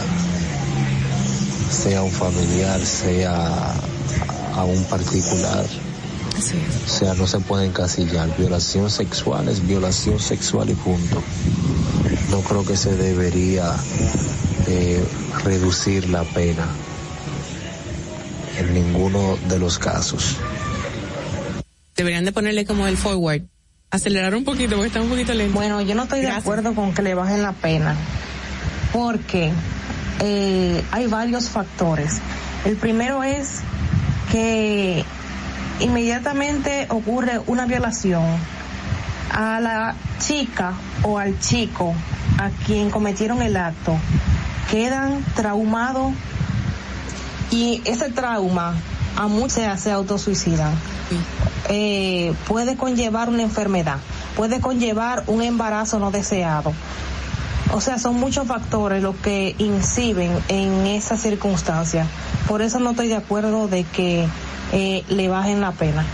S37: sea un familiar, sea a un particular, o sea, no se puede encasillar. Violación sexual es violación sexual y punto. No creo que se debería eh, reducir la pena en ninguno de los casos.
S11: Deberían de ponerle como el forward. Acelerar un poquito porque está un poquito lento.
S38: Bueno, yo no estoy de acuerdo con que le bajen la pena. Porque eh, hay varios factores. El primero es que inmediatamente ocurre una violación a la chica o al chico a quien cometieron el acto quedan traumados y ese trauma a muchos se, se autosuicidan. Eh, puede conllevar una enfermedad, puede conllevar un embarazo no deseado.
S3: O sea, son muchos factores los que inciden en esa circunstancia. Por eso no estoy de acuerdo de que eh, le bajen la pena.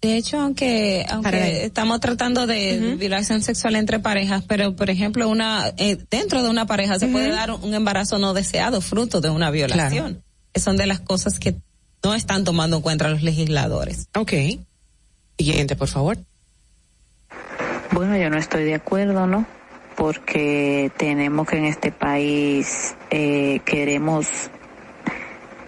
S13: De hecho, aunque, aunque estamos tratando de violación sexual entre parejas, pero por ejemplo, una eh, dentro de una pareja se puede dar un embarazo no deseado fruto de una violación. Son de las cosas que no están tomando en cuenta los legisladores.
S11: Ok. Siguiente, por favor.
S39: Bueno, yo no estoy de acuerdo, ¿no? Porque tenemos que en este país eh, queremos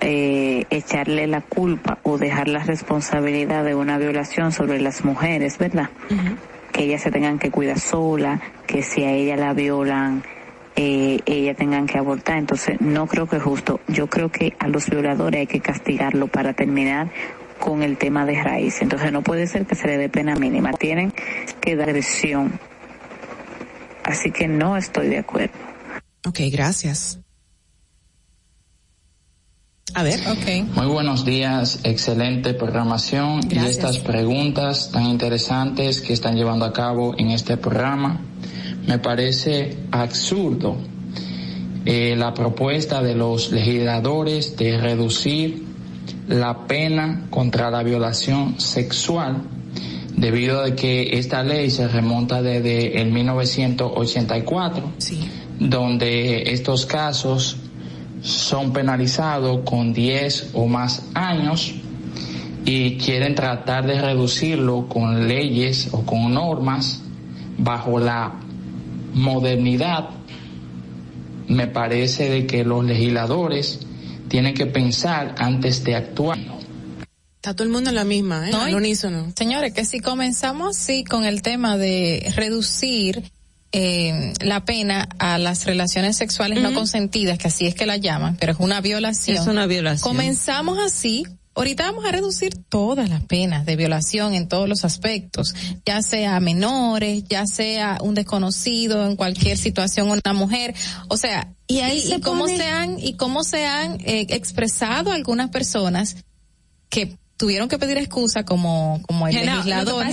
S39: eh, echarle la culpa o dejar la responsabilidad de una violación sobre las mujeres, ¿verdad? Que ellas se tengan que cuidar sola, que si a ella la violan, eh, ella tengan que abortar. Entonces, no creo que es justo. Yo creo que a los violadores hay que castigarlo para terminar con el tema de raíz. Entonces, no puede ser que se le dé pena mínima. Tienen que dar agresión. Así que no estoy de acuerdo.
S11: Ok, gracias. A ver.
S40: Okay. Muy buenos días, excelente programación y estas preguntas tan interesantes que están llevando a cabo en este programa. Me parece absurdo eh, la propuesta de los legisladores de reducir la pena contra la violación sexual debido a que esta ley se remonta desde el 1984, donde estos casos son penalizados con 10 o más años y quieren tratar de reducirlo con leyes o con normas bajo la modernidad. Me parece de que los legisladores tienen que pensar antes de actuar.
S11: Está todo el mundo en la misma, ¿eh?
S12: No, Señores, que si comenzamos sí con el tema de reducir eh, la pena a las relaciones sexuales no consentidas, que así es que la llaman, pero es una violación.
S13: Es una violación.
S12: Comenzamos así. Ahorita vamos a reducir todas las penas de violación en todos los aspectos, ya sea menores, ya sea un desconocido en cualquier situación una mujer, o sea, y ahí y cómo se han y cómo se han eh, expresado algunas personas que tuvieron que pedir excusa como como el legislador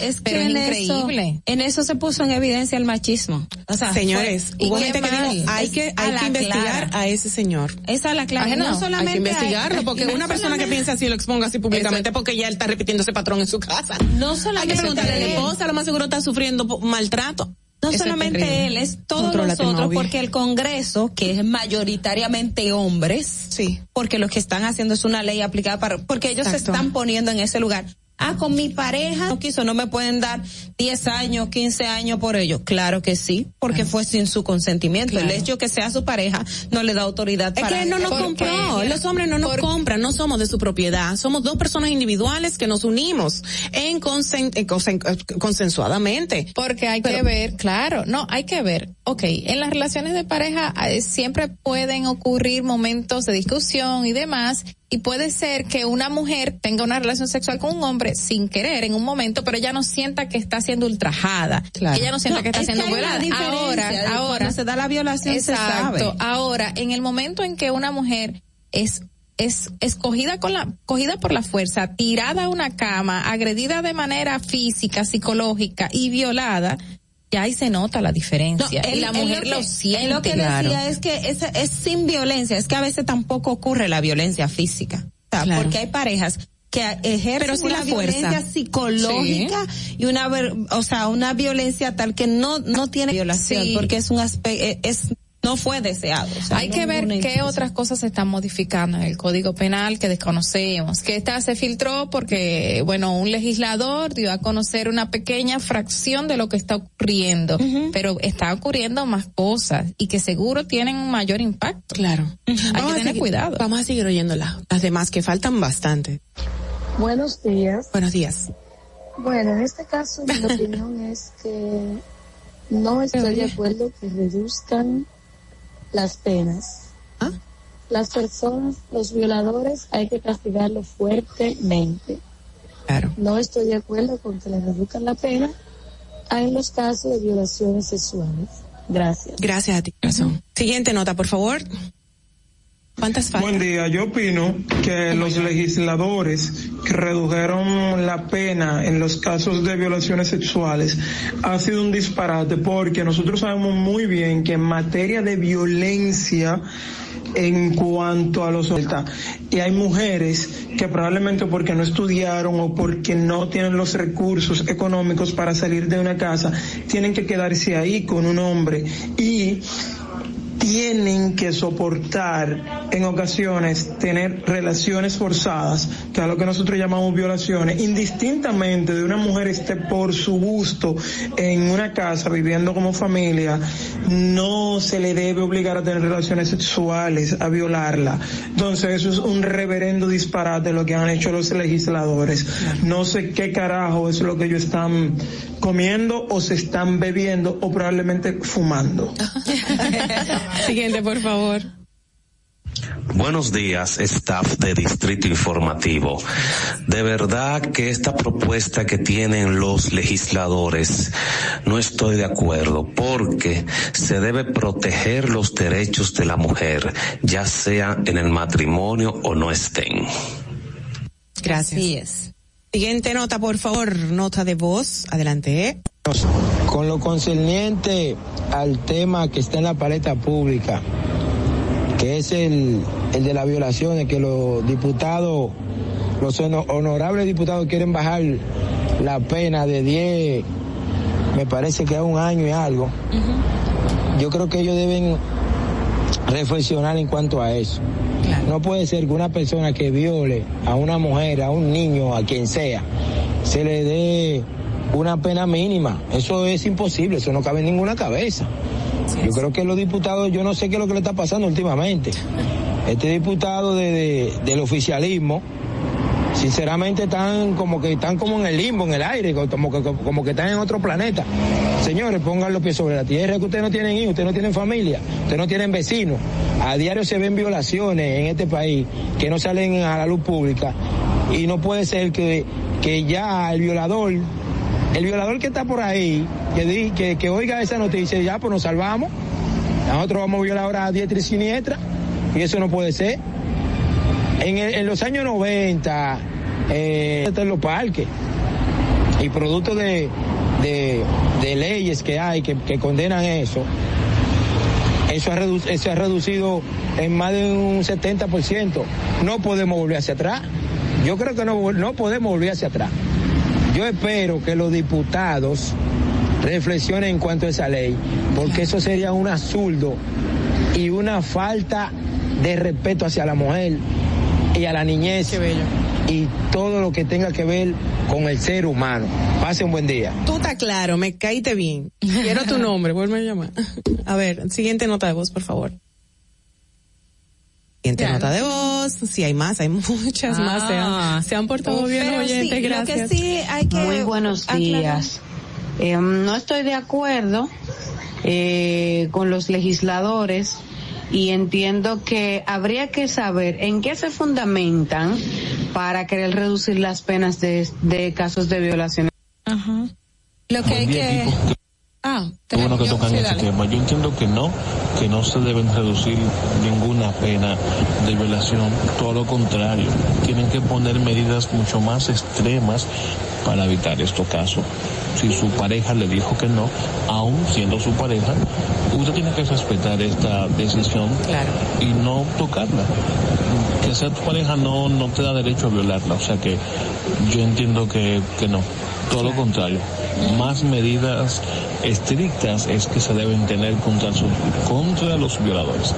S12: es que, pero es increíble.
S13: en eso se puso en evidencia el machismo. O sea,
S11: señores, hubo gente que dijo, hay que hay que investigar a ese señor.
S13: Esa es la clave, no, solamente
S11: hay que investigarlo porque una persona que piensa así lo exponga así públicamente porque ya él está repitiendo ese patrón en su casa.
S13: No solamente
S11: hay que preguntarle a la esposa, lo más seguro está sufriendo maltrato.
S13: No solamente él, es todos nosotros, porque el Congreso, que es mayoritariamente hombres,
S11: sí.
S13: porque lo que están haciendo es una ley aplicada para, porque ellos se están poniendo en ese lugar. Ah, con mi pareja no quiso, no me pueden dar 10 años, 15 años por ello. Claro que sí, porque fue sin su consentimiento. El hecho que sea su pareja no le da autoridad
S11: es que él no nos compró. Los hombres no nos compran, no somos de su propiedad. Somos dos personas individuales que nos unimos en, consensuadamente.
S12: Porque hay que ver, claro, no, hay que ver. Ok, en las relaciones de pareja eh, siempre pueden ocurrir momentos de discusión y demás y puede ser que una mujer tenga una relación sexual con un hombre sin querer en un momento, pero ella no sienta que está siendo ultrajada. Ella no sienta que está siendo violada. Ahora, ahora
S13: se da la violación
S12: exacto. Ahora, en el momento en que una mujer es es escogida con la cogida por la fuerza, tirada a una cama, agredida de manera física, psicológica y violada, ya ahí se nota la diferencia. y la mujer lo, siente.
S13: lo que decía es que es, es sin violencia, es que a veces tampoco ocurre la violencia física. Porque hay parejas que ejercen una violencia psicológica y una o sea una violencia tal que no no tiene violación porque es un aspecto e, es no fue deseado.
S12: Hay que ver qué otras cosas se están modificando en el Código Penal que desconocemos. Que esta se filtró porque, bueno, un legislador dio a conocer una pequeña fracción de lo que está ocurriendo, pero está ocurriendo más cosas y que seguro tienen un mayor impacto.
S11: Claro.
S12: Hay que tener cuidado.
S11: Vamos a seguir oyéndola. Las demás que faltan bastante.
S41: Buenos días.
S11: Buenos días.
S41: Bueno, en este caso mi opinión es que no estoy de acuerdo que reduzcan las penas. ¿Ah? Las personas, los violadores, hay que castigarlos fuertemente.
S11: Claro.
S41: No estoy de acuerdo con que le reduzcan la pena en los casos de violaciones sexuales. Gracias.
S11: Gracias a ti, corazón. Siguiente nota, por favor. ¿Cuántas faltan?
S40: Buen día, yo opino que los legisladores que redujeron la pena en los casos de violaciones sexuales ha sido un disparate porque nosotros sabemos muy bien que en materia de violencia en cuanto a los y hay mujeres que probablemente porque no estudiaron o porque no tienen los recursos económicos para salir de una casa tienen que quedarse ahí con un hombre y tienen que soportar en ocasiones tener relaciones forzadas, que es lo que nosotros llamamos violaciones, indistintamente de una mujer esté por su gusto en una casa viviendo como familia, no se le debe obligar a tener relaciones sexuales, a violarla. Entonces eso es un reverendo disparate lo que han hecho los legisladores. No sé qué carajo es lo que ellos están comiendo o se están bebiendo o probablemente fumando.
S11: Siguiente, por favor.
S37: Buenos días, staff de Distrito Informativo. De verdad que esta propuesta que tienen los legisladores no estoy de acuerdo porque se debe proteger los derechos de la mujer, ya sea en el matrimonio o no estén.
S11: Gracias. Siguiente nota, por favor, nota de voz. Adelante.
S42: Con lo concerniente al tema que está en la paleta pública, que es el, el de las violaciones, que los diputados, los honorables diputados quieren bajar la pena de 10, me parece que a un año y algo. Yo creo que ellos deben reflexionar en cuanto a eso. No puede ser que una persona que viole a una mujer, a un niño, a quien sea, se le dé una pena mínima. Eso es imposible, eso no cabe en ninguna cabeza. yo creo que los diputados, yo no sé qué es lo que le está pasando últimamente. Este diputado del oficialismo, sinceramente están como que están como en el limbo, en el aire, como que, como que están en otro planeta. Señores, pongan los pies sobre la tierra, que ustedes no tienen hijos, ustedes no tienen familia, ustedes no tienen vecinos. A diario se ven violaciones en este país que no salen a la luz pública y no puede ser que, que ya el violador, el violador que está por ahí, que, que, que oiga esa noticia, ya pues nos salvamos, nosotros vamos a violar ahora a diestra y siniestra y eso no puede ser. En, en los años 90, eh, en los parques y producto de, de, leyes que hay que, condenan eso, eso ha, eso ha reducido en más de un 70%. No podemos volver hacia atrás. Yo creo que no, no podemos volver hacia atrás. Yo espero que los diputados reflexionen en cuanto a esa ley, porque eso sería un absurdo y una falta de respeto hacia la mujer y a la niñez y todo lo que tenga que ver con el ser humano. Pase un buen día.
S11: Tú estás claro, me caíste bien. Quiero tu nombre, vuelve a llamar. A ver, siguiente nota de voz, por favor. Siguiente nota de voz. Si hay más, hay muchas más. Se han, ah. se han portado bien, oyente, gracias.
S43: Muy buenos días. Eh, no estoy de acuerdo eh, con los legisladores y entiendo que habría que saber en qué se fundamentan para querer reducir las penas de, de casos de violación.
S12: Ajá. Lo que hay que...
S44: Ah, Qué bueno que tocan ese tema. Yo entiendo que no, que no se deben reducir ninguna pena de violación. Todo lo contrario, tienen que poner medidas mucho más extremas para evitar estos casos. Si su pareja le dijo que no, aún siendo su pareja, usted tiene que respetar esta decisión y no tocarla. Que sea tu pareja no, no te da derecho a violarla. O sea que yo entiendo que, que no. Todo lo contrario, más medidas estrictas es que se deben tener contra, contra los violadores.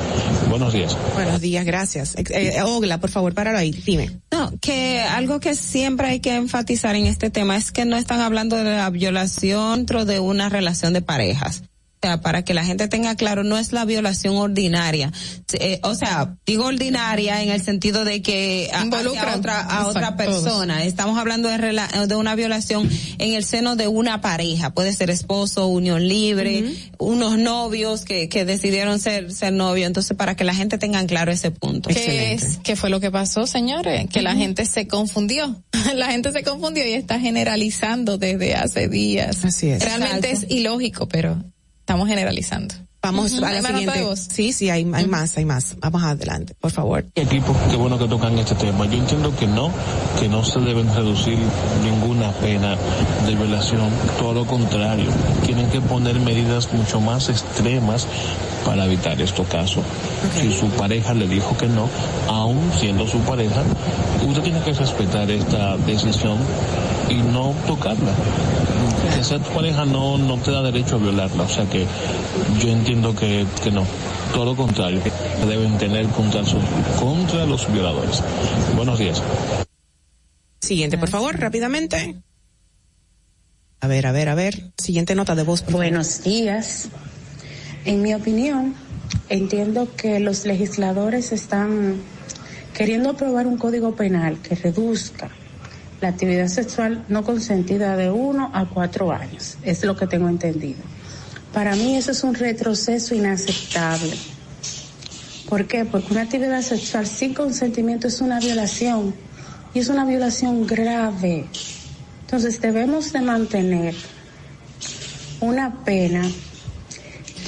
S44: Buenos días.
S11: Buenos días, gracias. Eh, eh, Ogla, por favor, páralo ahí, dime.
S13: No, que algo que siempre hay que enfatizar en este tema es que no están hablando de la violación dentro de una relación de parejas para que la gente tenga claro, no es la violación ordinaria. Eh, o sea, digo ordinaria en el sentido de que involucra a otra, a otra persona. Estamos hablando de, de, una violación en el seno de una pareja. Puede ser esposo, unión libre, unos novios que, que decidieron ser, ser novios. Entonces, para que la gente tenga claro ese punto.
S12: ¿Qué, es, ¿Qué fue lo que pasó, señores? Que la gente se confundió. la gente se confundió y está generalizando desde hace días.
S11: Así es.
S12: Realmente es ilógico, pero estamos generalizando.
S11: Vamos a la siguiente. Sí, sí, hay, hay más, hay más. Vamos adelante, por favor.
S44: Equipo, qué bueno que tocan este tema. Yo entiendo que no, que no se deben reducir ninguna pena de violación. Todo lo contrario, tienen que poner medidas mucho más extremas para evitar estos casos. Si su pareja le dijo que no, aún siendo su pareja, usted tiene que respetar esta decisión y no tocarla. Que sea tu pareja no, no te da derecho a violarla. O sea que yo entiendo que, que no. Todo lo contrario, que deben tener contra, sus, contra los violadores. Buenos días.
S11: Siguiente, por favor, rápidamente. A ver, a ver, a ver. Siguiente nota de voz.
S45: Buenos días. En mi opinión, entiendo que los legisladores están queriendo aprobar un código penal que reduzca la actividad sexual no consentida de uno a cuatro años. Es lo que tengo entendido. Para mí eso es un retroceso inaceptable. ¿Por qué? Porque una actividad sexual sin consentimiento es una violación y es una violación grave. Entonces debemos de mantener una pena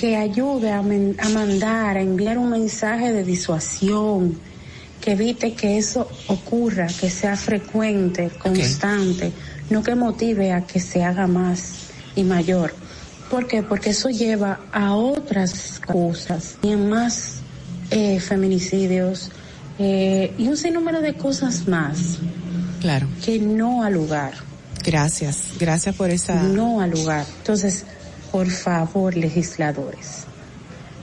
S45: que ayude a, a, mandar, a enviar un mensaje de disuasión, que evite que eso ocurra, que sea frecuente, constante, okay. no que motive a que se haga más y mayor. ¿Por qué? Porque eso lleva a otras cosas y en más eh, feminicidios eh, y un sinnúmero de cosas más.
S11: Claro.
S45: Que no al lugar.
S11: Gracias, gracias por esa.
S45: No al lugar. Entonces, por favor, legisladores,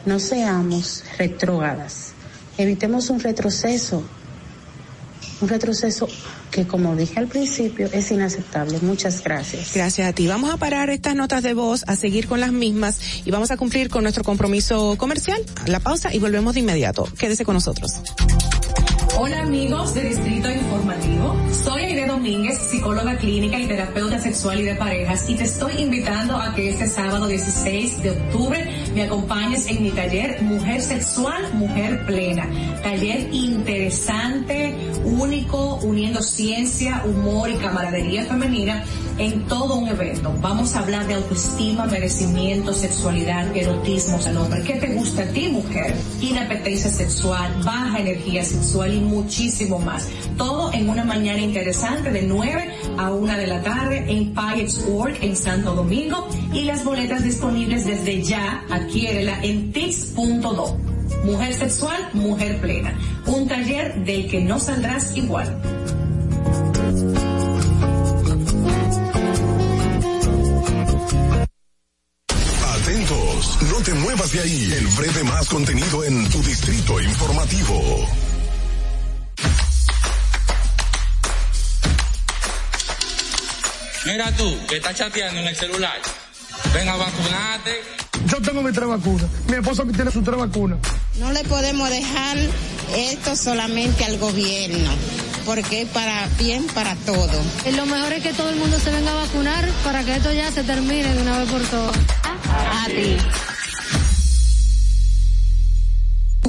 S45: no seamos retrógadas. Evitemos un retroceso. Un retroceso que, como dije al principio, es inaceptable. Muchas gracias.
S11: Gracias a ti. Vamos a parar estas notas de voz, a seguir con las mismas y vamos a cumplir con nuestro compromiso comercial. La pausa y volvemos de inmediato. Quédese con nosotros.
S29: Hola amigos de Distrito Informativo, soy Aide Domínguez, psicóloga clínica y terapeuta sexual y de parejas y te estoy invitando a que este sábado 16 de octubre me acompañes en mi taller Mujer Sexual, Mujer Plena. Taller interesante, único, uniendo ciencia, humor y camaradería femenina en todo un evento. Vamos a hablar de autoestima, merecimiento, sexualidad, erotismo al hombre. ¿Qué te gusta a ti, mujer? Inapetencia sexual, baja energía sexual y muchísimo más. Todo en una mañana interesante de 9 a 1 de la tarde en Pirates Work en Santo Domingo y las boletas disponibles desde ya. Adquiérela en tix.do. Mujer sexual, mujer plena. Un taller del que no saldrás igual.
S14: Atentos, no te muevas de ahí. El breve más contenido en tu distrito informativo.
S46: Mira tú, que estás chateando en el celular. Ven a vacunarte.
S47: Yo tengo mi tres vacunas. Mi esposo tiene sus tres vacunas.
S48: No le podemos dejar esto solamente al gobierno, porque es para bien para todo.
S3: Lo mejor es que todo el mundo se venga a vacunar para que esto ya se termine de una vez por todas.
S31: A ti.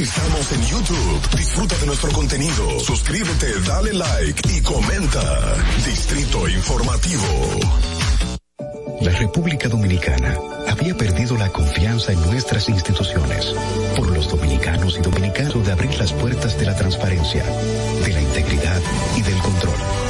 S14: Estamos en YouTube. Disfruta de nuestro contenido. Suscríbete, dale like y comenta. Distrito Informativo.
S27: La República Dominicana había perdido la confianza en nuestras instituciones por los dominicanos y dominicanos de abrir las puertas de la transparencia, de la integridad y del control.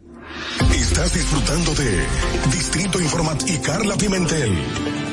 S32: Estás disfrutando de Distrito Informativo y Carla Pimentel.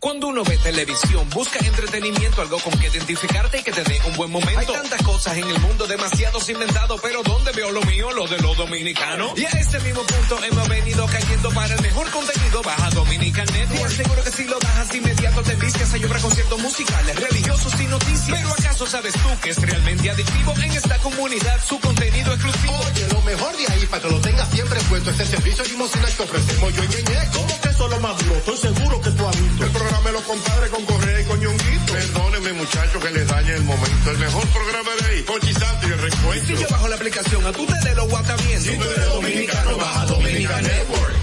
S4: Cuando uno ve televisión, busca entretenimiento, algo con que identificarte y que te dé un buen momento. Hay tantas cosas en el mundo, demasiados inventados, pero ¿dónde veo lo mío? Lo de los dominicanos. Y a este mismo punto hemos venido cayendo para el mejor contenido. Baja Dominican Network. Seguro que si lo bajas de inmediato te vistes a llorar conciertos musicales, religiosos y noticias. Pero ¿acaso sabes tú que es realmente adictivo en esta comunidad su contenido exclusivo?
S49: Oye, lo mejor de ahí para que lo tengas siempre puesto es el servicio limosina que ofrecemos yo y Ñeñe. ¿Cómo que eso es lo más duro? Estoy seguro que tú has visto. El programa de los compadres con Correa y con Ñonguito. Perdónenme muchachos que les dañe el momento. El mejor programa de ahí, Pochi Santo y el recuento.
S4: Si yo bajo la aplicación, a tú te de lo guata viendo.
S49: Si tú eres dominicano, baja Dominican Network.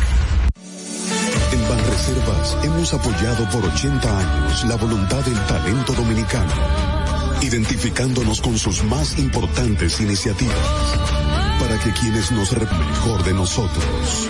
S32: En Banreservas hemos apoyado por 80 años la voluntad del talento dominicano, identificándonos con sus más importantes iniciativas para que quienes nos re mejor de nosotros.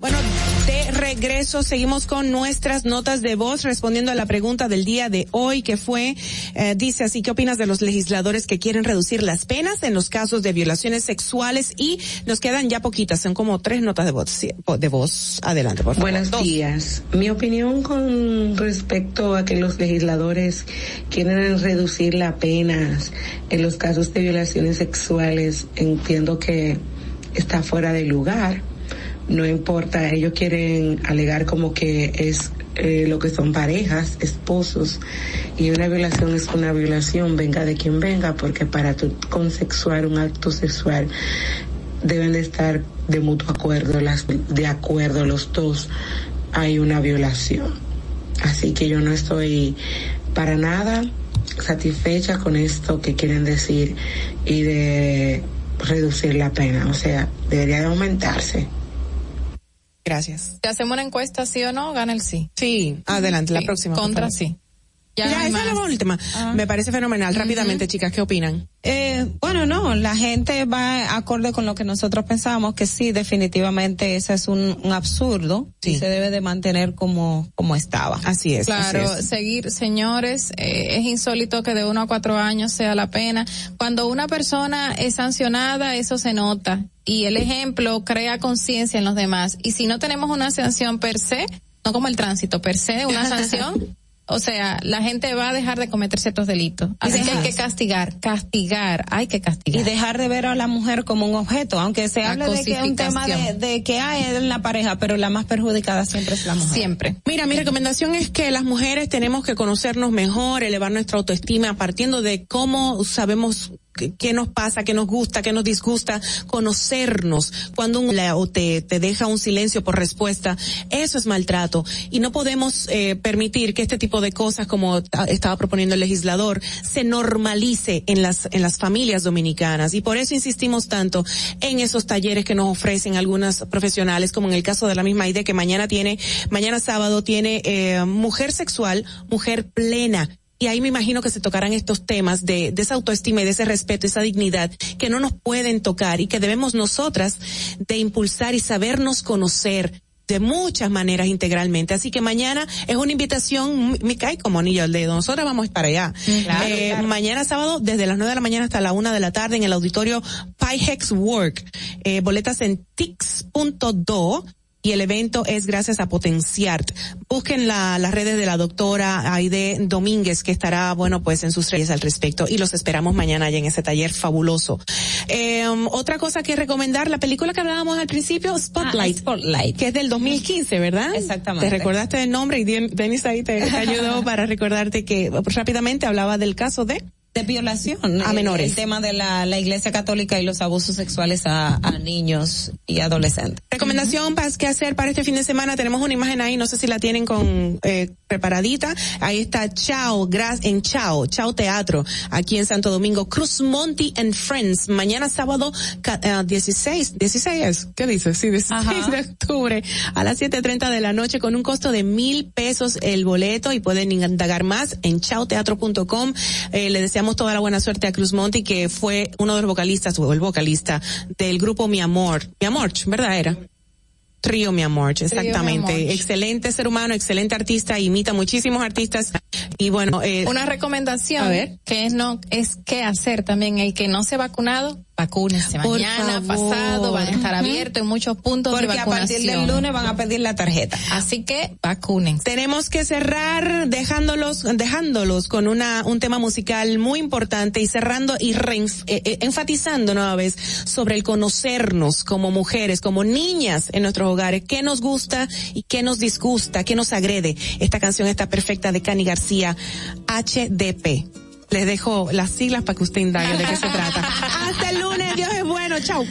S11: Bueno, de regreso seguimos con nuestras notas de voz respondiendo a la pregunta del día de hoy que fue, eh, dice así, ¿qué opinas de los legisladores que quieren reducir las penas en los casos de violaciones sexuales? Y nos quedan ya poquitas, son como tres notas de voz. De voz. Adelante, por favor.
S37: Buenos
S11: Dos.
S37: días. Mi opinión con respecto a que los legisladores quieren reducir las penas en los casos de violaciones sexuales, entiendo que está fuera de lugar. No importa, ellos quieren alegar como que es eh, lo que son parejas, esposos, y una violación es una violación, venga de quien venga, porque para tu consexuar un acto sexual deben de estar de mutuo acuerdo, las, de acuerdo los dos, hay una violación. Así que yo no estoy para nada satisfecha con esto que quieren decir y de reducir la pena, o sea, debería de aumentarse.
S11: Gracias.
S12: Si hacemos una encuesta, sí o no, gana el sí.
S11: Sí, adelante, la próxima.
S12: Contra sí.
S11: Ya, esa es la última.
S12: Ah.
S11: Me parece fenomenal. Rápidamente, chicas, ¿qué opinan?
S13: Eh, bueno, no, la gente va acorde con lo que nosotros pensamos, que sí, definitivamente ese es un, un absurdo y se debe de mantener como, como estaba.
S11: Así es.
S12: Claro, seguir, señores, eh, es insólito que de uno a cuatro años sea la pena. Cuando una persona es sancionada, eso se nota. Y el ejemplo crea conciencia en los demás. Y si no tenemos una sanción per se, no como el tránsito, per se, una sanción, o sea, la gente va a dejar de cometer ciertos delitos. Así que hay que castigar, castigar, hay que castigar.
S13: Y dejar de ver a la mujer como un objeto, aunque se
S12: La
S13: hable de que es un tema de, de que hay en la pareja, pero la más perjudicada siempre es la mujer.
S12: Siempre.
S11: Mira, mi recomendación es que las mujeres tenemos que conocernos mejor, elevar nuestra autoestima, partiendo de cómo sabemos qué, nos pasa, qué nos gusta, qué nos disgusta, conocernos. Cuando un o te, te deja un silencio por respuesta, eso es maltrato. Y no podemos eh, permitir que este tipo de cosas, como ta- estaba proponiendo el legislador, se normalice en las, en las familias dominicanas. Y por eso insistimos tanto en esos talleres que nos ofrecen algunas profesionales, como en el caso de la misma idea que mañana tiene, mañana sábado tiene eh, mujer sexual, mujer plena. Y ahí me imagino que se tocarán estos temas de, de esa autoestima y de ese respeto, esa dignidad que no nos pueden tocar y que debemos nosotras de impulsar y sabernos conocer de muchas maneras integralmente. Así que mañana es una invitación, me cae como anillo al dedo. Nosotras vamos para allá.
S13: Claro,
S11: Eh,
S13: claro.
S11: Mañana sábado, desde las nueve de la mañana hasta la una de la tarde en el auditorio PyHex Work. Eh, boletas en tix.do y el evento es gracias a Potenciart. Busquen la, las redes de la doctora Aide Domínguez que estará, bueno, pues en sus redes al respecto y los esperamos mañana allá en ese taller fabuloso. Eh, otra cosa que recomendar, la película que hablábamos al principio, Spotlight.
S13: Ah, Spotlight.
S11: Que es del 2015, ¿verdad?
S13: Exactamente.
S11: Te recordaste el nombre y Den- Denis ahí te, te ayudó para recordarte que rápidamente hablaba del caso de
S13: de violación
S11: a
S13: el-
S11: menores.
S13: El, tema de la, la Iglesia Católica y los abusos sexuales a, a niños y adolescentes.
S11: Recomendación para qué hacer para este fin de semana. Tenemos una imagen ahí, no sé si la tienen con, eh, preparadita. Ahí está Chao, en Chao, Chao Teatro, aquí en Santo Domingo, Cruz Monty and Friends, mañana sábado 16, eh, 16 ¿qué dices? Sí, 16 de octubre a las 7.30 de la noche con un costo de mil pesos el boleto y pueden indagar más en chaoteatro.com. Eh, le deseamos toda la buena suerte a Cruz Monty que fue uno de los vocalistas o el vocalista del grupo Mi Amor, Mi Amor, ¿verdad era? Trío Mi Amor, exactamente. Excelente ser humano, excelente artista, imita muchísimos artistas. Y bueno,
S12: eh, una recomendación que es no es qué hacer también el que no se ha vacunado vacúnense mañana, pasado, van a estar abiertos en muchos puntos
S13: Porque
S12: de vacunación.
S13: a partir del lunes van a pedir la tarjeta.
S12: Así que vacunen.
S11: Tenemos que cerrar dejándolos, dejándolos con una, un tema musical muy importante y cerrando y eh, eh, enfatizando nueva vez sobre el conocernos como mujeres, como niñas en nuestros hogares, qué nos gusta y qué nos disgusta, qué nos agrede. Esta canción está perfecta de Cani García, HDP les dejo las siglas para que usted indague de qué se trata. Hasta el lunes, Dios es bueno,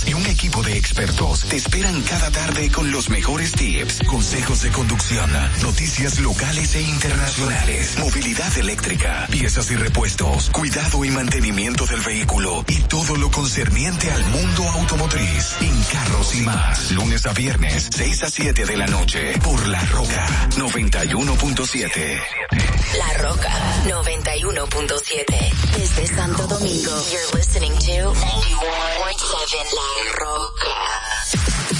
S26: Ubiñas y un equipo de expertos te esperan cada tarde con los mejores tips, consejos de conducción, noticias locales e internacionales, movilidad eléctrica, piezas y repuestos, cuidado y mantenimiento del vehículo y todo lo concerniente al mundo automotriz. En carros y más, lunes a viernes, 6 a 7 de la noche, por La Roca 91.7.
S50: La Roca 91.7. Desde Santo Domingo, you're listening to 91. La Roca. Podcast.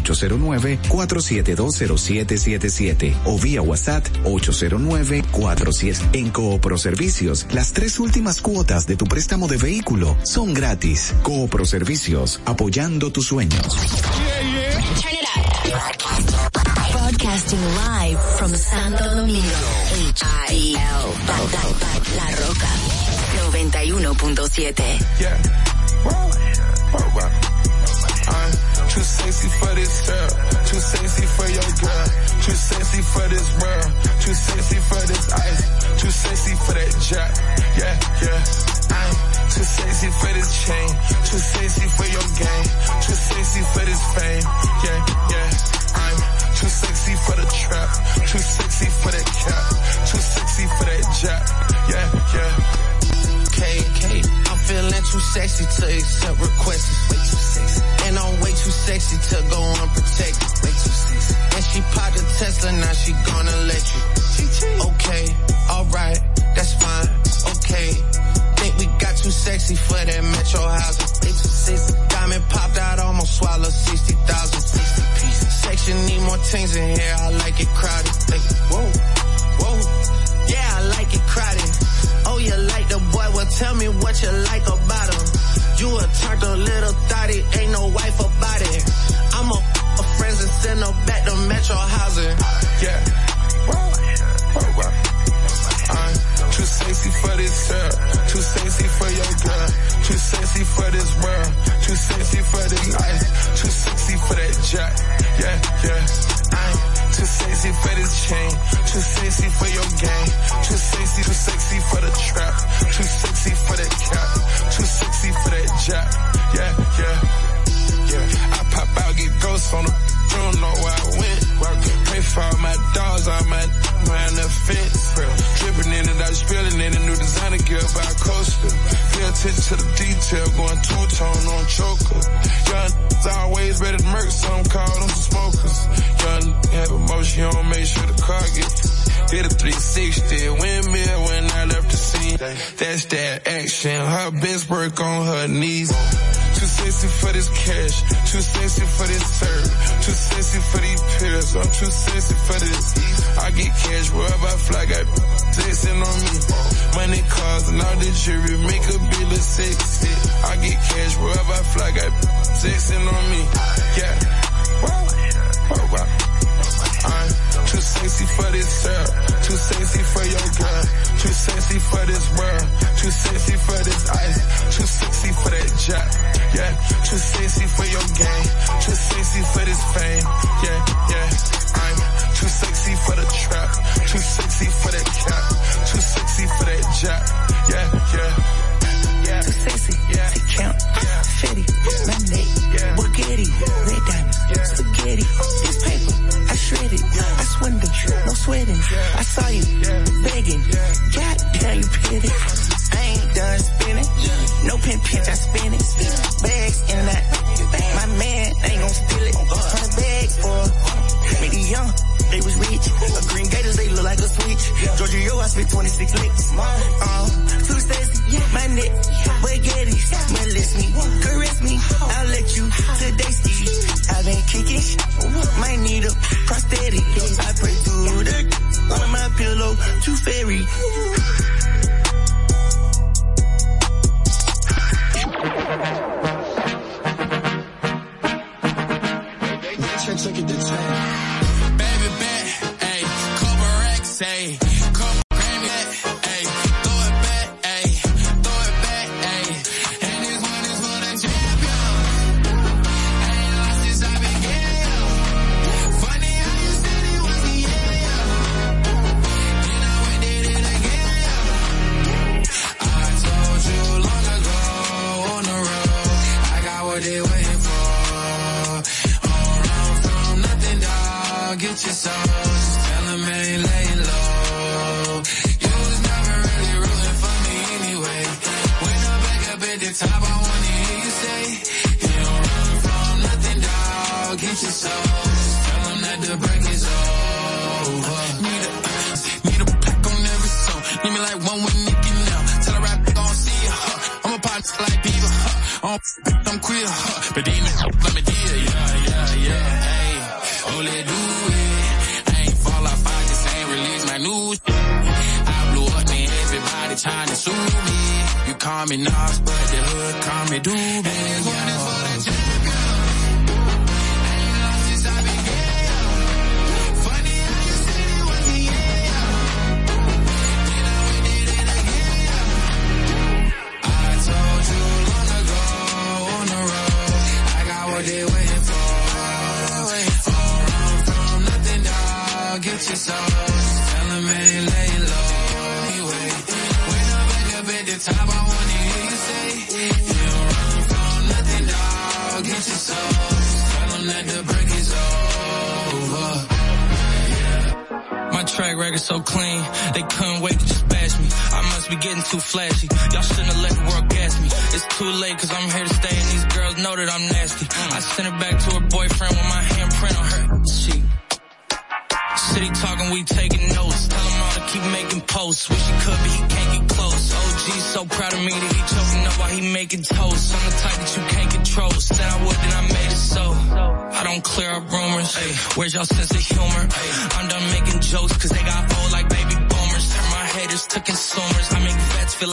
S26: 809-4720777 o vía WhatsApp 809-47. En Coopro Servicios, las tres últimas cuotas de tu préstamo de vehículo son gratis. Coopro Servicios, apoyando tus sueños.
S50: Turn it up. Broadcasting live from Santo Domingo. H-I-L. La Roca 91.7.
S49: I'm too sexy for this girl, too sexy for your girl, too sexy for this world, too sexy for this ice, too sexy for that jack, yeah, yeah. I'm too sexy for this chain, too sexy for your game, too sexy for this fame, yeah, yeah. I'm too sexy for the trap, too sexy for that cap, too sexy for that jack, yeah, yeah. K, K, I'm feeling too sexy to accept requests she took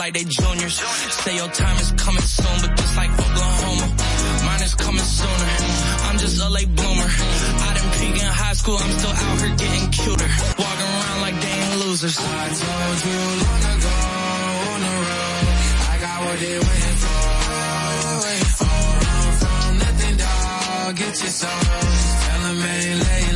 S49: like
S51: they
S49: juniors. Say your time is coming soon, but just like Oklahoma, mine is coming sooner. I'm just a late bloomer. I didn't peak in high school, I'm still out here getting cuter. Walking around like they ain't losers.
S5: I told you long ago on the road, I got what they waiting for. All run from nothing, dog. Get your soul. Tell them ain't late.